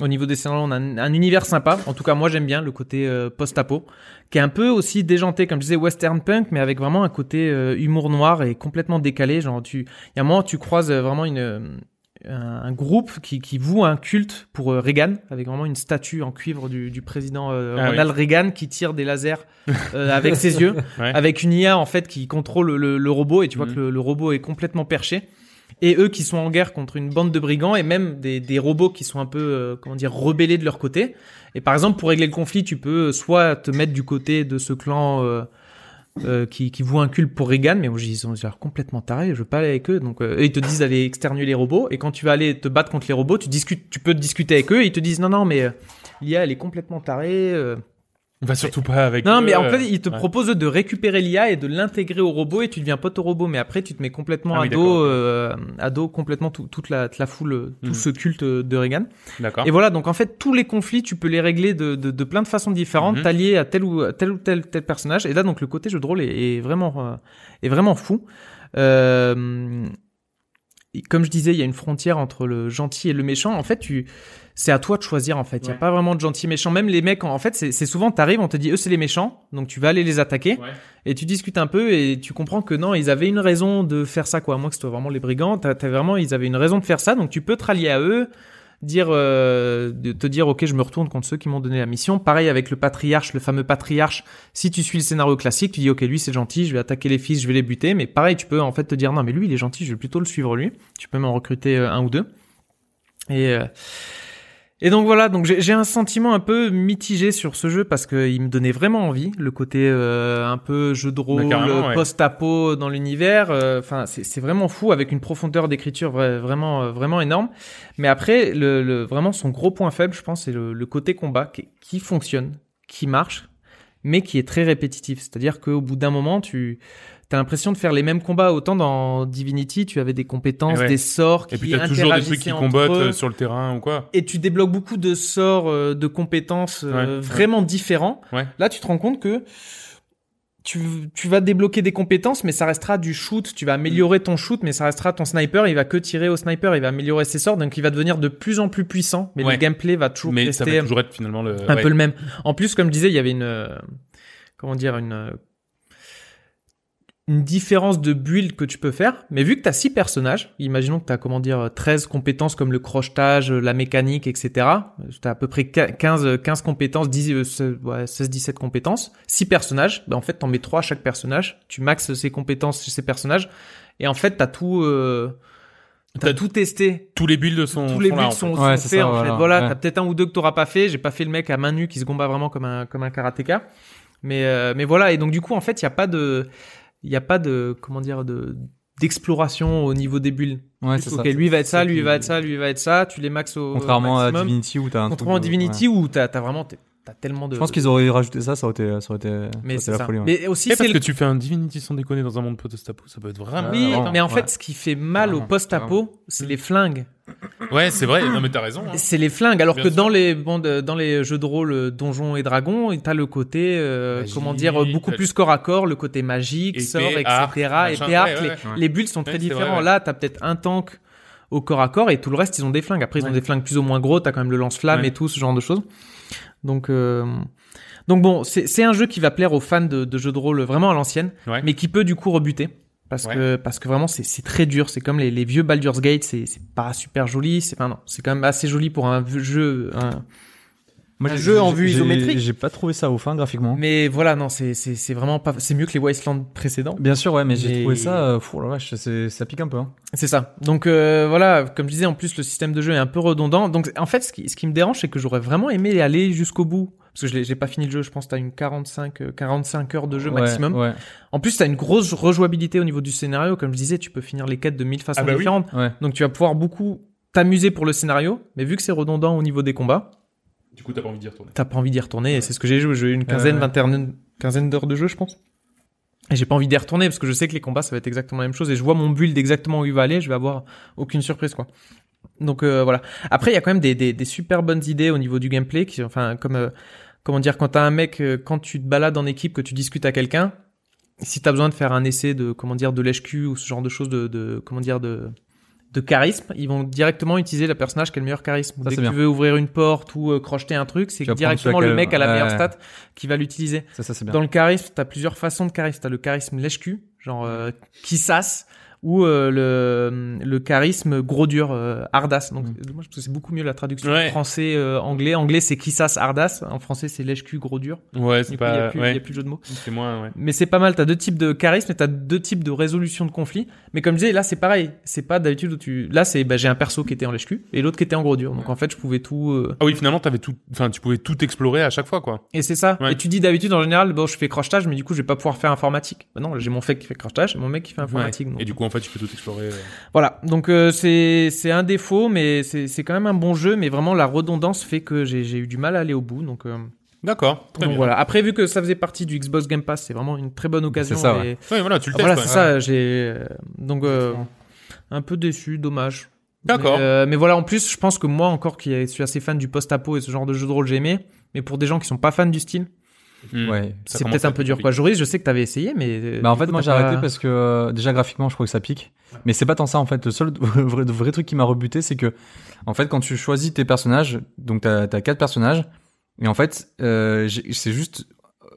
Au niveau des scénarios, on a un, un univers sympa. En tout cas, moi, j'aime bien le côté euh, post-apo, qui est un peu aussi déjanté, comme je disais, western punk, mais avec vraiment un côté euh, humour noir et complètement décalé. Genre, tu, il y a un moment, tu croises euh, vraiment une, euh, un, groupe qui, qui voue un culte pour euh, Reagan, avec vraiment une statue en cuivre du, du président euh, Ah Ronald Reagan qui tire des lasers euh, avec ses yeux Ouais. avec une IA en fait qui contrôle le, le robot et tu vois que le, le robot est complètement perché et eux qui sont en guerre contre une bande de brigands et même des, des robots qui sont un peu euh, comment dire rebellés de leur côté et par exemple pour régler le conflit tu peux soit te mettre du côté de ce clan euh, euh, qui, qui voue un culte pour Reagan, mais moi, ils sont complètement tarés, je veux pas aller avec eux. Donc, euh, eux, ils te disent d'aller externuer les robots, et quand tu vas aller te battre contre les robots, tu discutes, tu peux discuter avec eux, et ils te disent non, non, mais euh, l'IA, elle est complètement tarée. Va surtout pas avec. non, eux, mais en fait, ils te ouais. proposent de récupérer l'IA et de l'intégrer au robot et tu deviens pote au robot. Mais après, tu te mets complètement Ah à, oui, dos, euh, à dos complètement tout- toute, la, toute la foule, euh, tout Mhm. ce culte de Reagan. D'accord. Et voilà, donc en fait, tous les conflits, tu peux les régler de, de, de plein de façons différentes, Mhm. t'allier à tel ou tel ou tel, tel personnage. Et là, donc le côté jeu de rôle est, est vraiment, euh, est vraiment fou. Euh, comme je disais, il y a une frontière entre le gentil et le méchant. En fait, tu, c'est à toi de choisir. En fait, il y a Ouais. pas vraiment de gentil méchant. Même les mecs, en fait, c'est souvent t'arrives, on te dit eux c'est les méchants, donc tu vas aller les attaquer. Ouais. Et tu discutes un peu et tu comprends que non, ils avaient une raison de faire ça, quoi. À moins que ce soit vraiment les brigands, t'as vraiment, ils avaient une raison de faire ça, donc tu peux te rallier à eux, dire, euh, de te dire, ok, je me retourne contre ceux qui m'ont donné la mission. Pareil avec le patriarche, le fameux patriarche. Si tu suis le scénario classique, tu dis, ok, lui c'est gentil, je vais attaquer les fils, je vais les buter. Mais pareil, tu peux en fait te dire, non, mais lui il est gentil, je vais plutôt le suivre lui. Tu peux m'en recruter euh, un ou deux. Et euh, Et donc voilà, donc j'ai un sentiment un peu mitigé sur ce jeu parce que il me donnait vraiment envie, le côté euh, un peu jeu de rôle, Bah, ouais. post-apo dans l'univers. euh, Enfin, c'est c'est vraiment fou avec une profondeur d'écriture vra- vraiment euh, vraiment énorme. Mais après, le, le- vraiment son gros point faible, je pense, c'est le, le côté combat qui, qui fonctionne, qui marche, mais qui est très répétitif. C'est-à-dire qu'au bout d'un moment, tu T'as l'impression de faire les mêmes combats. Autant dans Divinity, tu avais des compétences, ouais. des sorts qui Et puis t'as toujours des trucs qui combattent eux euh, sur le terrain ou quoi. et tu débloques beaucoup de sorts, euh, de compétences euh, Ouais, vraiment différents. Ouais. Là, tu te rends compte que tu, tu vas débloquer des compétences, mais ça restera du shoot. Tu vas améliorer ton shoot, mais ça restera ton sniper. Il va que tirer au sniper. Il va améliorer ses sorts, donc il va devenir de plus en plus puissant. Mais Ouais. le gameplay va toujours Mais ça rester va toujours être finalement le. un ouais. peu le même. En plus, comme je disais, il y avait une comment dire une une différence de build que tu peux faire, mais vu que tu as 6 personnages, imaginons que tu as comment dire 13 compétences comme le crochetage, la mécanique, etc. Tu as à peu près 15 15 compétences, 10 euh, ouais, 16 17 compétences, 6 personnages, ben en fait, tu en mets 3 à chaque personnage, tu maxes ses compétences chez ces personnages et en fait, tu as tout euh, T'as tout testé. Tous les builds sont. Tous les sont là, builds en fait. sont, Ouais, sont faits ça, en voilà. fait. Voilà, Ouais. t'as peut-être un ou deux que t'auras pas fait. J'ai pas fait le mec à main nue qui se combat vraiment comme un comme un karatéka. Mais euh, mais voilà et donc du coup en fait il y a pas de il y a pas de comment dire de d'exploration au niveau des builds. Ouais, c'est ça. ok, lui va être ça, lui va être ça, lui va être ça. Tu les max au Contrairement à. Divinity où t'as un truc Contrairement à Divinity où t'as as vraiment t'as tellement de. Je pense qu'ils auraient rajouté ça, ça aurait été, ça aurait été, Mais ça c'est aurait été la ça. folie. ouais. Mais aussi Eh, c'est parce le que tu fais un Divinity sans déconner dans un monde post-apo, ça peut être vraiment. oui, vraiment, mais en ouais. fait, ce qui fait mal au post-apo, c'est les flingues. Ouais, c'est vrai. Non, mais t'as raison. hein. C'est les flingues, alors Bien que sûr. dans les bon, dans les jeux de rôle euh, Donjons et Dragons, t'as le côté euh, Magie, comment dire euh, beaucoup plus corps à corps, le côté magique, sort, etc. machin, épée, arc, ouais, les, ouais, ouais. les builds sont très vrai, différents. Là, t'as peut-être un tank au corps à corps et tout le reste ils ont des flingues. Après ils ont des flingues plus ou moins gros, t'as quand même le lance-flamme et tout ce genre de choses. Donc euh, donc bon, c'est un jeu qui va plaire aux fans de, de jeux de rôle vraiment à l'ancienne, mais qui peut du coup rebuter. Parce Ouais. que parce que vraiment c'est c'est très dur, c'est comme les, les vieux Baldur's Gate, c'est c'est pas super joli, c'est pas non, c'est quand même assez joli pour un jeu un- Moi, un jeu en vue isométrique. J'ai pas trouvé ça au fin graphiquement. mais voilà non, c'est c'est c'est vraiment pas c'est mieux que les Wasteland précédents. Bien sûr, ouais, mais j'ai trouvé ça, euh, fou, la vache, c'est- ça pique un peu. Hein. C'est ça. Donc euh, voilà, comme je disais, en plus le système de jeu est un peu redondant. Donc en fait, ce qui, ce qui me dérange, c'est que j'aurais vraiment aimé aller jusqu'au bout. Parce que je l'ai- j'ai pas fini le jeu, je pense que t'as une 45, euh, 45 heures de jeu Ouais, maximum. Ouais, En plus, t'as une grosse rejouabilité au niveau du scénario. Comme je disais, tu peux finir les quêtes de mille façons Ah bah oui. différentes. ouais. Donc tu vas pouvoir beaucoup t'amuser pour le scénario. Mais vu que c'est redondant au niveau des combats, Du coup, t'as pas envie d'y retourner. t'as pas envie d'y retourner. Et c'est ce que j'ai joué. J'ai eu une quinzaine, vingtaine, quinzaine d'heures de jeu, je pense. Et j'ai pas envie d'y retourner parce que je sais que les combats, ça va être exactement la même chose. Et je vois mon build exactement où il va aller. Je vais avoir aucune surprise, quoi. Donc euh, voilà. Après, il y a quand même des, des, des super bonnes idées au niveau du gameplay. Qui, enfin, comme euh, comment dire, quand t'as un mec, euh, quand tu te balades en équipe, que tu discutes à quelqu'un, si t'as besoin de faire un essai de comment dire de lèche-cul ou ce genre de choses, de, de comment dire de de charisme, ils vont directement utiliser le personnage qui a le meilleur charisme. Ça, Dès que tu veux ouvrir une porte ou euh, crocheter un truc, c'est directement le mec à la meilleure stat qui va l'utiliser. Ça, ça. Dans le charisme, t'as plusieurs façons de charisme. T'as le charisme lèche-cul, genre euh, qui sasse, ou euh, le, le charisme gros dur, euh, ardasse. Donc Mm. moi je que c'est beaucoup mieux la traduction Ouais. français euh, anglais. Anglais c'est qui sasse ardasse. En français c'est lèche-cul gros dur. Ouais, c'est coup, il y a pas. plus, il y a plus de jeu de mots. C'est moins, ouais. Mais c'est pas mal. T'as deux types de charisme et t'as deux types de résolution de conflit. Mais comme je disais, là c'est pareil. C'est pas d'habitude où tu. Là c'est bah, j'ai un perso qui était en lèche-cul et l'autre qui était en gros dur. Donc en fait je pouvais tout. euh, Ah oui, finalement, t'avais tout. Enfin, tu pouvais tout explorer à chaque fois, quoi. Et c'est ça. Ouais. Et tu dis d'habitude en général, bon, je fais crochetage, mais du coup, je vais pas pouvoir faire informatique. Bah non, j'ai mon mec qui fait crochetage et mon mec qui fait informatique. donc. Et du coup, en fait, tu peux tout explorer. euh. Voilà. Donc euh, c'est c'est un défaut, mais c'est c'est quand même un bon jeu, mais vraiment la redondance fait que j'ai j'ai eu du mal à aller au bout. Donc euh, D'accord. Très donc bien. voilà. Après, vu que ça faisait partie du Xbox Game Pass, c'est vraiment une très bonne occasion. ça, ouais. et- Ouais, voilà, tu le Ah, testes. voilà, ouais. c'est ça. J'ai donc euh, un peu déçu, dommage. D'accord. Mais, euh, mais voilà, en plus, je pense que moi encore, qui suis assez fan du post-apo et ce genre de jeu de rôle, j'ai aimé. Mais pour des gens qui sont pas fans du style, Ouais. Ça c'est peut-être un peu dur. Quoi. Joris, je sais que t'avais essayé, mais euh, Bah en fait coup, moi j'ai pas- arrêté parce que euh, déjà graphiquement je crois que ça pique mais c'est pas tant ça en fait le seul vrai, vrai truc qui m'a rebuté c'est que en fait quand tu choisis tes personnages donc t'as as quatre personnages et en fait euh, c'est juste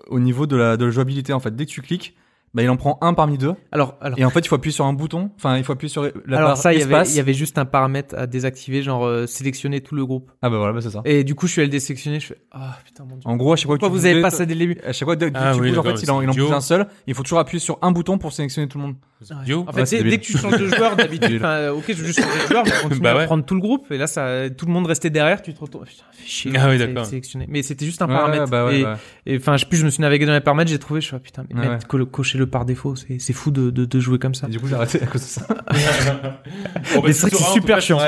au niveau de la de la jouabilité en fait dès que tu cliques bah il en prend un parmi deux. Alors, alors, Et en fait, il faut appuyer sur un bouton. Enfin, il faut appuyer sur la alors barre ça, il y, avait, il y avait juste un paramètre à désactiver, genre euh, sélectionner tout le groupe. Ah bah voilà, bah c'est ça. Et du coup, je suis allé le désélectionner, je fais ah putain mon dieu. En gros, à chaque fois que Pourquoi tu vous avez pas ça dès le début À chaque fois, que Ah oui, bouges, en fait, il en, il en idiot. un seul. Il faut toujours appuyer sur un bouton pour sélectionner tout le monde. Idiot. En fait, Ouais, c'est- c'est dès que tu changes de joueur d'habitude, enfin, ok, je veux juste changer de joueur, mais continuer Bah ouais. à prendre tout le groupe. Et là, ça, tout le monde restait derrière, tu te retournes. Putain, fais chier. Ah oui, c'est- d'accord. sélectionner. Mais c'était juste un Ouais, paramètre. ouais, bah ouais, et, ouais. enfin, je plus je me suis navigué dans les paramètres, j'ai trouvé, je suis ah, putain, mais Ouais, cocher le par défaut, c'est, c'est fou de, de, de jouer comme ça. Et du coup, j'ai arrêté à cause de ça. Bon, bah, Mais c'est super chiant.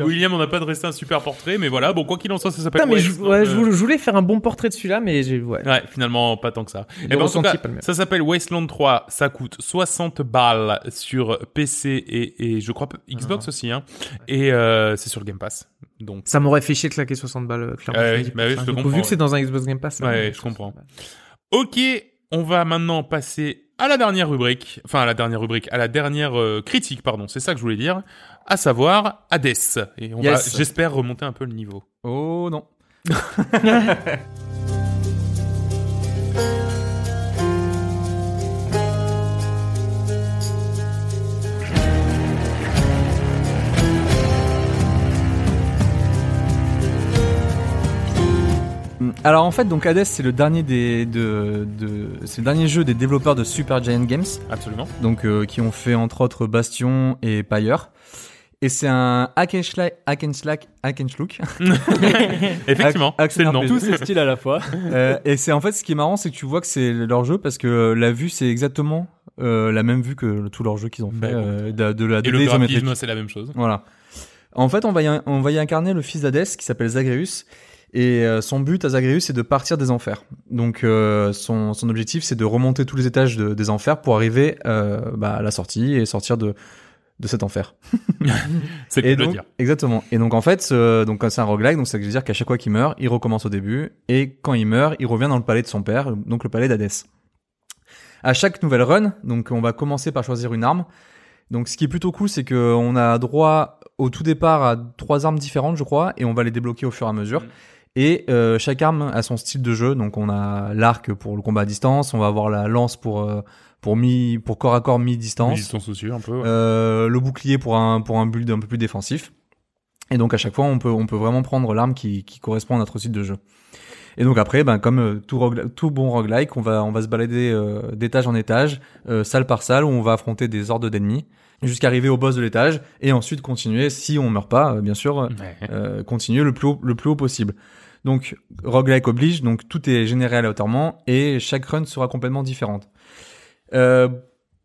William, on n'a pas dressé un super portrait, mais voilà. Bon, quoi qu'il en soit, ça s'appelle. Je, ouais, euh, je, voulais- je voulais faire un bon portrait de celui-là, mais j'ai, ouais. Ouais, finalement, pas tant que ça. Et ben, en tout cas, ça s'appelle Wasteland 3. Ça coûte 60 balles sur PC et, et je crois Xbox Ah. aussi, hein. Et euh, c'est sur le Game Pass. Donc, Ça m'aurait fait chier de claquer 60 balles, euh, clairement. Oui, bah oui, je Enfin, te du coup, comprends, Vu que c'est dans un Xbox Game Pass. Ouais, je comprends. 60 balles. ok, on va maintenant passer à la dernière rubrique. Enfin, à la dernière rubrique, à la dernière euh, critique, pardon. C'est ça que je voulais dire. À savoir Hades. Et on Yes. va, j'espère, remonter un peu le niveau. Oh non. Alors en fait, donc Hades, c'est le dernier des, de, de, c'est le dernier jeu des développeurs de Super Giant Games, Absolument. donc euh, qui ont fait entre autres Bastion et Pyre. Et c'est un hack and slack, hack and slack, hack and schlook. Effectivement, c'est le nom. Tous ces styles à la fois. Euh, et c'est en fait ce qui est marrant, c'est que tu vois que c'est leur jeu parce que euh, la vue c'est exactement euh, la même vue que le- tout leur jeu qu'ils ont fait Bah, euh, de, de la Et 2D le graphisme, c'est la même chose. Voilà. En fait, on va y, on va y incarner le fils d'Hadès qui s'appelle Zagreus. Et euh, son but à Zagreus, c'est de partir des enfers. Donc, euh, son, son objectif, c'est de remonter tous les étages de- des enfers pour arriver euh, bah, à la sortie et sortir de, de cet enfer. C'est le donc, dire. exactement. Et donc, en fait, ce- donc, c'est un roguelike, donc ça veut dire qu'à chaque fois qu'il meurt, il recommence au début. Et quand il meurt, il revient dans le palais de son père, donc le palais d'Hadès. À chaque nouvelle run, donc on va commencer par choisir une arme. Donc, ce qui est plutôt cool, c'est que on a droit au tout départ à trois armes différentes, je crois, et on va les débloquer au fur et à mesure. Mm. Et euh, chaque arme a son style de jeu. Donc, on a l'arc pour le combat à distance, on va avoir la lance pour euh, pour mi pour corps à corps mi distance. Sont soucieux un peu. ouais. Euh, le bouclier pour un pour un build un peu plus défensif. Et donc à chaque fois on peut on peut vraiment prendre l'arme qui qui correspond à notre style de jeu. Et donc après ben comme tout rogue- tout bon roguelike, on va on va se balader euh, d'étage en étage, euh, salle par salle où on va affronter des hordes d'ennemis jusqu'à arriver au boss de l'étage et ensuite continuer si on meurt pas bien sûr euh, Ouais. euh, continuer le plus haut, le plus haut possible. Donc roguelike oblige, donc tout est généré aléatoirement et chaque run sera complètement différente. Euh,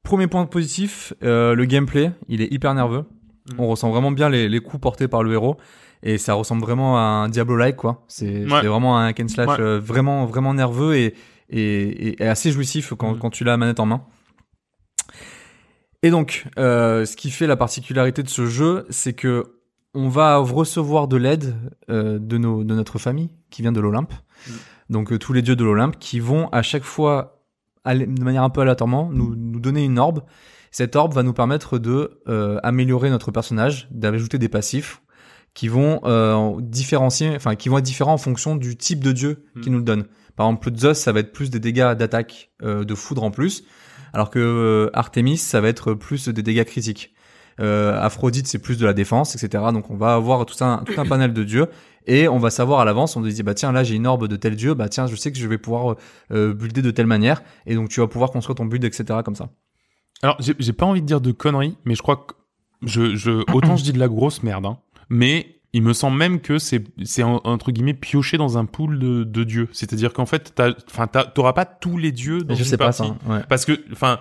premier point positif, euh, le gameplay, il est hyper nerveux. Mhm. On ressent vraiment bien les, les coups portés par le héros et ça ressemble vraiment à un Diablo-like quoi. C'est Ouais. vraiment un hack and slash Ouais. euh, vraiment vraiment nerveux et et, et assez jouissif quand, Mhm. quand tu l'as la manette en main. Et donc, ce qui fait la particularité de ce jeu, c'est que on va recevoir de l'aide euh, de, nos, de notre famille qui vient de l'Olympe. Mhm. Donc euh, tous les dieux de l'Olympe qui vont à chaque fois, aller- de manière un peu aléatoirement, nous, nous donner une orbe. Cette orbe va nous permettre de euh, améliorer notre personnage, d'ajouter des passifs qui vont euh, différencier, enfin qui vont être différents en fonction du type de dieu qui Mhm. nous le donne. Par exemple, Zeus, ça va être plus des dégâts d'attaque euh, de foudre en plus, alors que Artemis, ça va être plus des dégâts critiques. Euh, Aphrodite, c'est plus de la défense, etc. Donc on va avoir tout un, tout un panel de dieux et on va savoir à l'avance. On se dit bah tiens là j'ai une orbe de tel dieu, bah tiens je sais que je vais pouvoir euh, builder de telle manière et donc tu vas pouvoir construire ton build, etc. Comme ça. Alors, j'ai pas envie de dire de conneries, mais je crois que je, je autant je dis de la grosse merde, hein, mais il me semble même que c'est c'est en- entre guillemets pioché dans un pool de, de dieux. C'est-à-dire qu'en fait, enfin, t'auras pas tous les dieux dans je une sais pas ça. Ouais. Parce que, enfin,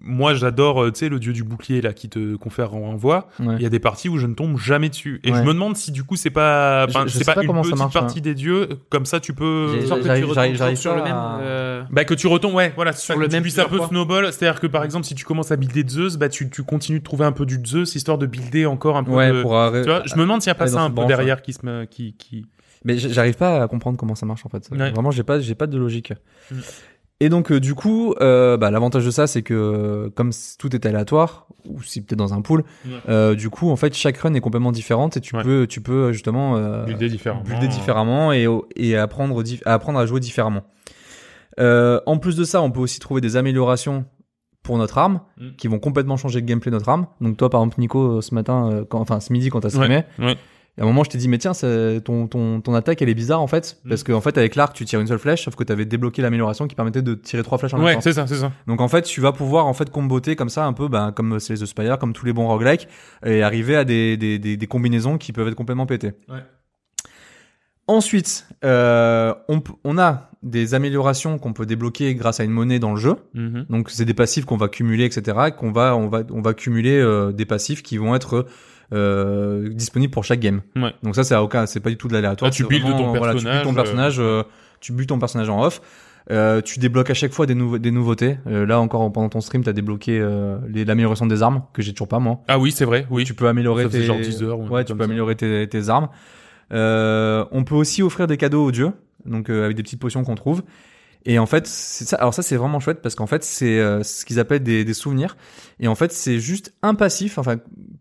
moi j'adore, euh, tu sais, le dieu du bouclier là qui te confère en voix. Ouais. Il y a des parties où je ne tombe jamais dessus, et Ouais. je me demande si du coup c'est pas, enfin, Je- je c'est sais pas, pas une comment ça petite marche, partie hein. des dieux. Comme ça, tu peux. J'arrive- sur le même. à- euh, Bah que tu retombes, ouais, voilà, c'est Sur ça, le que tu même puisses un peu plusieurs fois. snowball, c'est-à-dire que par exemple si tu commences à builder de Zeus, bah tu, tu continues de trouver un peu du Zeus histoire de builder encore un peu Ouais, de... pour arrêter- Tu vois, je me demande s'il n'y a pas ça un peu derrière qui se me, qui, qui... Mais j'arrive pas à comprendre comment ça marche en fait. Vraiment, j'ai pas, j'ai pas de logique. Et donc euh, du coup, euh, bah, l'avantage de ça, c'est que euh, comme tout est aléatoire, ou si peut-être dans un pool, Ouais. euh, du coup, en fait, chaque run est complètement différente et tu Ouais. peux, tu peux justement euh, builder différemment. builder différemment et, et apprendre, apprendre à jouer différemment. Euh, en plus de ça, on peut aussi trouver des améliorations pour notre arme Mm. qui vont complètement changer le gameplay de notre arme. Donc toi, par exemple, Nico, euh, ce matin, euh, quand, enfin ce midi, quand t'as streamé, ouais. Et à un moment, je t'ai dit, mais tiens, ton, ton, ton attaque, elle est bizarre en fait, Mm. parce qu'en fait, avec l'arc, tu tires une seule flèche, sauf que t'avais débloqué l'amélioration qui permettait de tirer trois flèches en même Ouais, temps. c'est ça, c'est ça. Donc en fait, tu vas pouvoir en fait comboter comme ça, un peu, ben, comme c'est les The Spire, comme tous les bons roguelikes, et arriver à des, des, des, des combinaisons qui peuvent être complètement pétées. Ouais. Ensuite, euh, on, on a des améliorations qu'on peut débloquer grâce à une monnaie dans le jeu. Mhm. Donc c'est des passifs qu'on va cumuler, etc. et Qu'on va, on va, on va cumuler euh, des passifs qui vont être euh, disponibles pour chaque game. Ouais. Donc ça, c'est à aucun, c'est pas du tout de l'aléatoire. Ah, tu builds ton voilà, tu builds ton personnage, personnage, euh, tu builds ton personnage en off. Euh, tu débloques à chaque fois des, nouveautés. Euh, là encore pendant ton stream, t'as débloqué euh, l'amélioration des armes que j'ai toujours pas moi. Ah oui, c'est vrai, oui. Tu peux améliorer Ça tes genre 10 heures ou un ouais, truc tu comme peux ça. améliorer tes, tes armes. Euh, on peut aussi offrir des cadeaux aux dieux, donc euh, avec des petites potions qu'on trouve. Et en fait, c'est ça. Alors ça, c'est vraiment chouette parce qu'en fait, c'est euh, ce qu'ils appellent des, des souvenirs. Et en fait, c'est juste un passif, enfin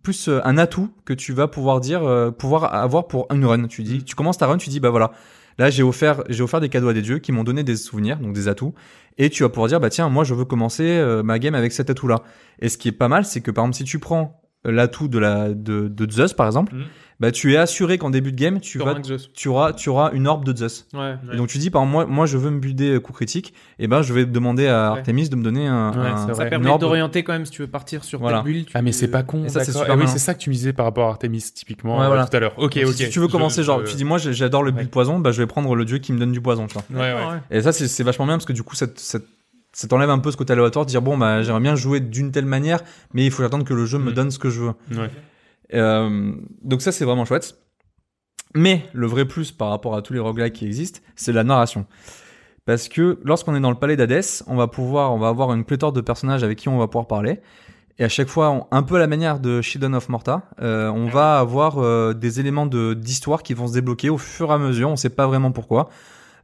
plus euh, un atout que tu vas pouvoir dire, euh, pouvoir avoir pour une run. Tu dis, tu commences ta run, tu dis, bah voilà, là j'ai offert, j'ai offert des cadeaux à des dieux qui m'ont donné des souvenirs, donc des atouts. Et tu vas pouvoir dire, bah tiens, moi je veux commencer euh, ma game avec cet atout-là. Et ce qui est pas mal, c'est que par exemple, si tu prends l'atout de la de, de Zeus par exemple, Mhm. bah tu es assuré qu'en début de game, tu vas, tu auras, tu auras une orbe de Zeus. Ouais. Et donc tu dis par moi, moi je veux me builder euh, coup critique, et ben je vais demander à Ouais. Artemis de me donner un, Ouais, un- Ça permet orbe. d'orienter quand même si tu veux partir sur Voilà. ta bulle. tu Ah mais c'est pas con. Et ça, c'est Ah oui, c'est ça que tu me disais par rapport à Artemis typiquement Ouais, euh, voilà. tout à l'heure. Ok, ok. Si tu veux Je- commencer, genre, je- tu dis moi j'adore le build Ouais. poison, bah je vais prendre le dieu qui me donne du poison, tu vois. Ouais, ouais. D'accord, ouais. Et ça c'est c'est vachement bien parce que du coup t- ça, t'enlève un peu ce côté aléatoire de dire bon bah j'aimerais bien jouer d'une telle manière, mais il faut attendre que le jeu me Mm. donne ce que je veux. Ouais. Euh, donc ça c'est vraiment chouette. Mais le vrai plus par rapport à tous les roguelikes qui existent, c'est la narration. Parce que lorsqu'on est dans le palais d'Hadès, on va pouvoir, on va avoir une pléthore de personnages avec qui on va pouvoir parler. Et à chaque fois, on- un peu à la manière de Shadow of Morta, euh, on va avoir euh, des éléments de d'histoire qui vont se débloquer au fur et à mesure. On sait pas vraiment pourquoi.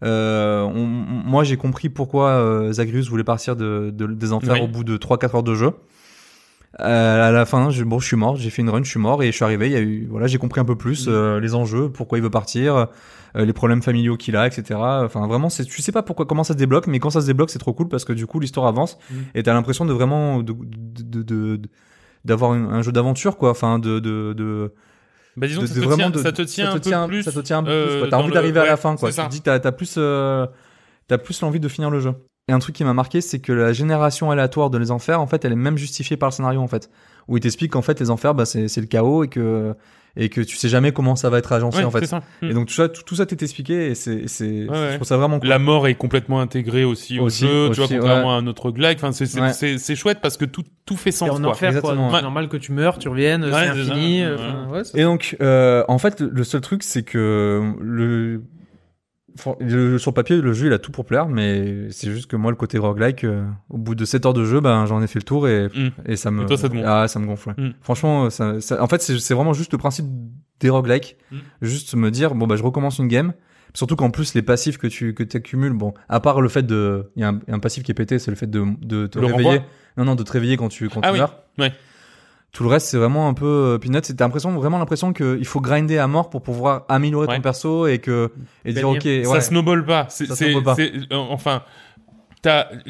Euh, on- moi, j'ai compris pourquoi euh, Zagreus voulait partir de, de- des enfers Oui. au bout de 3-4 heures de jeu. Euh, à la fin, je, bon, je suis mort, j'ai fait une run, je suis mort et je suis arrivé. Il y a eu, voilà, j'ai compris un peu plus euh, les enjeux, pourquoi il veut partir, euh, les problèmes familiaux qu'il a, etc. Enfin, vraiment, c'est, tu sais pas pourquoi, comment ça se débloque, mais quand ça se débloque, c'est trop cool parce que du coup, l'histoire avance Mm. et t'as l'impression de vraiment de, de, de- de- de- d'avoir une- un jeu d'aventure, quoi. Enfin, de, de, Bah disons de- que ça de te vraiment tient, de- ça te tient ça un te tient, peu plus. ça te tient un peu euh, plus. quoi. T'as envie d'arriver à la fin, quoi. Tu te dis, t'as, t'as plus, euh, t'as plus l'envie de finir le jeu. Et un truc qui m'a marqué, c'est que la génération aléatoire de les enfers, en fait, elle est même justifiée par le scénario, en fait. Où il t'explique qu'en fait, les enfers, bah, c'est, c'est le chaos et que, et que tu sais jamais comment ça va être agencé, Ouais, en fait. ça. Mm. Et donc, tout ça, tout, tout ça t'est expliqué et c'est, c'est, Ouais, ouais. je trouve ça vraiment cool. La mort est complètement intégrée aussi au Aussi, jeu, tu vois, aussi, contrairement ouais. à un autre roguelike. Enfin, c'est c'est Ouais. c'est- c'est chouette parce que tout tout fait sens en enfer, quoi. C'est normal que tu meurs, tu reviennes, Ouais, c'est ça. infini. Ouais. euh, enfin, ouais, ça- Et donc, euh, en fait, le seul truc, c'est que le, le- sur papier, le jeu, il a tout pour plaire, mais c'est juste que moi, le côté roguelike, euh, au bout de 7 heures de jeu, ben, j'en ai fait le tour et, Mm. et ça me, Et toi, ça te gonfle. ah, ça me gonfle. ouais. Mm. Franchement, ça, ça- en fait, c'est vraiment juste le principe des roguelikes. Mm. Juste me dire, bon, bah, je recommence une game. Surtout qu'en plus, les passifs que tu, que accumules, bon, à part le fait de, il y a un, il y a un passif qui est pété, c'est le fait de, de te Le réveiller. Non, non, de te réveiller quand tu, quand Ah tu oui, meurs. ouais. Tout le reste, c'est vraiment un peu euh, peanut. C'est t'as l'impression, vraiment l'impression qu'il faut grinder à mort pour pouvoir améliorer Ouais. ton perso et que, et dire, ok, Ça ouais. snowball pas. Ça snowball pas. c'est- euh, enfin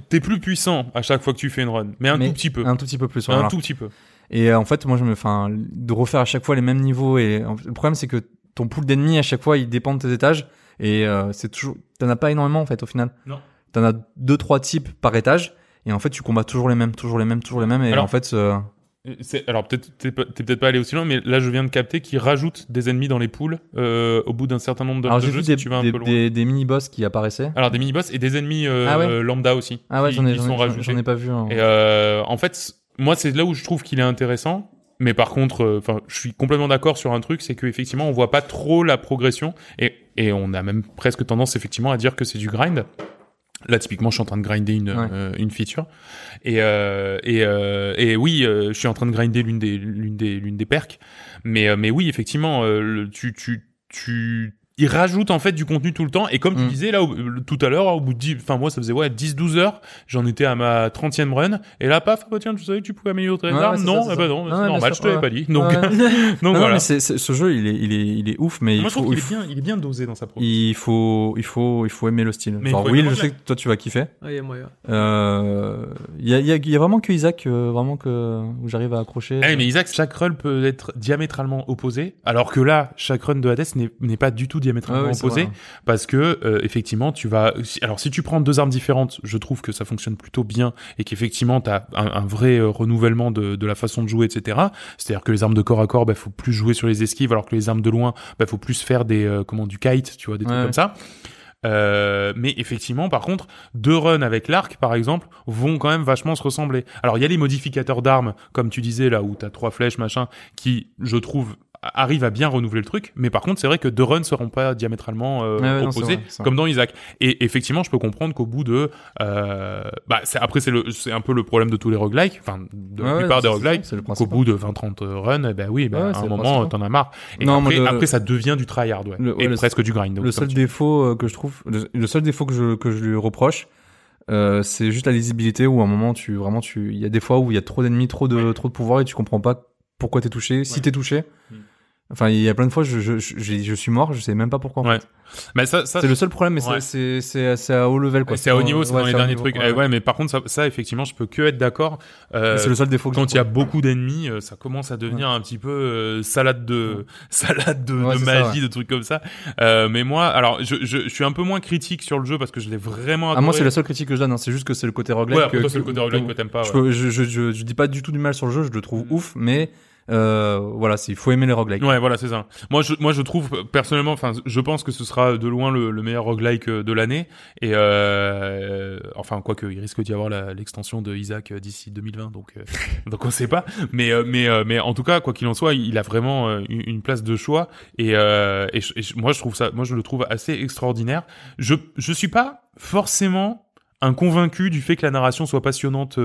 t'es plus puissant à chaque fois que tu fais une run, mais un Mais tout petit peu. Un tout petit peu plus, Un tout petit peu. Et euh, en fait, moi, je me, enfin, de refaire à chaque fois les mêmes niveaux et le problème, c'est que ton pool d'ennemis à chaque fois, il dépend de tes étages et euh, c'est toujours, t'en as pas énormément en fait au final. Non. T'en as deux, trois types par étage et en fait, tu combats toujours les mêmes, toujours les mêmes, toujours les mêmes et Alors, en fait, Alors peut-être t'es peut-être pas allé aussi loin, mais là je viens de capter qu'ils rajoutent des ennemis dans les poules euh, au bout d'un certain nombre de, alors de jeux vu si des, tu vas un des, peu loin. des, des mini-boss qui apparaissaient. Alors des mini-boss et des ennemis euh, Ah ouais lambda aussi. Ah ouais, j'en ai, j'en sont ai, rajoutés. j'en ai pas vu. hein. Et euh, en fait, moi, c'est là où je trouve qu'il est intéressant. Mais par contre, euh, enfin, je suis complètement d'accord sur un truc, c'est qu'effectivement, on voit pas trop la progression et, et on a même presque tendance effectivement à dire que c'est du grind. Là, typiquement, je suis en train de grinder une, Ouais. euh, une feature. Et, euh, et, euh, et oui, euh, je suis en train de grinder l'une des, l'une des, l'une des perks. Mais, euh, mais oui, effectivement, euh, le- tu, tu, tu, ils rajoutent en fait du contenu tout le temps et comme tu Mm. disais là au- tout à l'heure au bout de 10 enfin moi ça faisait ouais 10 12 heures j'en étais à ma 30e run et là paf ah bah tiens tu savais que tu pouvais améliorer tes Ouais, armes non ça, eh ben non Ouais, normal sûr, je te l'avais ouais. pas dit donc Ouais. donc Non, non, voilà c'est, ce jeu, il est, il est, il est ouf, mais moi il je trouve faut, qu'il il est faut, bien il est bien dosé dans sa pro il faut, il faut, il faut aimer le style. Mais il Genre, aimer je sais que toi, tu vas kiffer. Ouais, y a moyen. Euh, il y a, il y a, il y a vraiment que Isaac, euh, vraiment que, où j'arrive à accrocher. Eh, mais Isaac, chaque run peut être diamétralement opposé, alors que là, chaque run de Hades n'est n'est pas du tout diamétralement c'est vrai. parce que euh, effectivement, tu vas. Alors, si tu prends deux armes différentes, je trouve que ça fonctionne plutôt bien et qu'effectivement, tu as un, un vrai euh, renouvellement de, de la façon de jouer, etc. C'est-à-dire que les armes de corps à corps, bah, faut plus jouer sur les esquives, alors que les armes de loin, bah, faut plus faire des euh, comment du kite, tu vois, des trucs comme ça. Euh, mais effectivement, par contre, deux runs avec l'arc, par exemple, vont quand même vachement se ressembler. Alors, il y a les modificateurs d'armes, comme tu disais là, où t'as trois flèches, machin, qui, je trouve, arrivent à bien renouveler le truc. Mais par contre, c'est vrai que deux runs seront pas diamétralement euh, ouais, opposés, vrai. comme dans Isaac. Et effectivement, je peux comprendre qu'au bout de, euh, bah, après, c'est le, c'est un peu le problème de tous les roguelikes, enfin, de la plupart ouais, des roguelikes. c'est Qu'au bout de 20-30 runs, eh ben oui, Ouais, à un moment, t'en as marre. Et Non, après, moi, le- après, ça devient du tryhard, ouais. Le- et le- presque du grind. donc, le seul tu- défaut euh, que je trouve, le, seul défaut que je, que je lui reproche, euh, c'est juste la lisibilité où à un moment tu vraiment tu, il y a des fois où il y a trop d'ennemis, trop de trop de pouvoir et tu comprends pas pourquoi t'es touché, si t'es touché. Mm. Enfin, il y a plein de fois, je, je, je, je suis mort, je sais même pas pourquoi. en Ouais. fait. Mais ça, ça, C'est le seul problème, mais c'est- Ouais. c'est à haut level quoi. c'est à haut niveau, c'est ouais, dans les derniers niveau, trucs. ouais. Eh ouais, mais par contre, ça, ça, effectivement, je peux que être d'accord. Euh, c'est le seul défaut. que quand il y a beaucoup d'ennemis, euh, ça commence à devenir un petit peu euh, salade de salade de, de ça, magie, de trucs comme ça. Euh, mais moi, alors, je, je, je suis un peu moins critique sur le jeu parce que je l'ai vraiment. Ah, moi, adoré. c'est la seule critique que je donne. hein. C'est juste que c'est le côté roguelike. Ouais, que- toi, c'est le côté roguelike que- t'aimes pas. je, je, je dis pas du tout du mal sur le jeu, je le trouve Mm. ouf, mais euh, voilà, il faut aimer les roguelikes. Ouais, voilà, c'est ça. Moi, je, moi, je trouve personnellement, enfin, je pense que ce sera de loin le, le meilleur roguelike euh, de l'année. Et euh, enfin, quoique, il risque d'y avoir l'extension de Isaac d'ici 2020, donc euh, donc on sait pas. Mais mais mais en tout cas, quoi qu'il en soit, il a vraiment une place de choix. Et, moi, je trouve ça, moi, je le trouve assez extraordinaire. Je je suis pas forcément un convaincu du fait que la narration soit passionnante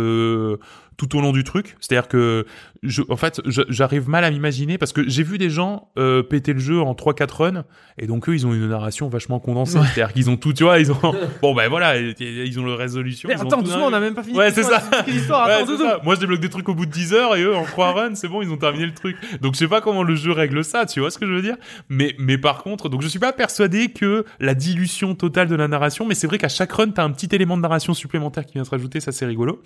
tout au long du truc. C'est-à-dire que, je, en fait, j'arrive mal à m'imaginer parce que j'ai vu des gens euh, péter le jeu en 3-4 runs et donc eux, ils ont une narration vachement condensée. C'est-à-dire qu'ils ont tout, tu vois, ils ont, bon ben voilà, ils ont le résolution. Mais ils ont attends, tout doucement, d'un- on a même pas fini. Ouais, c'est ça. Ouais, Attends, ça. Moi, je débloque des trucs au bout de 10 heures et eux, en 3 runs, c'est bon, ils ont terminé le truc. Donc, je sais pas comment le jeu règle ça, tu vois ce que je veux dire mais, mais par contre, donc je suis pas persuadé que la dilution totale de la narration, mais c'est vrai qu'à chaque run, t'as un petit élément de narration supplémentaire qui vient se rajouter, ça c'est rigolo.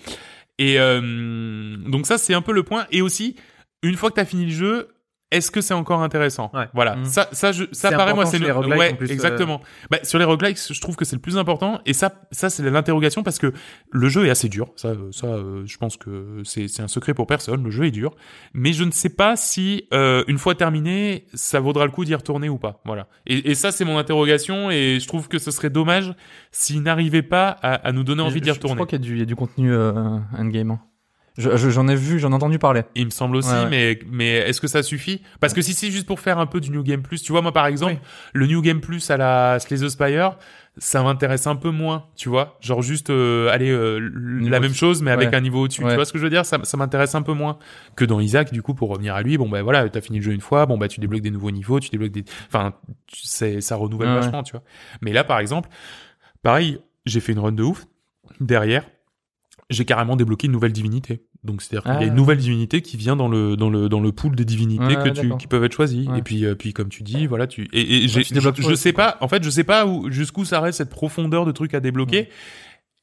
Et euh, donc ça, c'est un peu le point. Et aussi, une fois que t'as fini le jeu, est-ce que c'est encore intéressant Ouais. Voilà, Mm. ça, ça, je, ça paraît moi, c'est le- ouais, plus, euh. exactement. Bah, sur les roguelikes, je trouve que c'est le plus important. Et ça, ça c'est l'interrogation parce que le jeu est assez dur. Ça, euh, ça, euh, je pense que c'est c'est un secret pour personne. Le jeu est dur, mais je ne sais pas si euh, une fois terminé, ça vaudra le coup d'y retourner ou pas. Voilà. Et, et ça, c'est mon interrogation. Et je trouve que ce serait dommage s'il n'arrivait pas à, à nous donner envie d'y je- Je retourner. crois qu'il y, a du- il y a du contenu euh, endgame. hein. Je- je- J'en ai vu, j'en ai entendu parler. Il me semble aussi, Ouais, ouais. mais mais est-ce que ça suffit? Parce que si c'est juste pour faire un peu du New Game Plus, tu vois, moi par exemple, le New Game Plus à la Slay the Spire, ça m'intéresse un peu moins, tu vois. Genre juste euh, aller euh, la même chose, mais avec Ouais. un niveau au-dessus. Tu vois ce que je veux dire? Ça, ça m'intéresse un peu moins que dans Isaac. Du coup, pour revenir à lui, bon ben voilà, t'as fini le jeu une fois, bon bah tu débloques des nouveaux niveaux, tu débloques des, enfin, ça renouvelle vachement, tu vois. Mais là, par exemple, pareil, j'ai fait une run de ouf. Derrière, j'ai carrément débloqué une nouvelle divinité. Donc c'est-à-dire qu'il y a Ah. une nouvelle divinité qui vient dans le dans le dans le pool des divinités Ouais, que tu qui peuvent être choisies. Ouais. Et puis euh, puis comme tu dis, voilà, tu et, et j'ai- tu je, je sais quoi. pas. En fait, je sais pas où jusqu'où s'arrête cette profondeur de trucs à débloquer.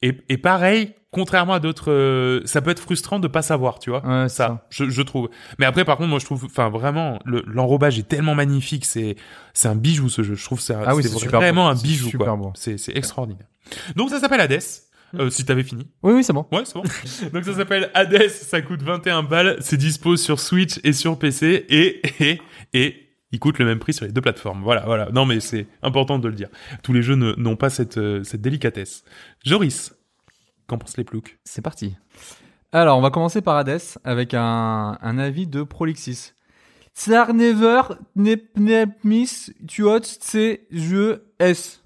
Et, et pareil, contrairement à d'autres, euh, ça peut être frustrant de pas savoir, tu vois. Ouais, ça, ça. Je, je trouve. Mais après, par contre, moi, je trouve, enfin, vraiment, le- l'enrobage est tellement magnifique. C'est, c'est un bijou ce jeu. Je trouve c'est, Ah oui, c'est c'est super vraiment beau. un C'est bijou, super quoi. beau. C'est, c'est extraordinaire. Donc ça s'appelle Hades. Euh, si t'avais fini. Oui, oui, c'est bon. Ouais, c'est bon. Donc ça s'appelle Hades, ça coûte 21 balles, c'est dispo sur Switch et sur PC et et et il coûte le même prix sur les deux plateformes. Voilà, voilà. Non mais c'est important de le dire. Tous les jeux n'ont pas cette euh, cette délicatesse. Joris, qu'en pensent les ploucs? C'est parti. Alors, on va commencer par Hades avec un, un avis de Prolixis. Tsar never nepnepmis tuot tse jeu s.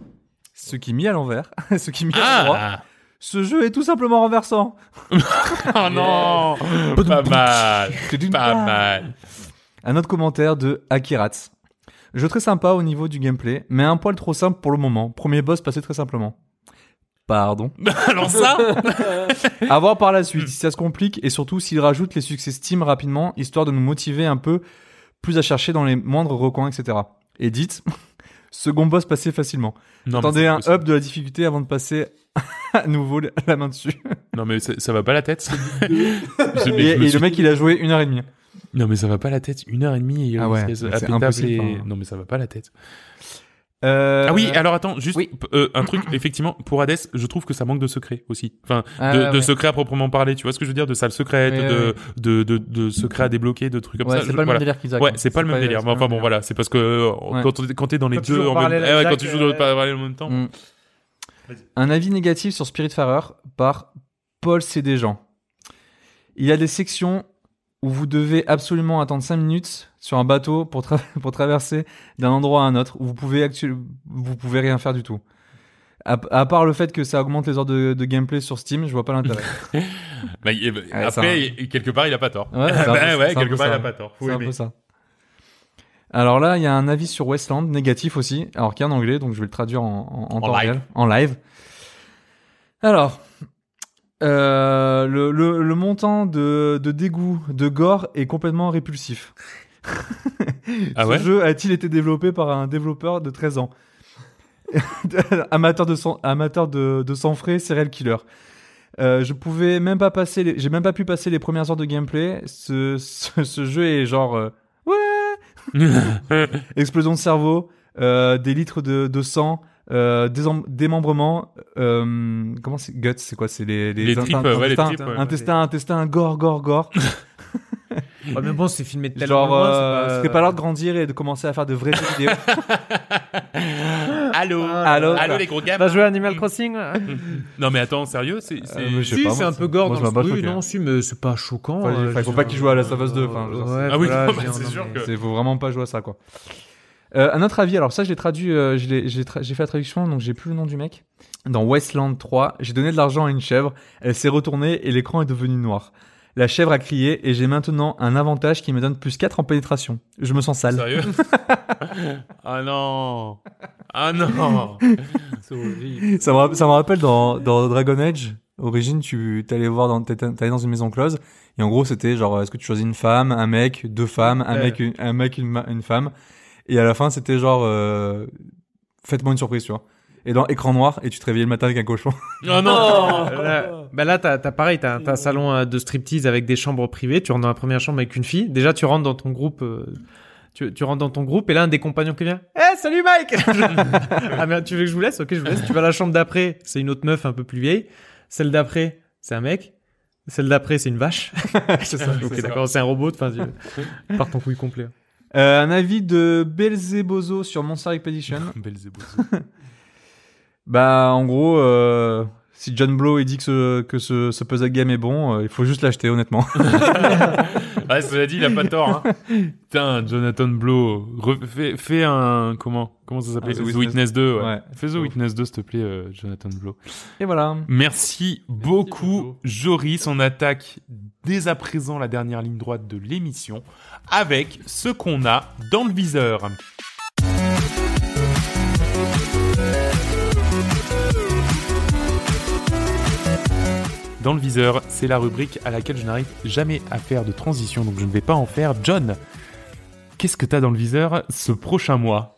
Ce qui mis à l'envers, ce qui mis à l'endroit. Ce jeu est tout simplement renversant. Oh non Pas mal Pas mal Un autre commentaire de Akirats. Jeu très sympa au niveau du gameplay, mais un poil trop simple pour le moment. Premier boss passé très simplement. Pardon. Alors ça À voir par la suite si ça se complique et surtout s'il rajoute les succès Steam rapidement, histoire de nous motiver un peu plus à chercher dans les moindres recoins, etc. Et dites, second boss passé facilement. Non, Attendez un possible. up de la difficulté avant de passer à nouveau la main dessus. Non mais ça, ça va pas la tête. Je- mais Et, je me et suis- le mec, il a joué une heure et demie. Non mais ça va pas la tête. Une heure et demie. Et Ah ouais, c'est impossible, et- enfin. Non mais ça va pas la tête. Euh, Ah oui, alors attends, juste oui. euh, un truc, effectivement, pour Hades, je trouve que ça manque de secret aussi. Enfin, Ah, de, de ouais. secret à proprement parler, tu vois ce que je veux dire De salles secrètes, Ouais, de, ouais. De, de, de secrets à débloquer, de trucs comme Ouais, ça. c'est pas le même délire qu'Isaac. Ouais, hein. c'est pas le même délire. enfin bon, voilà, c'est parce que euh, quand, quand t'es dans les Quand tu deux joues en même eh quand tu joues dans le parallèle en même temps. Mm. Un avis négatif sur Spiritfarer par Paul Cédéjean. Il y a des sections où vous devez absolument attendre 5 minutes sur un bateau pour, tra- pour traverser d'un endroit à un autre où vous pouvez, vous pouvez rien faire du tout. À, à part le fait que ça augmente les heures de, de gameplay sur Steam, je vois pas l'intérêt. Bah, bah, Ouais, après, quelque part, il a pas tort. Ouais, peu- Bah ouais, quelque part, il a pas tort. C'est un peu ça. Alors là, il y a un avis sur Westland, négatif aussi, alors qui est en anglais, donc je vais le traduire en, en, en En temps live. réel, en live. Alors, euh, le, le, le montant de, de dégoût de gore est complètement répulsif. Ah Ce jeu a-t-il été développé par un développeur de 13 ans? Amateur de sang, amateur de, de sang frais, serial killer. Euh, je pouvais même pas passer, j'ai même pas pu passer les premières heures de gameplay. Ce, ce, ce jeu est genre euh, ouais, explosion de cerveau, euh, des litres de, de sang, euh, démembrement. euh, comment c'est guts C'est quoi? C'est les Les intestins- tripes, ouais, les intestins- tripes, ouais. intestin, intestin, gore, gore, gore. Ouais, mais bon, c'est filmé tellement Genre, euh, serait pas l'heure de grandir et de commencer à faire de vraies vidéos. Allô Allô Allô, les gros gars T'as joué à Animal Crossing Non, mais attends, sérieux C'est. c'est- Euh, mais je sais Si, pas, c'est un peu gore moi, dans ça m'a le oui, choqué. non, si, mais c'est pas choquant. Enfin, euh, il faut je- pas qu'il joue à Last of Us 2, enfin, je veux dire, Ouais, Ah oui, voilà, non, je bah, veux c'est sûr que- C'est faut vraiment pas jouer à ça quoi. Euh, un autre avis, alors ça je l'ai traduit, euh, je l'ai- j'ai tra- j'ai fait la traduction donc j'ai plus le nom du mec. Dans Westland 3, j'ai donné de l'argent à une chèvre, elle s'est retournée et l'écran est devenu noir. La chèvre a crié et j'ai maintenant un avantage qui me donne plus 4 en pénétration. Je me sens sale. Sérieux Ah non Ah non C'est horrible. Ça me, ça me rappelle dans, dans Dragon Age, Origine, tu t'allais voir dans, t'allais dans une maison close et en gros c'était genre est-ce que tu choisis une femme, un mec, deux femmes, un Ouais. mec, une, un mec, une femme et à la fin c'était genre euh, faites-moi une surprise, tu vois. Et dans écran noir et tu te réveillais le matin avec un cochon. Oh non Là, bah là, t'as, t'as pareil, t'as, t'as un salon euh, de striptease avec des chambres privées. Tu rentres dans la première chambre avec une fille. Déjà, tu rentres dans ton groupe. euh, tu, tu rentres dans ton groupe et là, un des compagnons qui vient. Eh, salut Mike Ah merde, tu veux que je vous laisse? Ok, je vous laisse. Tu vas à la chambre d'après. C'est une autre meuf un peu plus vieille. Celle d'après, c'est un mec. Celle d'après, c'est une vache. c'est ça. ok, d'accord, c'est un robot. Enfin, tu pars ton couille complet. Euh, un avis de Belzebozo sur Monster Expedition. Belzébuth. Bah en gros, euh, si John Blow il dit que ce, que ce, ce puzzle game est bon, euh, il faut juste l'acheter honnêtement. Ah, cela dit, il a pas tort. Hein. Putain, Jonathan Blow, fais, fais un. Comment Comment ça s'appelle? Ah, The The Witness. Witness 2, ouais. Ouais. Fais The Witness 2, s'il te plaît, euh, Jonathan Blow. Et voilà. Merci beaucoup, beaucoup. Joris. On attaque dès à présent la dernière ligne droite de l'émission avec ce qu'on a dans le viseur. Dans le viseur, c'est la rubrique à laquelle je n'arrive jamais à faire de transition, donc je ne vais pas en faire. John, qu'est-ce que t'as dans le viseur ce prochain mois?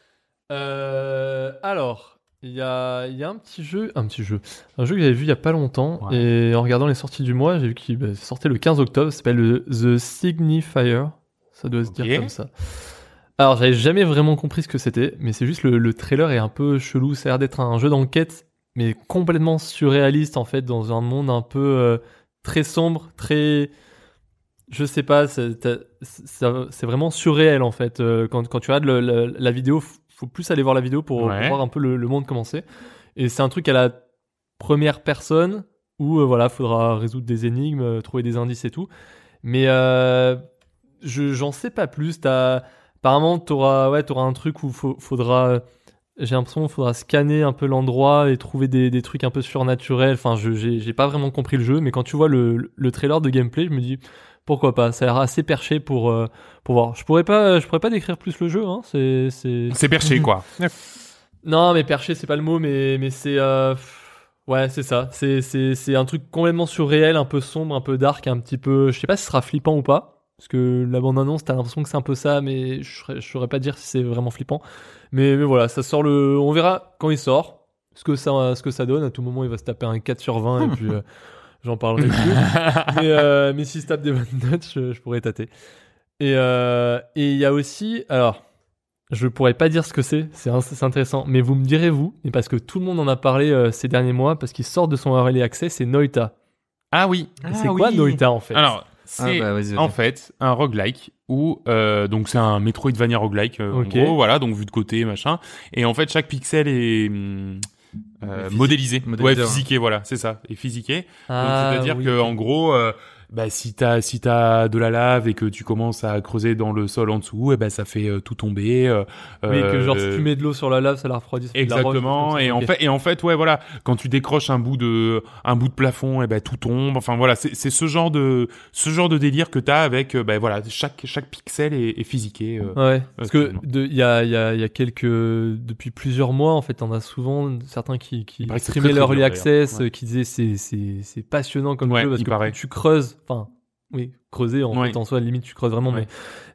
Euh, alors, il y a, il y a un petit jeu, un petit jeu, un jeu que j'avais vu il y a pas longtemps Ouais. et en regardant les sorties du mois, j'ai vu qu'il bah, sortait le 15 octobre. Ça s'appelle le The Signifier. Ça doit se dire comme ça. Alors, j'avais jamais vraiment compris ce que c'était, mais c'est juste le, le trailer est un peu chelou. Ça a l'air d'être un jeu d'enquête, mais complètement surréaliste en fait, dans un monde un peu euh, très sombre, très je sais pas, c'est vraiment surréel en fait. Euh, Quand, quand tu regardes le- le- la vidéo, faut plus aller voir la vidéo pour, Ouais. pour voir un peu le, le monde commencer. Et c'est un truc à la première personne où euh, voilà, faudra résoudre des énigmes, euh, trouver des indices et tout. Mais je j'en sais pas plus. Apparemment t'auras ouais t'auras un truc où faut- faudra j'ai l'impression qu'il faudra scanner un peu l'endroit et trouver des, des trucs un peu surnaturels. Enfin, je j'ai pas vraiment compris le jeu, mais quand tu vois le, le trailer de gameplay, je me dis pourquoi pas? Ça a l'air assez perché pour euh, pour voir. Je pourrais pas, je pourrais pas décrire plus le jeu. Hein. C'est c'est. Perché, quoi. Non, mais perché, c'est pas le mot, mais mais c'est. euh, Ouais, c'est ça. C'est c'est c'est un truc complètement surréel, un peu sombre, un peu dark, un petit peu. Je sais pas si ce sera flippant ou pas. Parce que la bande-annonce, t'as l'impression que c'est un peu ça, mais je saurais- je saurais pas dire si c'est vraiment flippant. Mais, mais voilà, ça sort le. On verra quand il sort ce que ça, ce que ça donne. À tout moment, il va se taper un 4 sur 20 et puis euh, j'en parlerai plus. mais, euh, mais s'il se tape des bonnes notes, je, je pourrais tâter. Et euh, et il y a aussi. Alors, je pourrais pas dire ce que c'est, c'est intéressant. Mais vous me direz, vous, et parce que tout le monde en a parlé euh, ces derniers mois, parce qu'il sort de son early access, c'est Noita. Ah oui. C'est quoi Noita en fait? Alors, Ah, c'est bah, vas-y, vas-y. en fait un roguelike où euh, donc c'est un Metroidvania roguelike euh, Ok. en gros voilà donc vu de côté machin et en fait chaque pixel est hum, euh, modélisé modélisé, ouais physiqué voilà c'est ça et physiqué Ah, c'est-à-dire oui. que en gros euh, bah, si t'as si t'as de la lave et que tu commences à creuser dans le sol en dessous et ben ça fait euh, tout tomber euh, Oui, que genre si euh, tu mets de l'eau sur la lave, ça la refroidit. roche, Exactement. ça. et en fait, et en fait, ouais, voilà, quand tu décroches un bout de, un bout de plafond, et ben tout tombe. Enfin voilà, c'est c'est ce genre de, ce genre de délire que t'as avec, euh, ben voilà, chaque chaque pixel est, est physiqué. euh. Ouais, parce que il y a, il y, a, il y a quelques depuis plusieurs mois en fait, on a souvent certains qui qui streamaient leur early access, Ouais. euh, qui disaient c'est c'est c'est passionnant comme Ouais, jeu parce que paraît. tu creuses, enfin oui creuser en Ouais. fait en soi limite tu creuses vraiment, Ouais.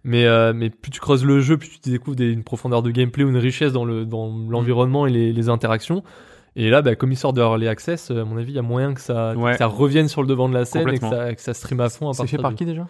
mais mais euh, mais plus tu creuses le jeu, plus tu découvres des, une profondeur de gameplay ou une richesse dans le dans l'environnement et les, les interactions. Et là, bah, comme il sort de early access, euh, à mon avis, il y a moyen que ça, Ouais. que ça revienne sur le devant de la scène et que ça, que ça stream à fond. à C'est fait par du- qui déjà?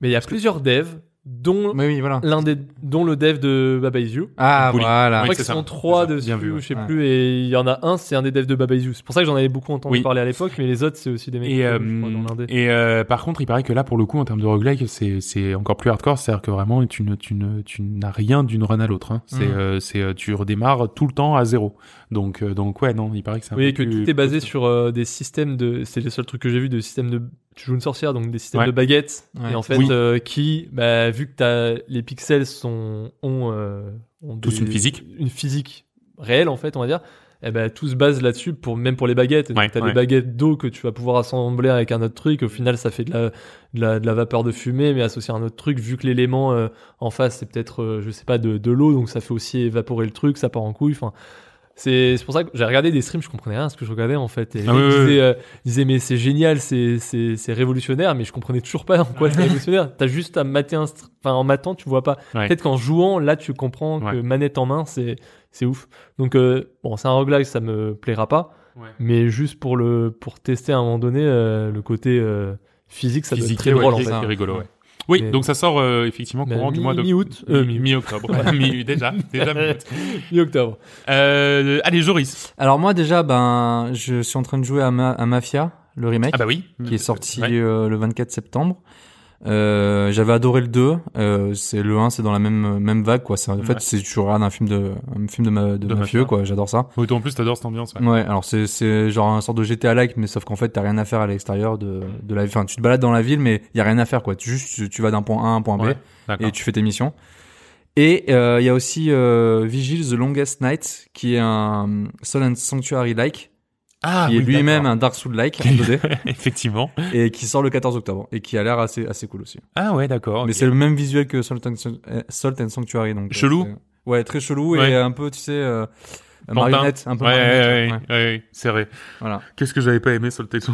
Mais il y a plusieurs devs, dont Oui, oui, voilà. l'un des dont le dev de Baba Is You. Ah, Pouli. voilà. Je crois qu'ils sont trois dessus, Bien vu, ou ouais. je sais Ouais. plus, et il y en a un, c'est un des devs de Baba Is You. C'est pour ça que j'en avais beaucoup entendu Oui. parler à l'époque, mais les autres, c'est aussi des mecs Et, euh, crois, dans et euh, par contre, il paraît que là, pour le coup, en termes de roguelike, c'est c'est encore plus hardcore. C'est-à-dire que vraiment, tu ne tu ne tu n'as rien d'une run à l'autre. Hein. C'est Mhm. euh, c'est euh, tu redémarres tout le temps à zéro. Donc euh, donc ouais, non, il paraît que c'est un Oui, peu que plus- tout est basé sur euh, des systèmes de. C'est les seuls trucs que j'ai vu de systèmes de. Tu joues une sorcière, donc des systèmes Ouais. de baguettes. Ouais. Et en fait, Oui. euh, qui, bah, vu que t'as, les pixels sont, ont, euh, ont Tous des- une physique. Une physique réelle, en fait, on va dire. Et ben tout se base là-dessus, pour, même pour les baguettes. Donc, Ouais, t'as ouais. des baguettes d'eau que tu vas pouvoir assembler avec un autre truc. Au final, ça fait de la, de la, de la vapeur de fumée, mais associé à un autre truc, vu que l'élément euh, en face, c'est peut-être, euh, je sais pas, de, de l'eau, donc ça fait aussi évaporer le truc, ça part en couille. Enfin, c'est c'est pour ça que j'ai regardé des streams, je comprenais rien à ce que je regardais en fait. Et Ah ouais, ouais, disaient, euh, ils disaient, mais c'est génial, c'est c'est c'est révolutionnaire, mais je comprenais toujours pas en quoi c'est révolutionnaire. T'as juste à mater un, enfin en matant, tu vois pas. Ouais. Peut-être qu'en jouant, là, tu comprends que manette en main, c'est c'est ouf. Donc euh, bon, c'est un roguelike, ça me plaira pas, Ouais. mais juste pour le pour tester à un moment donné euh, le côté euh, physique, ça doit être Physique, très ouais, drôle en fait. rigolo, ouais. Oui, Mais- donc ça sort euh, effectivement courant du mi- mois de mi-août, euh, mi- mi-octobre, mi déjà, déjà mi-août. Mi-octobre. Euh, allez, Joris. Alors moi déjà, ben, je suis en train de jouer à, Ma- à Mafia, le remake, Ah bah oui, qui est sorti Ouais. euh, le 24 septembre. Euh, j'avais adoré le 2. Euh, c'est le 1, c'est dans la même même vague quoi. C'est, en fait, c'est tu regardes un film de un film de, ma, de, De mafieux quoi. J'adore ça. Oui, toi en plus t'adores cette ambiance. Ouais. Ouais. Alors c'est c'est genre un sorte de GTA like, mais sauf qu'en fait t'as rien à faire à l'extérieur de de la. Enfin, tu te balades dans la ville, mais il y a rien à faire quoi. Tu juste tu, tu vas d'un point A à un point B Ouais, et tu fais tes missions. Et euh, il y a aussi euh, Vigil the Longest Night, qui est un Soul and Sanctuary like, Ah, qui est lui-même un Dark Souls like en 2D, Effectivement. et qui sort le 14 octobre et qui a l'air assez assez cool aussi. Ah ouais, d'accord. Mais c'est le même visuel que Salt and, euh, Salt and Sanctuary donc. euh, Chelou Ouais, très chelou Ouais. et un peu tu sais euh, Pantin. marionnette, un peu Ouais, ouais, marionnette. ouais, ouais, ouais, c'est vrai. Voilà. Qu'est-ce que j'avais pas aimé sur le texte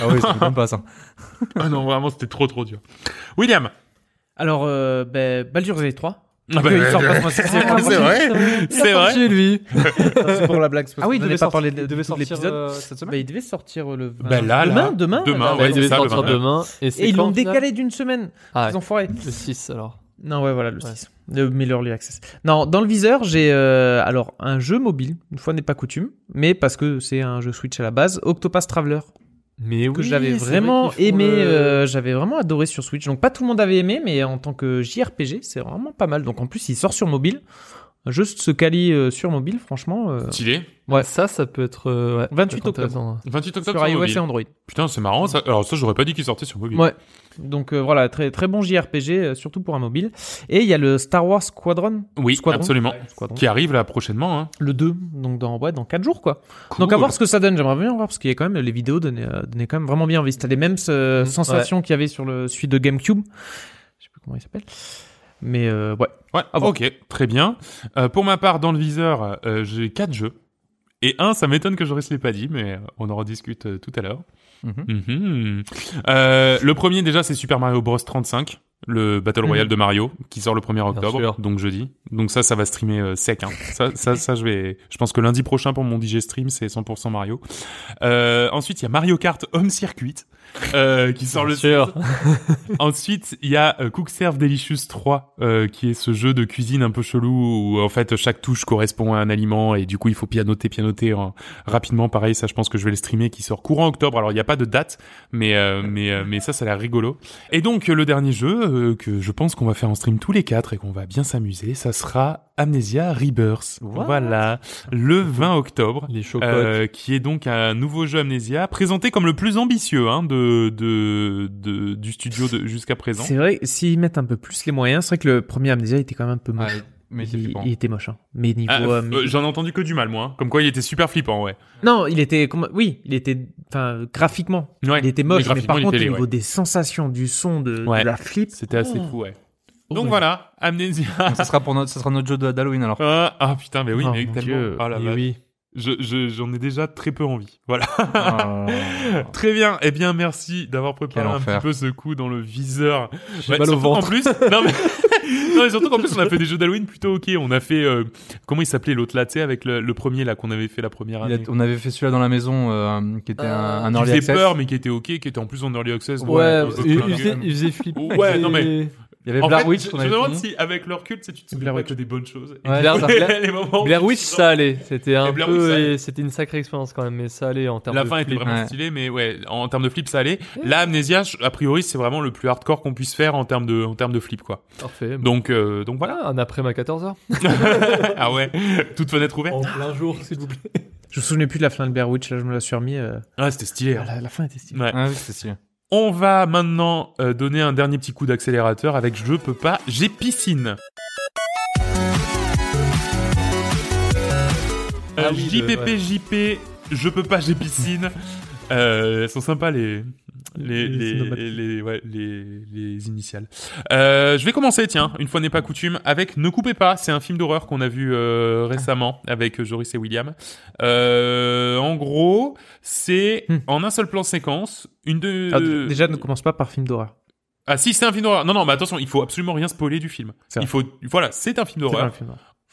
ah ouais, c'est même pas ça. Ah non, vraiment, c'était trop trop dur. William. Alors, euh, ben, Baldur's Gate 3. Ah bah, Il sort pas ce mois-ci, c'est c'est vrai, c'est vrai. lui. C'est pour la blague. c'est parce Ah oui, qu'on il n'avait devait pas sortir, parlé il de, devait sortir l'épisode. euh, cette semaine. Bah, il devait sortir le. Bah là, demain, là. demain, Demain, là, ouais, Ouais, il devait ça, le sortir 29. demain. Et, c'est Et ils quand, l'ont au final décalé d'une semaine. Ah, Les enfoirés. le 6 alors. Non, ouais, voilà, le Ouais. 6. Le Miller Early Access. Non, dans le viseur, j'ai euh, alors un jeu mobile, une fois n'est pas coutume, mais parce que c'est un jeu Switch à la base, Octopath Traveler, Mais que j'avais vraiment vrai aimé, le- euh, j'avais vraiment adoré sur Switch. Donc pas tout le monde avait aimé, mais en tant que JRPG, c'est vraiment pas mal. Donc en plus, il sort sur mobile. Juste se quali euh, sur mobile, franchement. euh, Stylé. Ouais. Ça, ça peut être. euh, ouais, 28 peut être intéressant. 28 octobre sur sur iOS mobile. et Android. Putain, c'est marrant. Ça. Alors ça, j'aurais pas dit qu'il sortait sur mobile. Ouais. Donc euh, voilà, très très bon JRPG, euh, surtout pour un mobile. Et il y a le Star Wars Squadron. Oui, Squadron. absolument. Squadron. Qui arrive là prochainement. Hein. Le 2, donc dans, ouais, dans 4 jours quoi. Cool. Donc à voir ce que ça donne, j'aimerais bien voir parce qu'il y a quand même les vidéos donnaient, euh, donnaient quand même vraiment bien envie. C'était les mêmes euh, Mhm. sensations qu'il y avait sur le celui de GameCube. Je sais plus comment il s'appelle. Mais euh, ouais. Ouais, Ah bon. ok, très bien. Euh, pour ma part, dans le viseur, euh, j'ai quatre jeux. Et un, ça m'étonne que Joris l'ait pas dit, mais euh, on en rediscute euh, tout à l'heure. Mhm. Mhm. Euh, le premier, déjà, c'est Super Mario Bros 35, le Battle Royale Mhm. de Mario, qui sort le 1er octobre, donc jeudi. Donc ça, ça va streamer euh, sec. Hein. Ça, ça, ça, je vais. Je pense que lundi prochain pour mon DJ stream, c'est 100% Mario. Euh, ensuite, il y a Mario Kart Home Circuit. Euh, qui sort le Bien sûr. Ensuite, il y a Cook Serve Delicious 3, euh, qui est ce jeu de cuisine un peu chelou où en fait chaque touche correspond à un aliment et du coup il faut pianoter, pianoter hein, rapidement. Pareil, ça je pense que je vais le streamer, qui sort courant octobre. Alors il n'y a pas de date, mais mais mais ça ça a l'air rigolo. Et donc le dernier jeu euh, que je pense qu'on va faire en stream tous les quatre et qu'on va bien s'amuser, ça sera Amnesia Rebirth. Voilà, le 20 octobre. Les. Euh, qui est donc un nouveau jeu Amnesia présenté comme le plus ambitieux hein, de, de, de du studio de, jusqu'à présent. C'est vrai, s'ils mettent un peu plus les moyens, c'est vrai que le premier Amnesia était quand même un peu moche. Ouais, mais il, flippant. il était moche, hein. Mais niveau. Ah, euh, euh, J'en ai entendu que du mal moi. hein. Comme quoi il était super flippant ouais. Non, il était. Oui, il était. Enfin, graphiquement, Ouais, il était moche. mais Mais, graphiquement, par il contre, au niveau ouais. des sensations, du son, de, la flip. C'était assez Oh. fou ouais. Oh, Donc ouais. voilà Amnesia. Donc, ça sera pour notre, ça sera notre jeu d'Halloween alors. Ah, ah, putain mais oui Oh, mais mon tellement. Dieu. Oh la Et vache. Oui. Je je- j'en ai déjà très peu envie. Voilà. Euh, Très bien. Eh bien merci d'avoir préparé Quel un enfer. petit peu ce coup dans le viseur. J'ai mal au ventre. plus, non mais, non mais surtout qu'en plus on a fait des jeux d'Halloween plutôt ok. On a fait euh, comment il s'appelait l'autre là, tu sais, avec le, le premier là qu'on avait fait la première a- année. on avait fait celui-là dans la maison euh, qui était un, Euh, un qui early faisait access. peur mais qui était ok, qui était en plus en early access. Ouais, euh, il, faisait, il faisait flipper. Ouais, non, mais- Il y avait En Blair fait, Witch je, me demande si avec leur culte, c'est tu te souviens Blair pas Witch. que des bonnes choses. Et Ouais, Blair, les moments Witch, ça allait. C'était un Blair peu, et c'était une sacrée expérience quand même, mais ça allait en termes La de fin était flip. vraiment Ouais. stylée, mais ouais, en termes de flip, ça allait. Là, Amnesia, a priori, c'est vraiment le plus hardcore qu'on puisse faire en termes de, en termes de flip, quoi. Parfait. Bon. Donc, euh, donc voilà. Voilà, un après ma 14h. ah ouais, toute fenêtre ouverte. En plein jour, s'il vous plaît. Je me souvenais plus de la fin de Blair Witch, là, je me la suis remis. euh, Ah, c'était stylé. hein. La, la fin était stylée. Ouais. Ah oui, c'est stylé. On va maintenant euh, donner un dernier petit coup d'accélérateur avec Je peux pas, j'ai piscine. Euh, Ah oui, JPP, le- ouais. JP, Je peux pas, j'ai piscine. Euh, elles sont sympas les les Les les cinématiques. les, ouais, les, les initiales. Euh, je vais commencer tiens, une fois n'est pas coutume, avec Ne coupez pas. C'est un film d'horreur qu'on a vu euh, récemment avec euh, Joris et William. Euh, en gros, c'est Hmm. en un seul plan séquence une de Alors, d- déjà, ne commence pas par film d'horreur. ah si c'est un film d'horreur. Non non mais attention, il faut absolument rien spoiler du film. Il faut voilà, c'est un film d'horreur.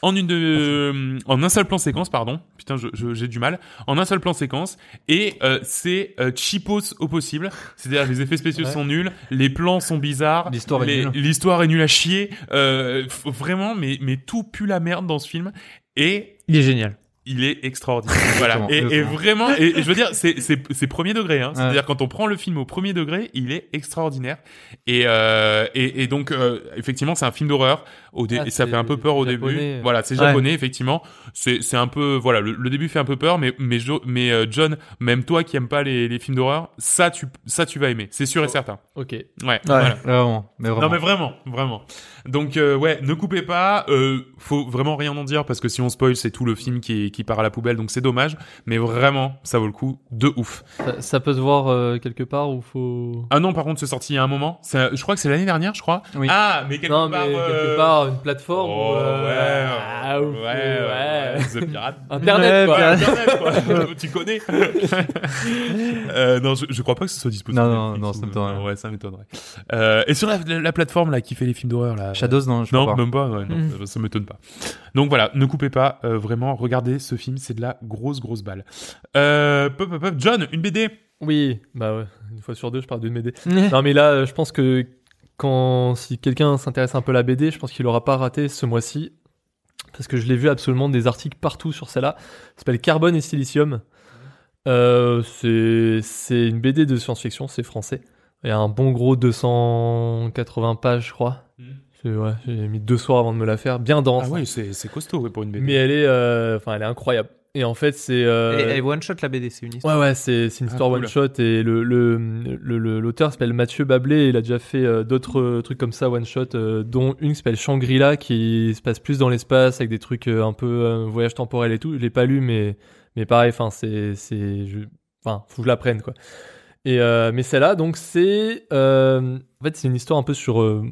En une de euh, en un seul plan séquence pardon. Putain, je- je- j'ai du mal. En un seul plan séquence et euh, c'est euh, cheapos au possible. C'est-à-dire les effets spéciaux Ouais. sont nuls, les plans sont bizarres, L'histoire est nulle. l'histoire est nulle à chier. Euh, f- vraiment mais mais tout pue la merde dans ce film et Il est génial. Il est extraordinaire. voilà. Et, et vraiment, et, et je veux dire, c'est, premier degré. Hein. Ouais. C'est-à-dire quand on prend le film au premier degré, il est extraordinaire. Et, euh, et, et donc, euh, effectivement, c'est un film d'horreur. Au dé- Ah, et ça fait un peu peur au japonais. début. Voilà, c'est Ouais. japonais, effectivement. C'est, un peu, voilà, le, le début fait un peu peur, mais, mais, Jo- mais euh, John, même toi qui aimes pas les, les films d'horreur, ça, tu, ça, tu vas aimer. C'est sûr et certain. Ok. Ouais. Voilà. Vraiment, mais vraiment. Non mais vraiment, vraiment. Donc euh, ouais, ne coupez pas. Euh, faut vraiment rien en dire parce que si on spoil, c'est tout le film qui, qui part à la poubelle, donc c'est dommage. Mais vraiment, ça vaut le coup de ouf. Ça, ça peut se voir euh, quelque part ou faut. Ah non, par contre, c'est sorti il y a un moment. C'est- Je crois que c'est l'année dernière, je crois. Oui. Ah, mais quelque non, mais part. euh, quelque part, une plateforme. Oh, euh, ouais, ah, ou- ouais, ouais, ouais, The Pirate. Internet, Ouais, quoi. Internet, quoi. tu connais euh, Non, je, je crois pas que ce soit disponible. Non, non, non, ça m'étonnerait. Ouais, ça m'étonnerait. Euh, et sur la, la, la plateforme là qui fait les films d'horreur là. Shadows, non, je Non, crois pas. même pas. ouais, non, Mm. ça, m'étonne pas. Donc voilà, ne coupez pas. euh, vraiment, regardez ce film, c'est de la grosse grosse balle. Euh, pop, pop, pop. John, une BD. Oui, bah ouais. Une fois sur deux, je parle d'une BD. non, mais là, euh, je pense que quand si quelqu'un s'intéresse un peu à la BD, je pense qu'il aura pas raté ce mois-ci. Parce que je l'ai vu absolument des articles partout sur celle-là. Ça s'appelle Carbone et Silicium. Euh, c'est c'est une BD de science-fiction, c'est français. Il y a un bon gros 280 pages, je crois. C'est- ouais, j'ai mis deux soirs avant de me la faire, bien dense. Ah ouais, c'est c'est costaud ouais, pour une BD. Mais elle est, euh, enfin, elle est incroyable. Et en fait, c'est. euh, Elle, est one shot la BD, c'est une histoire. Ouais, ouais, c'est c'est une Ah, histoire cool. one shot et le le le- le- l'auteur s'appelle Mathieu Bablé. Il a déjà fait euh, d'autres euh, trucs comme ça one shot, euh, dont une qui s'appelle Shangri-La qui se passe plus dans l'espace avec des trucs euh, un peu euh, voyage temporel et tout. Je l'ai pas lu, mais mais pareil, enfin c'est enfin faut que je la prenne quoi. Et euh, mais celle-là, donc c'est euh, en fait c'est une histoire un peu sur euh,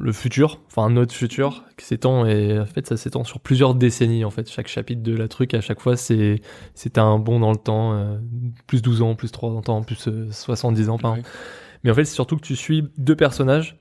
le futur, enfin notre futur qui s'étend et en fait ça s'étend sur plusieurs décennies en fait. Chaque chapitre de la truc à chaque fois c'est c'est un bond dans le temps, euh, plus 12 ans, plus 30 ans, plus euh, 70 ans pardon. Ouais. Mais en fait c'est surtout que tu suis deux personnages,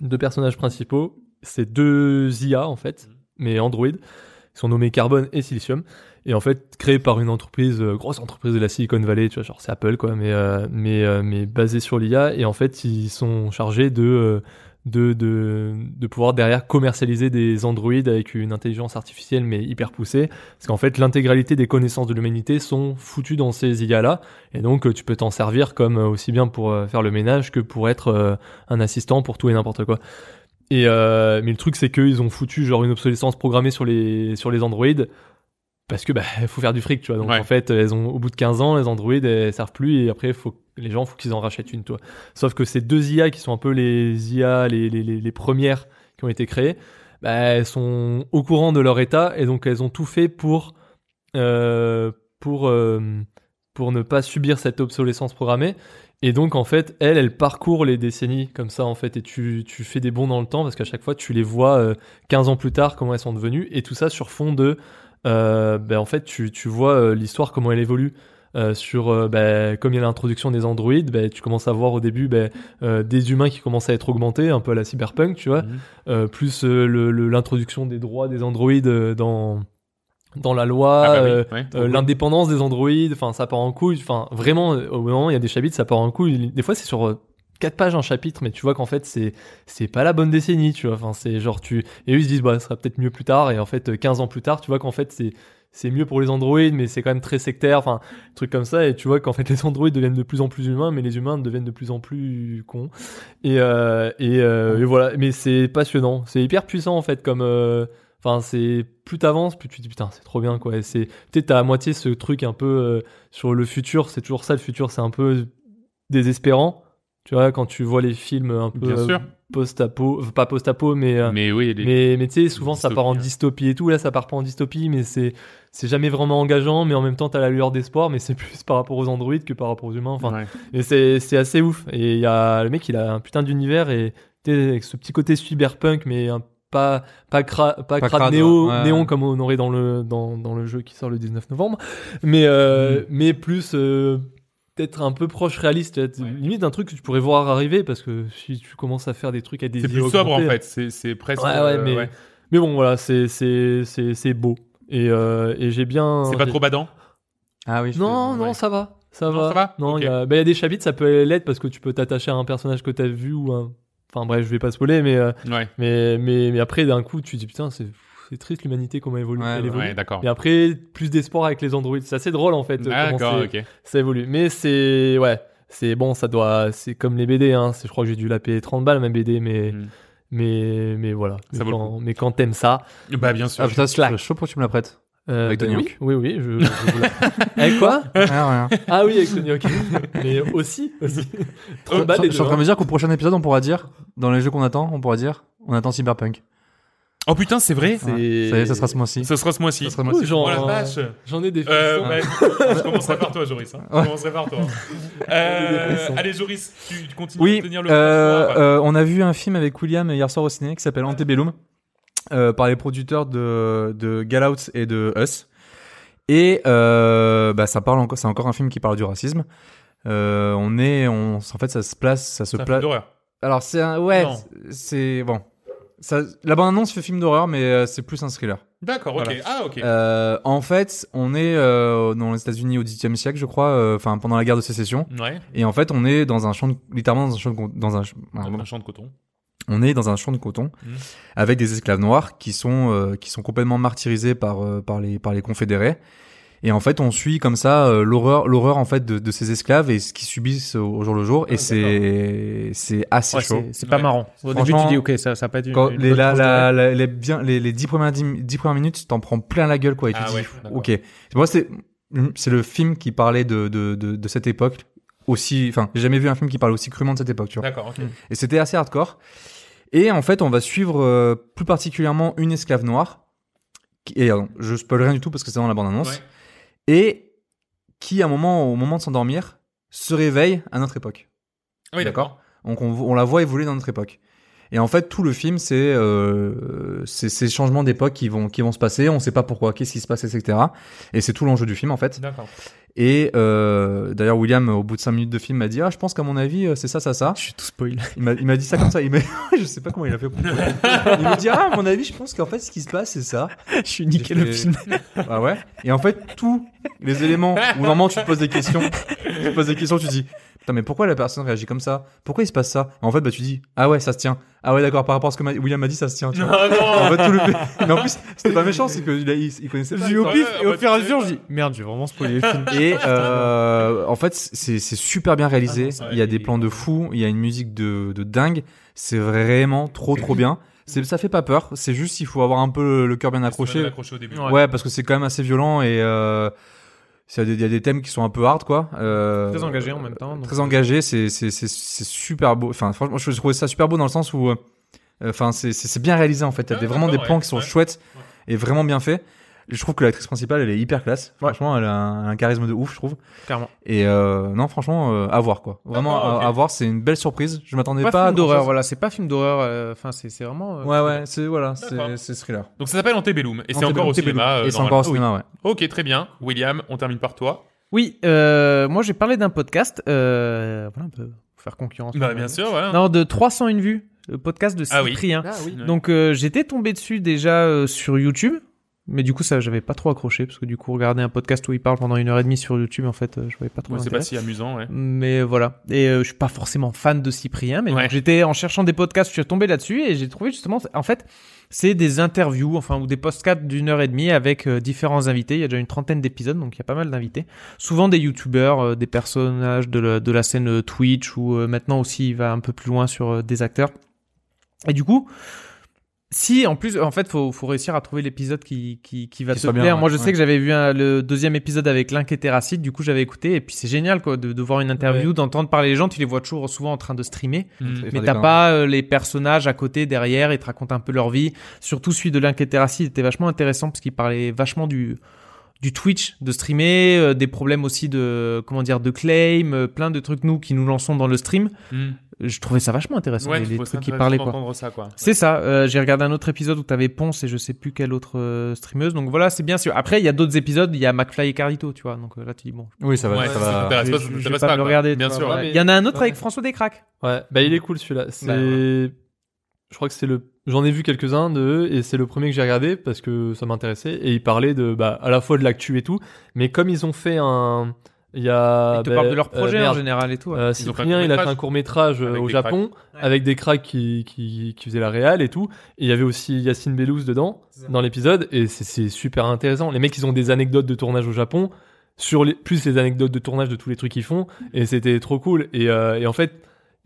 deux personnages principaux, c'est deux IA en fait, mais Android, ils sont nommés Carbone et Silicium. Et en fait, créés par une entreprise, euh, grosse entreprise de la Silicon Valley, tu vois, genre c'est Apple quoi, mais euh, mais euh, mais basé sur l'IA. Et en fait, ils sont chargés de euh, de de de pouvoir derrière commercialiser des androïdes avec une intelligence artificielle mais hyper poussée, parce qu'en fait, l'intégralité des connaissances de l'humanité sont foutues dans ces IA là, et donc tu peux t'en servir comme euh, aussi bien pour euh, faire le ménage que pour être euh, un assistant pour tout et n'importe quoi. Et euh, mais le truc c'est qu'ils ont foutu genre une obsolescence programmée sur les sur les androïdes. Parce que bah faut faire du fric tu vois. Donc Ouais. en fait elles ont au bout de 15 ans les androïdes elles servent plus. Et après faut les gens faut qu'ils en rachètent une toi. Sauf que ces deux IA qui sont un peu les IA les, les, les, premières qui ont été créées bah, elles sont au courant de leur état et donc elles ont tout fait pour euh, pour euh, pour ne pas subir cette obsolescence programmée. Et donc en fait elles elles parcourent les décennies comme ça en fait. Et tu, tu fais des bonds dans le temps parce qu'à chaque fois tu les vois euh, 15 ans plus tard comment elles sont devenues. Et tout ça sur fond de euh, ben, en fait tu, tu vois l'histoire comment elle évolue euh, sur euh, ben, comme il y a l'introduction des androïdes ben, tu commences à voir au début ben, euh, des humains qui commencent à être augmentés un peu à la cyberpunk tu vois Mhm. Plus le- le- l'introduction des droits des androïdes dans dans la loi Ah bah oui, ouais, euh, l'indépendance des androïdes, enfin ça part en couille, enfin vraiment au moment il y a des chapitres ça part en couille. Des fois c'est sur euh, quatre pages un chapitre, mais tu vois qu'en fait c'est c'est pas la bonne décennie, tu vois. Enfin c'est genre tu et eux ils se disent bah ça sera peut-être mieux plus tard et en fait euh, 15 ans plus tard tu vois qu'en fait c'est c'est mieux pour les androïdes mais c'est quand même très sectaire, enfin truc comme ça et tu vois qu'en fait les androïdes deviennent de plus en plus humains mais les humains deviennent de plus en plus cons et euh, et, euh, et voilà mais c'est passionnant, c'est hyper puissant en fait comme euh, Enfin, c'est plus t'avances, plus tu te dis putain, c'est trop bien quoi. Et C'est peut-être à moitié ce truc un peu euh, sur le futur. C'est toujours ça, le futur, c'est un peu désespérant. Tu vois, quand tu vois les films un peu Bien sûr. Post-apo, enfin, pas post-apo, mais euh, Mais oui, les- mais, mais tu sais, souvent ça part en Dystopie, et tout. Là, ça part pas en dystopie, mais c'est c'est jamais vraiment engageant. Mais en même temps, t'as la lueur d'espoir. Mais c'est plus par rapport aux androïdes que par rapport aux humains. Enfin, Ouais. et c'est c'est assez ouf. Et il y a le mec, il a un putain d'univers et tu sais, avec ce petit côté cyberpunk, mais un- pas pas cra, pas, Pas crade crade, néo, ouais. néon comme on aurait dans le dans, dans le jeu qui sort le 19 novembre, mais euh, Mm. mais plus euh, peut-être un peu proche réaliste, limite un truc que tu pourrais voir arriver parce que si tu commences à faire des trucs à des C'est plus sobre en fait. C'est c'est presque. Ouais, ouais, euh, mais, ouais. mais bon, voilà, c'est, c'est, c'est, c'est beau. Et, euh, et j'ai bien. C'est pas j'ai- trop badant? Ah oui. je Non, fais- non, ouais. ça va. Ça Non, va. ça va? Non, Ok. il y a, bah, il y a des chapitres, ça peut l'être parce que tu peux t'attacher à un personnage que t'as vu ou un. Enfin bref, je vais pas spoiler, mais, euh, Ouais. mais, mais, mais après, d'un coup, tu te dis putain, c'est, c'est triste l'humanité, comment elle évolue. Ouais, elle ouais. évolue. Ouais, d'accord. Et après, plus d'espoir avec les androïdes. C'est assez drôle en fait. euh, D'accord, c'est- ok. ça évolue. Mais c'est. Ouais. C'est bon, ça doit. C'est comme les BD, hein. Je crois que j'ai dû la payer 30 balles, ma BD, mais. Mm. Mais, mais voilà. Ça mais, quand, mais quand t'aimes ça. Bah bien sûr. Ah putain, je suis chaud pour que tu me la prêtes. euh, Avec Tony oui, Hawk. oui, oui, je, je vous la- Avec quoi Ah, rien. Ah oui, avec Tony Hawk. mais aussi, aussi. 30 balles Je suis en train de me dire qu'au prochain épisode, on pourra dire, dans les jeux qu'on attend, on pourra dire, on attend Cyberpunk. Oh putain, c'est vrai. Ouais. Ça y est, ça sera ce mois-ci. Ça sera ce mois-ci. Ça sera ce Ouh, mois-ci. genre, Oh la euh, vache. J'en ai des Euh, frissons. ouais. je commencerai par toi, Joris. hein. Je commencerai par toi. Euh, allez, Joris, tu, tu continues Oui, de tenir le euh, euh, on a vu un film avec William hier soir au ciné qui s'appelle Antebellum, euh, par les producteurs de, de Get Out et de Us. Et euh, bah, ça parle encore, c'est encore un film qui parle du racisme. Euh, on est, on, en fait, ça se place, ça se C'est un film place. d'horreur. Alors c'est un, ouais, c'est bon. Ça, la bande annonce fait film d'horreur, mais euh, c'est plus un thriller. D'accord, ok. Voilà. Ah, ok. Euh, en fait, on est euh, dans les États-Unis au XVIIIe siècle, je crois, euh, enfin pendant la guerre de sécession. Ouais. Et en fait, on est dans un champ, de, littéralement dans un champ, de, dans un, Un champ de coton. on est dans un champ de coton Mhm. avec des esclaves noirs qui sont euh, qui sont complètement martyrisés par euh, par les par les confédérés Et en fait, on suit comme ça euh, l'horreur, l'horreur en fait de, de ces esclaves et ce qu'ils subissent au, au jour le jour. Et Ah, c'est c'est assez Ouais, chaud. c'est- c'est pas Ouais. marrant. Au début, tu dis, ok, ça, ça va pas être une, Quand une les, la, la, la- les, bien, les, les 10 premières, 10, 10 premières minutes, tu t'en prends plein la gueule, quoi. Et tu Ah dis, ouais, d'accord. ok. Moi, c'est, c'est le film qui parlait de, de, de, de cette époque aussi, enfin, j'ai jamais vu un film qui parle aussi crûment de cette époque, tu vois. D'accord, ok. Et c'était assez hardcore. Et en fait, on va suivre euh, plus particulièrement une esclave noire. Qui, et euh, je spoil rien du tout parce que c'est dans la bande-annonce. Ouais. Et qui, à un moment, au moment de s'endormir, se réveille à notre époque. Oui, d'accord. Donc on, on la voit évoluer dans notre époque. Et en fait, tout le film, c'est euh, ces changements d'époque qui vont qui vont se passer. On sait pas pourquoi, qu'est-ce qui se passe, etc. Et c'est tout l'enjeu du film en fait. D'accord. Et euh, d'ailleurs, William, au bout de 5 minutes de film, m'a dit ah, je pense qu'à mon avis, euh, c'est ça, ça, ça. Je suis tout spoil. Il m'a m'a dit ça comme ça. Il m'a je sais pas comment il a fait. Pour... il me dit ah, à mon avis, je pense qu'en fait, ce qui se passe, c'est ça. Je suis niqué J'ai le film. Ah ouais. Et en fait, tous les éléments où normalement tu te poses des questions, tu te poses des questions, tu te dis, putain, mais pourquoi la personne réagit comme ça? Pourquoi il se passe ça? En fait, bah tu dis, ah ouais, ça se tient. Ah ouais, d'accord, par rapport à ce que m'a- William m'a dit, ça se tient. Tu vois. Non, non. En fait, tout le Mais en plus, c'était pas méchant, c'est qu'il il, il connaissait pas. J'ai eu au pif et au fur et à mesure, je dis merde, j'ai vraiment spoilé le film. Et euh, en fait, c'est c'est super bien réalisé. Ah non, il y a des plans de fou, il y a une musique de, de dingue. C'est vraiment trop trop bien. C'est ça fait pas peur. C'est juste il faut avoir un peu le, le cœur bien accroché. accroché au début. Ouais. Ouais, parce que c'est quand même assez violent et euh, il y, a des- il y a des thèmes qui sont un peu hard, quoi. Euh, Très engagé en même temps. donc- Très engagé, c'est c'est c'est c'est super beau. Enfin, franchement, je trouvais ça super beau dans le sens où, euh, enfin, c'est c'est bien réalisé en fait. Il y a Ouais, des, vraiment des plans ouais, qui sont ouais. chouettes Ouais. et vraiment bien faits. Je trouve que l'actrice principale, elle est hyper classe. Franchement, elle a un, un charisme de ouf, je trouve. Clairement. Et euh, non, franchement, euh, à voir quoi. Vraiment D'accord, à, voir. C'est une belle surprise. Je m'attendais Pas, pas, film d'horreur, voilà, c'est pas film d'horreur. euh, Enfin, c'est c'est vraiment. euh, Ouais, ouais, c'est voilà, c'est c'est thriller. Donc ça s'appelle Antebellum et c'est encore au cinéma. euh, Et c'est encore au cinéma, ouais. Ok, très bien. William, on termine par toi. Oui, euh, moi j'ai parlé d'un podcast. Euh, voilà, un peu pour faire concurrence. Bah bien sûr, ouais. Non, de 301 vues, le podcast de Ah oui. Cyprien. Ouais. Donc euh, j'étais tombé dessus déjà euh, sur YouTube, mais du coup ça j'avais pas trop accroché parce que du coup regarder un podcast où il parle pendant une heure et demie sur YouTube en fait euh, je voyais pas trop Bon, c'est pas si amusant, ouais. Mais voilà. Et euh, je suis pas forcément fan de Cyprien, mais Ouais. j'étais en cherchant des podcasts, je suis tombé là-dessus et j'ai trouvé justement, en fait, c'est des interviews, enfin ou des podcasts d'une heure et demie avec euh, différents invités. Il y a déjà une trentaine d'épisodes, donc il y a pas mal d'invités. Souvent des youtubeurs, euh, des personnages de la, de la scène Twitch ou maintenant aussi il va un peu plus loin sur des acteurs. Et du coup. Si en plus en fait faut, faut réussir à trouver l'épisode qui, qui, qui va Qui te bien, plaire. ouais, Moi je ouais. sais que j'avais vu un- le deuxième épisode avec l'inquiétéracide, du coup j'avais écouté et puis c'est génial quoi de, de voir une interview, d'entendre parler les gens, tu les vois toujours souvent en train de streamer, Mm. Mais t'as pas euh, les personnages à côté derrière, ils te racontent un peu leur vie. Surtout celui de l'inquiétéracide était vachement intéressant parce qu'il parlait vachement du du Twitch, de streamer, euh, des problèmes aussi de comment dire de claim, euh, plein de trucs nous qui nous lançons dans le stream. Mm. Je trouvais ça vachement intéressant Ouais, les, trucs qui parlaient quoi. d'entendre ça, quoi. C'est ça. euh, j'ai regardé un autre épisode où t'avais Ponce et je sais plus quelle autre euh, streameuse. Donc voilà, c'est bien sûr. Après, il y a d'autres épisodes. Il y a McFly et Carlito, tu vois. Donc euh, là, tu dis bon. Oui, ça va, Ouais, ça ça va. je- pas, je- je vais t'intéresse pas pas, me le regarder. Bien sûr. Il y en a un autre Ouais. avec François Descraques. Ouais, bah il est cool celui-là. C'est, Bah, je crois que c'est le, j'en ai vu quelques-uns de eux et c'est le premier que j'ai regardé parce que ça m'intéressait et il parlait de, bah, à la fois de l'actu et tout, mais comme ils ont fait un, il y a, Ils te bah, parlent de leur euh, projet en général et tout. ouais. euh, Cyprien, il a fait un court métrage Avec au Japon Ouais. avec des cracks qui, qui, qui faisaient la réal et tout. Et il y avait aussi Yacine Bellous dedans dans l'épisode et c'est, super intéressant. Les mecs, ils ont des anecdotes de tournage au Japon sur les, plus les anecdotes de tournage de tous les trucs qu'ils font et c'était trop cool. Et, euh, et en fait,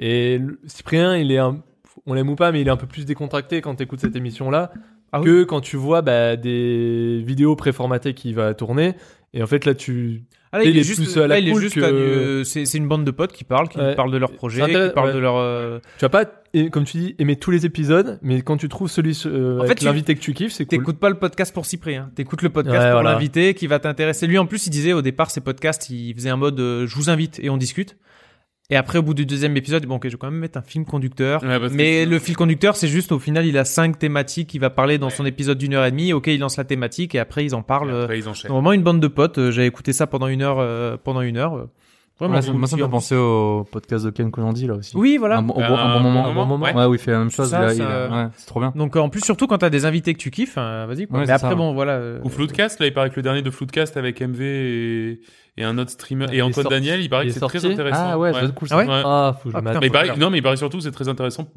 et Cyprien, il est un, on l'aime ou pas, mais il est un peu plus décontracté quand tu écoutes cette émission-là Ah oui. que quand tu vois bah, des vidéos préformatées qu'il va tourner. Et en fait, là, tu, Ah, là, il est juste, à la là, il est cool juste que- à du- euh, c'est c'est une bande de potes qui parlent, qui Ouais. parlent de leur projet, qui parlent ouais. de leur. euh, tu vas pas, comme tu dis, aimer tous les épisodes, mais quand tu trouves celui euh, En avec fait, tu- l'invité que tu kiffes, c'est cool. T'écoutes pas le podcast pour Cyprien, t'écoutes le podcast Ouais, pour voilà. l'invité qui va t'intéresser. Lui en plus, il disait au départ ses podcasts, il faisait un mode euh, je vous invite et on discute. Et après, au bout du deuxième épisode, bon, ok, je vais quand même mettre un film conducteur. Ouais, parce que Mais le fil conducteur, c'est juste au final, il a cinq thématiques qu'il va parler dans son épisode d'une heure et demie. Ok, il lance la thématique et après ils en parlent. euh, Après, ils enchaînent. donc vraiment une bande de potes. Euh, J'avais écouté ça pendant une heure. euh, pendant une heure. euh, Vraiment. Moi, ça, cool. moi, ça me fait penser au podcast de Ken Kojandi là aussi. Oui, voilà. Un, bon- au Euh, bon- un bon moment. un bon moment, Ouais, ouais. où il fait la même chose. Ça, là, ça- il a- ouais, c'est trop bien. Donc euh, en plus, surtout quand t'as des invités que tu kiffes, hein, vas-y. quoi. Ouais, Mais c'est après, ça, bon, voilà. euh, Ou Floodcast, là, il paraît que le dernier de Floodcast avec MV et, et un autre streamer Ah, et Antoine sorti- Daniel. Il paraît il que est c'est très intéressant. Ah ouais, ça être cool. Ah ouais ça. Ouais. Ah, faut que je Ah, putain, Mais il paraît- Faut non, mais il paraît surtout c'est très intéressant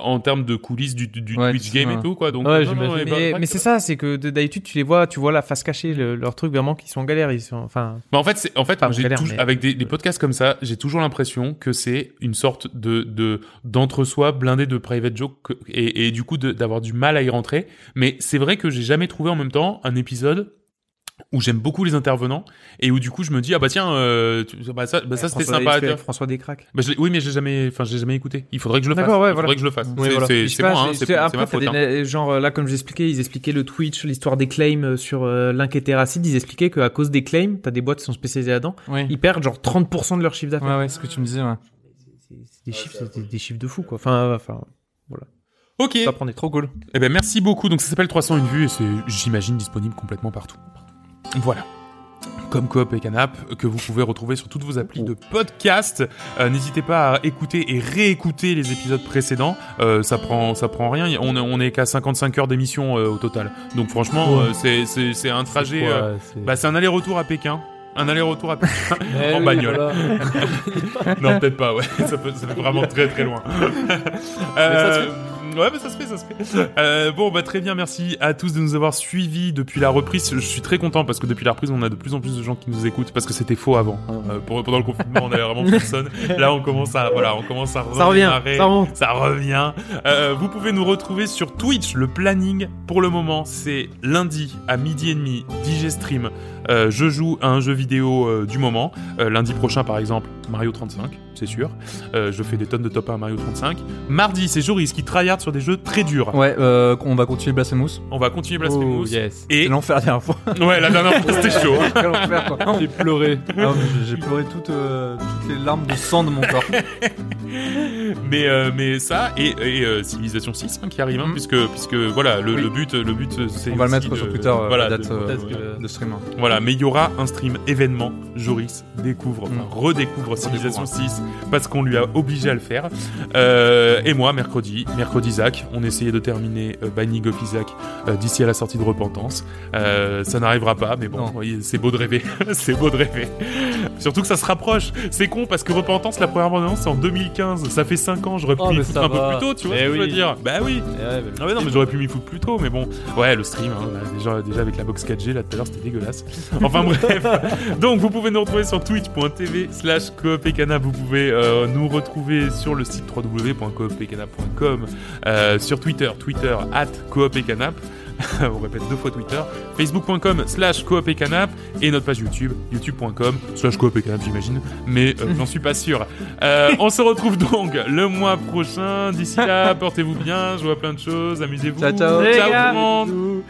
en termes de coulisses du, du Ouais, Twitch game ça. et tout quoi. Donc Ouais, non, non, Mais, mais que- c'est ça, c'est que de- d'habitude tu les vois, tu vois la face cachée, le- leur truc vraiment qu'ils sont en galère, ils sont, enfin, Mais en fait, c'est en fait, moi, galère, mais- avec des, des podcasts comme ça, j'ai toujours l'impression que c'est une sorte de de d'entre-soi blindé de private joke et, et du coup d'avoir du mal à y rentrer. Mais c'est vrai que j'ai jamais trouvé en même temps un épisode où j'aime beaucoup les intervenants et où du coup je me dis ah bah tiens euh, tu- bah ça bah ça c'était sympa. avec. François Descraques. Bah, oui mais j'ai jamais enfin j'ai jamais écouté. Il faudrait que je le fasse. Ouais, Il voilà. faudrait que je le fasse. Oui, C'est- voilà. moi hein, c'est ma faute. des- hein. genre euh, là comme j'expliquais, ils expliquaient le Twitch, l'histoire des claims euh, sur euh, Link et Terracid, ils expliquaient qu'à cause des claims, t'as des boîtes qui sont spécialisées là-dedans, Oui. ils perdent genre 30% de leur chiffre d'affaires. Ouais, ouais, c'est ce que tu me disais, ouais. C'est des chiffres, c'est des, des chiffres de fou quoi. Enfin, enfin, Ok. ça prend des Trop cool. Eh ben merci beaucoup. Donc ça s'appelle 301 vues et c'est j'imagine disponible complètement partout. Voilà. Comme Coop et Canap, que vous pouvez retrouver sur toutes vos applis de podcast. Euh, N'hésitez pas à écouter et réécouter les épisodes précédents. Euh, ça prend, ça prend rien. On, est- on est qu'à 55 heures d'émission euh, au total. Donc franchement, euh, c'est un trajet. C'est bah c'est un aller-retour à Pékin. Un aller-retour à Pékin. Eh en oui, bagnole. voilà. non, peut-être pas, ouais. Ça peut, ça fait vraiment très très loin. Euh, Ouais, mais ça se fait, ça se fait. Euh, bon, bah très bien, merci à tous de nous avoir suivis depuis la reprise. Je suis très content parce que depuis la reprise, on a de plus en plus de gens qui nous écoutent parce que c'était faux avant. Euh, pour- pendant le confinement, on avait vraiment personne. Là, on commence à, voilà, on commence à Ça revient, ça. Ça revient. Euh, vous pouvez nous retrouver sur Twitch. Le planning, pour le moment, c'est lundi à midi et demi, DJ Stream. Euh, je joue à un jeu vidéo euh, du moment. Euh, lundi prochain, par exemple, Mario 35, c'est sûr. Euh, je fais des tonnes de top 1 à Mario 35. Mardi, c'est Joris qui tryhard sur des jeux très durs. Ouais, euh, on va continuer Blasphemous. On va continuer Blasphemous. Oh, yes. Et l'enfer la dernière fois. ouais, la dernière fois, c'était chaud. hein. Quel enfer, quoi. J'ai pleuré. Ah, j'ai- pleuré toutes, euh, toutes les larmes de sang de mon corps. mais euh, mais ça et, et euh, Civilization 6 hein, qui arrive hein, Mhm. puisque puisque voilà le, Oui. le but le but c'est On va le mettre sur de- Twitter, euh, voilà la date de- euh, stream. Voilà, mais il y aura un stream événement. Joris découvre, enfin, Mm. redécouvre Civilization 6 parce qu'on lui a obligé à le faire. Euh, et moi, mercredi, mercredi Isaac, on essayait de terminer euh, Binding of Isaac euh, d'ici à la sortie de Repentance. Euh, ça n'arrivera pas, mais bon, c'est beau de rêver. c'est beau de rêver. Surtout que ça se rapproche. C'est con parce que Repentance, la première bande c'est en 2015. Ça fait 5 ans, j'aurais pu Oh, m'y mais foutre un peu plus tôt, tu vois Eh ce que je veux dire Bah oui. Eh mais- Ah ouais non mais j'aurais pu m'y foutre plus tôt mais bon ouais le stream hein, bah, déjà déjà avec la box 4G là tout à l'heure c'était dégueulasse enfin bref donc vous pouvez nous retrouver sur twitch.tv slash coopecana vous pouvez nous retrouver sur le site www.coopecana.com euh, sur Twitter Twitter at coopecana on répète deux fois Twitter. Facebook.com slash coopecana et notre page YouTube youtube.com slash coopecana j'imagine. Mais euh, j'en suis pas sûr. Euh, on se retrouve donc le mois prochain. D'ici là, portez-vous bien, jouez à plein de choses, amusez-vous. Ciao, ciao. Ciao